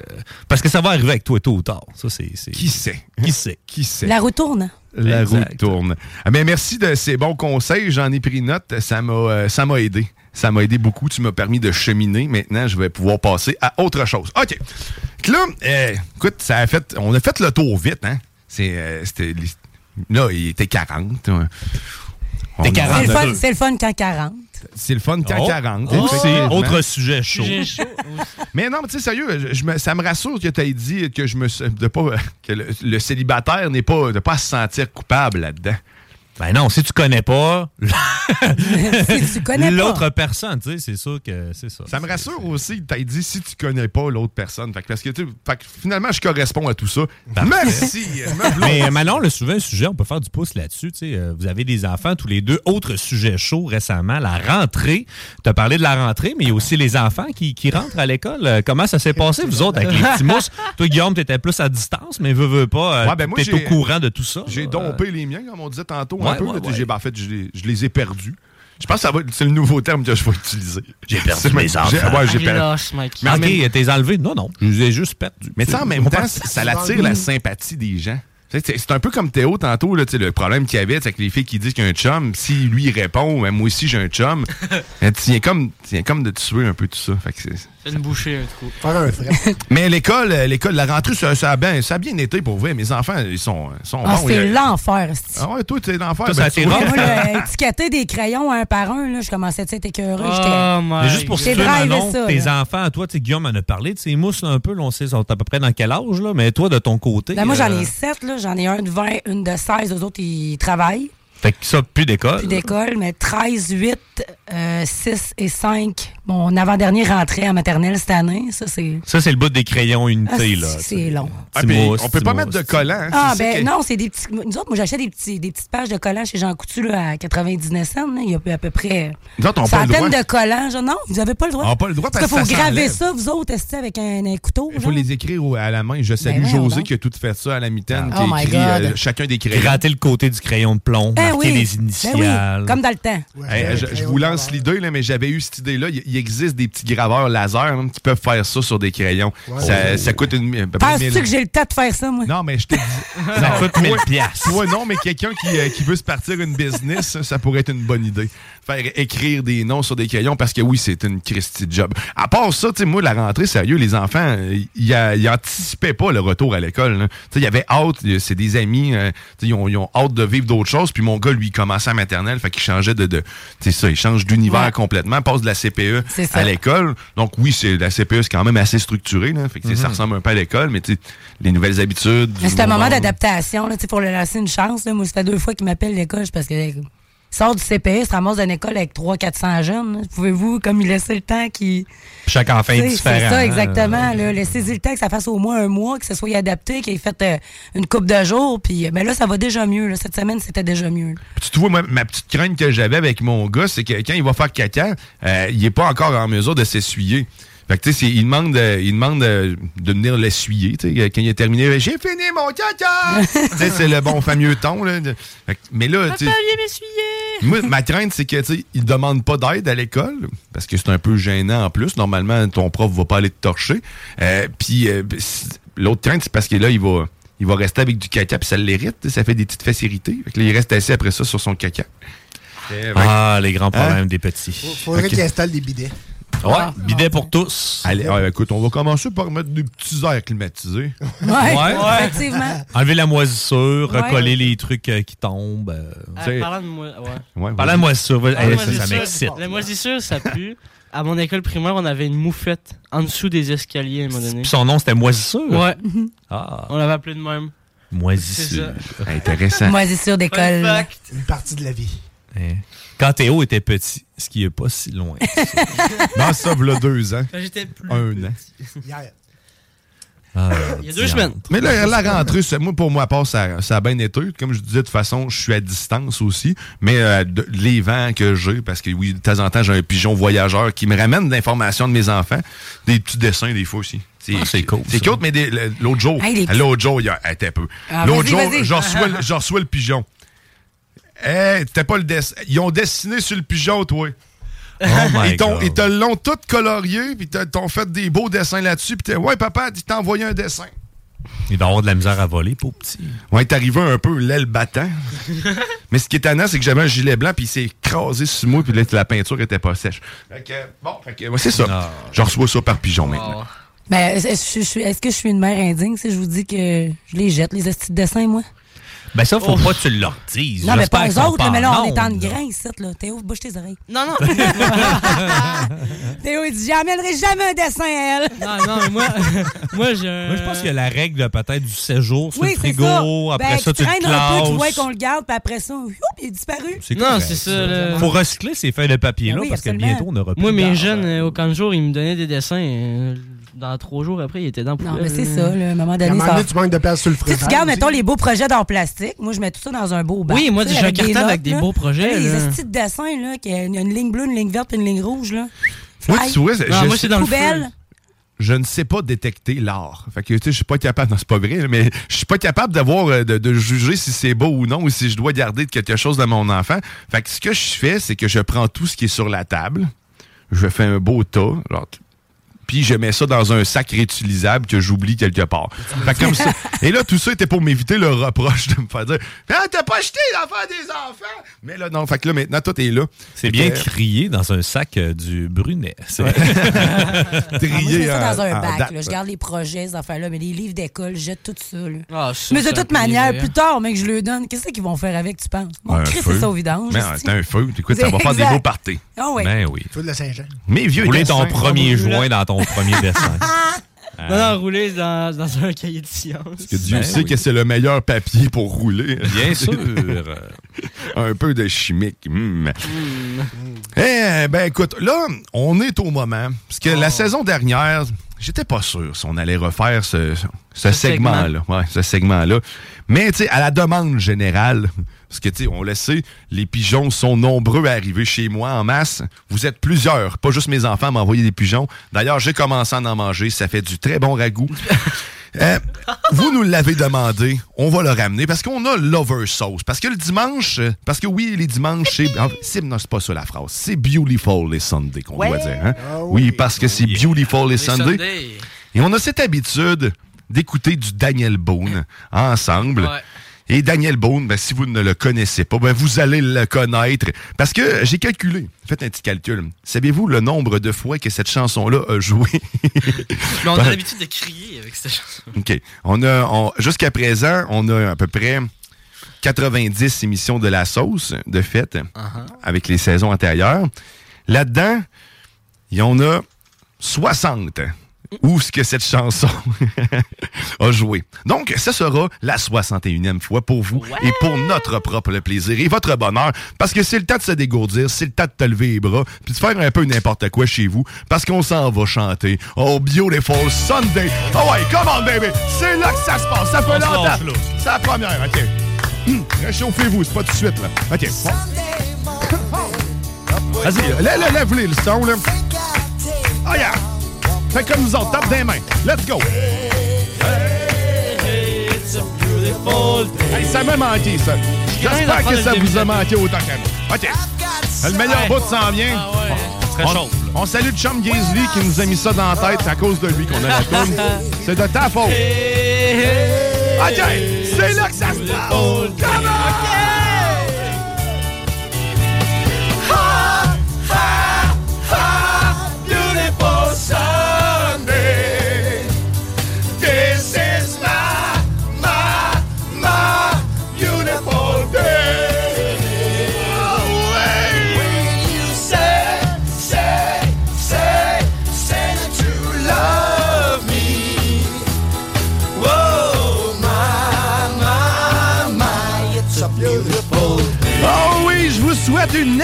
Parce que ça va arriver avec toi tôt ou tard. Ça, c'est. Qui sait? Qui sait? Qui sait? La roue tourne. La Exact. roue tourne. Ah, ben, merci de ces bons conseils. J'en ai pris note. Ça m'a euh, ça m'a aidé. Ça m'a aidé beaucoup. Tu m'as permis de cheminer. Maintenant, je vais pouvoir passer à autre chose. OK. Donc Là, euh, écoute, ça a fait, on a fait le tour vite. Hein? C'est, euh, c'était, là, il était 40. ouais. On T'es a- 40. C'est le, fun, c'est le fun quand 40. C'est le fun quand Oh. 40. Oh. effectivement. Autre sujet chaud. Mais non, mais tu sais, sérieux, je me- ça me rassure que tu aies dit que je me de pas que le, le célibataire n'est pas de pas se sentir coupable là-dedans. Ben non, si tu connais pas si tu connais pas. l'autre personne, tu sais, c'est sûr que c'est ça. Ça me rassure aussi que tu dit si tu connais pas l'autre personne. Fait que, parce que, tu sais, fait que finalement, je corresponds à tout ça. Merci. me Mais euh, Manon, le souvent un sujet, on peut faire du pouce là-dessus. tu sais, euh, vous avez des enfants tous les deux. Autre sujet chaud récemment, la rentrée. Tu as parlé de la rentrée, mais il y a aussi les enfants qui, qui rentrent à l'école. Euh, comment ça s'est passé, vous autres, avec les petits mousses? Toi, Guillaume, tu étais plus à distance, mais veux, veux pas. Ouais, ben moi, t'es au courant de tout ça. J'ai dompé les miens, comme on disait tantôt, un peu. ouais, là, ouais. j'ai- ben, en fait, je les, je les ai perdus. Je pense que ça va c'est le nouveau terme que je vais utiliser. J'ai perdu mes j'ai- enfants. Ouais, j'ai Il perdu. Mais en ok, même- t'es enlevé? Non, non. Je les ai juste perdus. Mais tu sais, en même temps, ça ça attire la sympathie des gens. C'est c'est un peu comme Théo tantôt, là, tu sais, le problème qu'il y avait, c'est que les filles qui disent qu'il y a un chum, si lui répond, Ben, moi aussi j'ai un chum, tu viens comme, comme de tuer un peu tout ça. Fait que c'est- une bouchée, un trou. Faire un frais. Mais l'école, euh, l'école, la rentrée, ça, ça a bien, ça a bien été pour vrai. Mes enfants, ils sont, ils sont Ah, bons. Ils- l'enfer. Ah ouais, toi, t'es l'enfer. Toi, ça a été tu vois. rough. Moi, là, étiqueter des crayons un par un, là, je commençais à être écœuré. Oh Mais juste pour situer, drivé Manon, ça, tes là. enfants, toi, tu sais, Guillaume en a parlé de ces mousses un peu, là, on sait, ils sont à peu près dans quel âge, là, mais toi, de ton côté. Ben, moi, j'en euh, ai sept, là. J'en ai un de 20, une de 16. Eux autres, ils travaillent. Fait que ça, plus d'école. Plus d'école, mais 13, 8, euh, 6 et 5. Mon avant-dernier rentrait en maternelle cette année. Ça, c'est. Ça, c'est le bout des crayons unité, Ah, là. c'est long. Ah, puis mousse, on peut pas mousse. mettre de collant. hein, Ah, c'est ça ben non, c'est des petits. Nous autres, moi, j'achète des, petits, des petites pages de collants chez Jean Coutu là, à 99 cents. là. Il y a à peu près Nous autres, on a pas le centaine droit. de collants. Genre, non, vous avez pas le droit. On n'a pas le droit Parce parce qu'il que faut ça graver ça, vous autres, est avec un, un couteau. Il faut genre? les écrire à la main. Je salue Ben, José donc. qui a tout fait ça à la mitaine, Oh qui a my écrit God. euh, chacun des crayons. Gratter le côté du crayon de plomb, Ben marquer oui. les Ben initiales. oui, comme dans le temps. Hey, je, je vous lance l'idée, là, mais j'avais eu cette idée-là. Il existe des petits graveurs laser hein, qui peuvent faire ça sur des crayons. Ouais. Ça, Oh. ça coûte une. Penses-tu 1000. que j'ai le temps de faire ça, moi? Non, mais je te dis. Ça coûte 1000 toi- piastres. Toi, non, mais quelqu'un qui, euh, qui veut se partir une business, ça pourrait être une bonne idée. Faire écrire des noms sur des crayons parce que oui, c'est une Christie job. À part ça, tu sais, moi, la rentrée, sérieux, les enfants, ils euh, anticipaient pas le retour à l'école. Tu sais, il y avait hâte, euh, c'est des amis, euh, tu sais, ils, ont, hâte de vivre d'autres choses. Puis mon gars, lui, il commençait à maternelle, fait qu'il changeait de. de tu sais, ça, il change d'univers Ouais. complètement, passe de la CPE à l'école. Donc oui, c'est la CPE, c'est quand même assez structuré. Là, fait que, ça Mhm. ressemble un peu à l'école, mais tu sais, les nouvelles habitudes. C'est un moment d'adaptation, là, tu sais, pour le laisser une chance. Là. Moi, ça fait deux fois qu'il m'appelle l'école parce que sort du CPE, se ramasse d'une école avec 300-400 jeunes. Pouvez-vous, comme il laisser le temps qui. Chaque enfant est différent. C'est ça, hein. exactement. Laissez-y le temps que ça fasse au moins un mois, que ce soit adapté, qu'il ait fait euh, une coupe de jours. Puis ben là, ça va déjà mieux. là. Cette semaine, c'était déjà mieux. Puis tu vois, moi, ma petite crainte que j'avais avec mon gars, c'est que quand il va faire caca, euh, il est pas encore en mesure de s'essuyer. Fait que, tu sais, il demande, euh, il demande de venir l'essuyer. tu sais, Quand il est terminé, j'ai fini mon caca! Tu sais, c'est le bon fameux ton. Là. Fait que- mais là, tu sais, moi, ma crainte, c'est que, tu sais, il demande pas d'aide à l'école, parce que c'est un peu gênant en plus. Normalement, ton prof va pas aller te torcher. Euh, puis, euh, l'autre crainte, c'est parce que là, il va, il va rester avec du caca, puis ça l'hérite. Ça fait des petites fesses irritées. Fait que là, il reste assis après ça sur son caca. Ah, les grands problèmes Hein? des petits. Faudrait qu'il installe des bidets. Ouais, bidet pour tous. Allez, ouais, écoute, on va commencer par mettre des petits airs climatisés. Ouais, effectivement. Enlever la moisissure, Ouais. recoller les trucs euh, qui tombent. euh, Ah, sais. parlant de moi, ouais. Ouais, Parlant de moisissure, Ah, hey, ça, m'excite. La moisissure, ça pue. À mon école primaire, on avait une moufette en dessous des escaliers à un moment donné. Puis son nom, c'était moisissure? Ouais. Ah. On l'avait appelé de même. Moisissure. Intéressant. Moisissure d'école. Une partie de la vie. Hein. Quand Théo était petit, ce qui est pas si loin. Non, ça, voilà deux ans. Quand j'étais plus Un an. Ah, Il y a deux semaines. Mais là, la rentrée, c'est- moi, pour moi, à part, ça, ça a bien été. Comme je disais, de toute façon, je suis à distance aussi. Mais euh, de- les vents que j'ai, parce que oui, de temps en temps, j'ai un pigeon voyageur qui me ramène de l'information de mes enfants. Des petits dessins, des fois aussi. Ah, c'est cool, C'est cool, mais l'autre jour, Hey, l'autre jour, il y a t'es peu. Ah, l'autre jour, je reçois le pigeon. Hey, t'es pas le dessin. Ils ont dessiné sur le pigeon, toi. Oh my ils t'ont- God. ils te l'ont tout colorié, puis t'as- t'ont fait des beaux dessins là-dessus, puis t'es, ouais, papa, il t'a envoyé un dessin. Il doit avoir de la misère à voler, pour petit. Ouais, t'es arrivé un peu l'aile battant. Mais ce qui est étonnant, c'est que j'avais un gilet blanc, puis il s'est écrasé sur moi, puis là, la peinture était pas sèche. Fait que, bon, fait que, ouais, c'est ça. Ah. Je reçois ça par pigeon maintenant. Ben, est-ce que je suis- une mère indigne si je vous dis que je les jette, les petits dessins, moi? Ben ça, faut Oh. pas que tu leur dises. Non, mais pas eux autres, là, mais là, on est en grain ici, là. Théo, bouge tes oreilles. Non, non. Théo, il dit J'amènerai jamais un dessin à elle. non, non, mais moi, moi un. Moi, je pense qu'il y a la règle de peut-être du séjour sur Oui, le c'est frigo. ça. Après ben, ça, tu le traînes un peu, tu vois qu'on le garde, puis après ça, il est disparu. C'est Non, c'est ça, là. Faut recycler ces feuilles de papier-là Ben oui, parce que bientôt, on aura plus Moi, mes jeunes, euh, au camp de jour, ils me donnaient des dessins. Dans trois jours après, ils étaient dans le Non, mais c'est ça, là, à un moment donné, À un moment ça. donné, tu manques de place sur le Tu sais, frigo. tu gardes, mettons, les beaux projets d'art plastique. Moi, je mets tout ça dans un beau bac. Oui, moi, j'ai un avec des cartable avec des beaux projets. Les petits dessins, là, qu'il y a une ligne bleue, une ligne verte, une ligne rouge, là. Moi, tu vois, moi, c'est dans le Poubelle. feu. je ne sais pas détecter l'art. Fait que, tu sais, je suis pas capable, non, c'est pas vrai, mais je suis pas capable d'avoir, euh, de, de juger si c'est beau ou non, ou si je dois garder quelque chose de mon enfant. Fait que ce que je fais, c'est que je prends tout ce qui est sur la table, je fais un beau tas, genre, puis je mets ça dans un sac réutilisable que j'oublie quelque part. Fait que comme ça. Et là, tout ça était pour m'éviter le reproche de me faire dire Ah, t'as pas acheté l'affaire des enfants! Mais là, non, fait que là, maintenant, tout est là. C'est bien Fait que, crié dans un sac euh, du Brunet. C'est- Ah, moi, je trié mets ça dans un en bac. date. là. Je garde les projets, ces affaires-là, mais les livres d'école, je jette tout ça. Là. Ah, mais de toute manière, plaisir. plus tard, mais que je le donne, qu'est-ce qu'ils vont faire avec, tu penses? Mon Christ, feu. c'est ça au vidange. Mais c'est un feu. Écoute, ça va faire des beaux parties. Ah oui. Ben oui. Feu de la Saint-Jean. Mes vieux ton premier joint dans ton premier dessin. Non, non, rouler dans, dans un cahier de sciences. Que Dieu Ben sait oui. que c'est le meilleur papier pour rouler. Bien sûr. un peu de chimique. mm. Eh ben écoute, là, on est au moment. Parce que Oh. la saison dernière, j'étais pas sûr si on allait refaire ce, ce segment-là. Ouais, ce segment-là. Mais tu sais, à la demande générale, parce que tu sais, on le sait, les pigeons sont nombreux à arriver chez moi en masse. Vous êtes plusieurs, pas juste mes enfants à m'envoyer des pigeons. D'ailleurs, j'ai commencé à en manger. Ça fait du très bon ragoût. Euh, vous nous l'avez demandé, on va le ramener parce qu'on a l'over sauce. Parce que le dimanche, parce que oui, les dimanches, c'est. c'est- Non, c'est pas ça la phrase. C'est Beautiful les Sunday qu'on doit dire. hein? oui. parce que c'est Beautiful les Sunday. Sunday. Et on a cette habitude d'écouter du Daniel Boone ensemble. Ouais. Et Daniel Boone, ben, si vous ne le connaissez pas, ben, vous allez le connaître. Parce que j'ai calculé, faites un petit calcul. Savez-vous le nombre de fois que cette chanson-là a joué? Mais on Ben, a l'habitude de crier avec cette chanson. OK. On a, on- jusqu'à présent, on a à peu près 90 émissions de la sauce, de fait, Uh-huh. avec les saisons antérieures. Là-dedans, il y en a 60 où ce que cette chanson a joué. Donc, ça sera la 61e fois pour vous et pour notre propre plaisir et votre bonheur, parce que c'est le temps de se dégourdir, c'est le temps de te lever les bras, puis de faire un peu n'importe quoi chez vous, parce qu'on s'en va chanter Oh Beautiful Sunday. Oh ouais, come on baby, c'est là que ça se passe, ça fait On longtemps. C'est la première, ok. Hum, Réchauffez-vous, c'est pas tout de suite là. Ok. bon. Vas-y, lève, lève, lève le son là? Oh yeah! Fais comme nous autres, tape des mains. Let's go! Hey, ça m'a manqué, ça. J'espère que ça vous a manqué autant qu'à moi. OK. Le meilleur bout s'en vient. Très On, chaud, on salue Chum Gaisley qui nous a mis ça dans la tête. C'est à cause de lui qu'on a la toune. C'est de ta faute. OK. C'est là que ça se passe. Come on!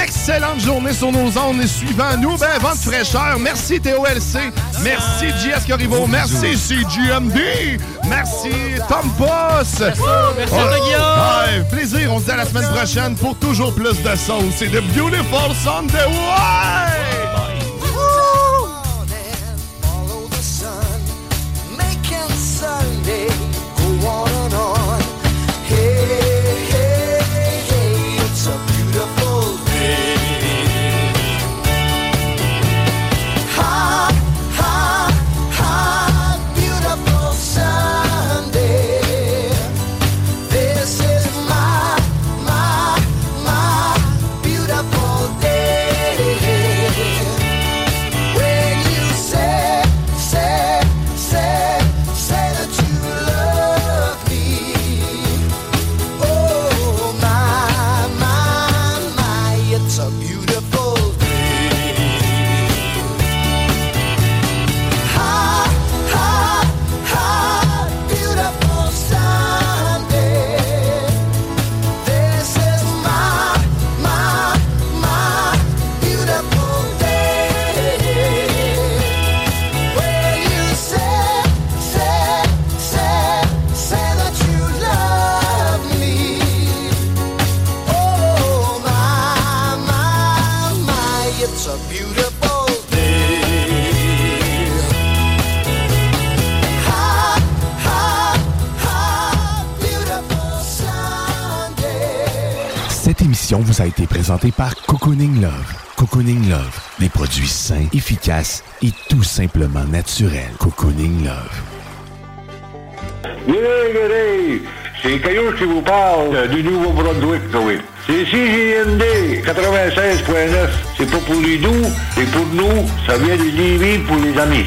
Excellente journée sur nos ondes suivant nous. Ben, vent de fraîcheur. Merci TOLC. Merci JS Corriveau. Merci CGMD. Merci Tom Boss. Merci, merci, Ouais. Guillaume. Ouais, plaisir. On se dit à la semaine prochaine pour toujours plus de sauce. C'est The Beautiful Sunday. Ouais! Vous a été présentée par Cocooning Love. Cocooning Love, des produits sains, efficaces et tout simplement naturels. Cocooning Love. G'day, C'est Caillou qui vous parle euh, du Nouveau-Brunswick, oui. C'est CJMD 96.9. C'est pas pour les doux, c'est pour nous. Ça vient de Lévis pour les amis.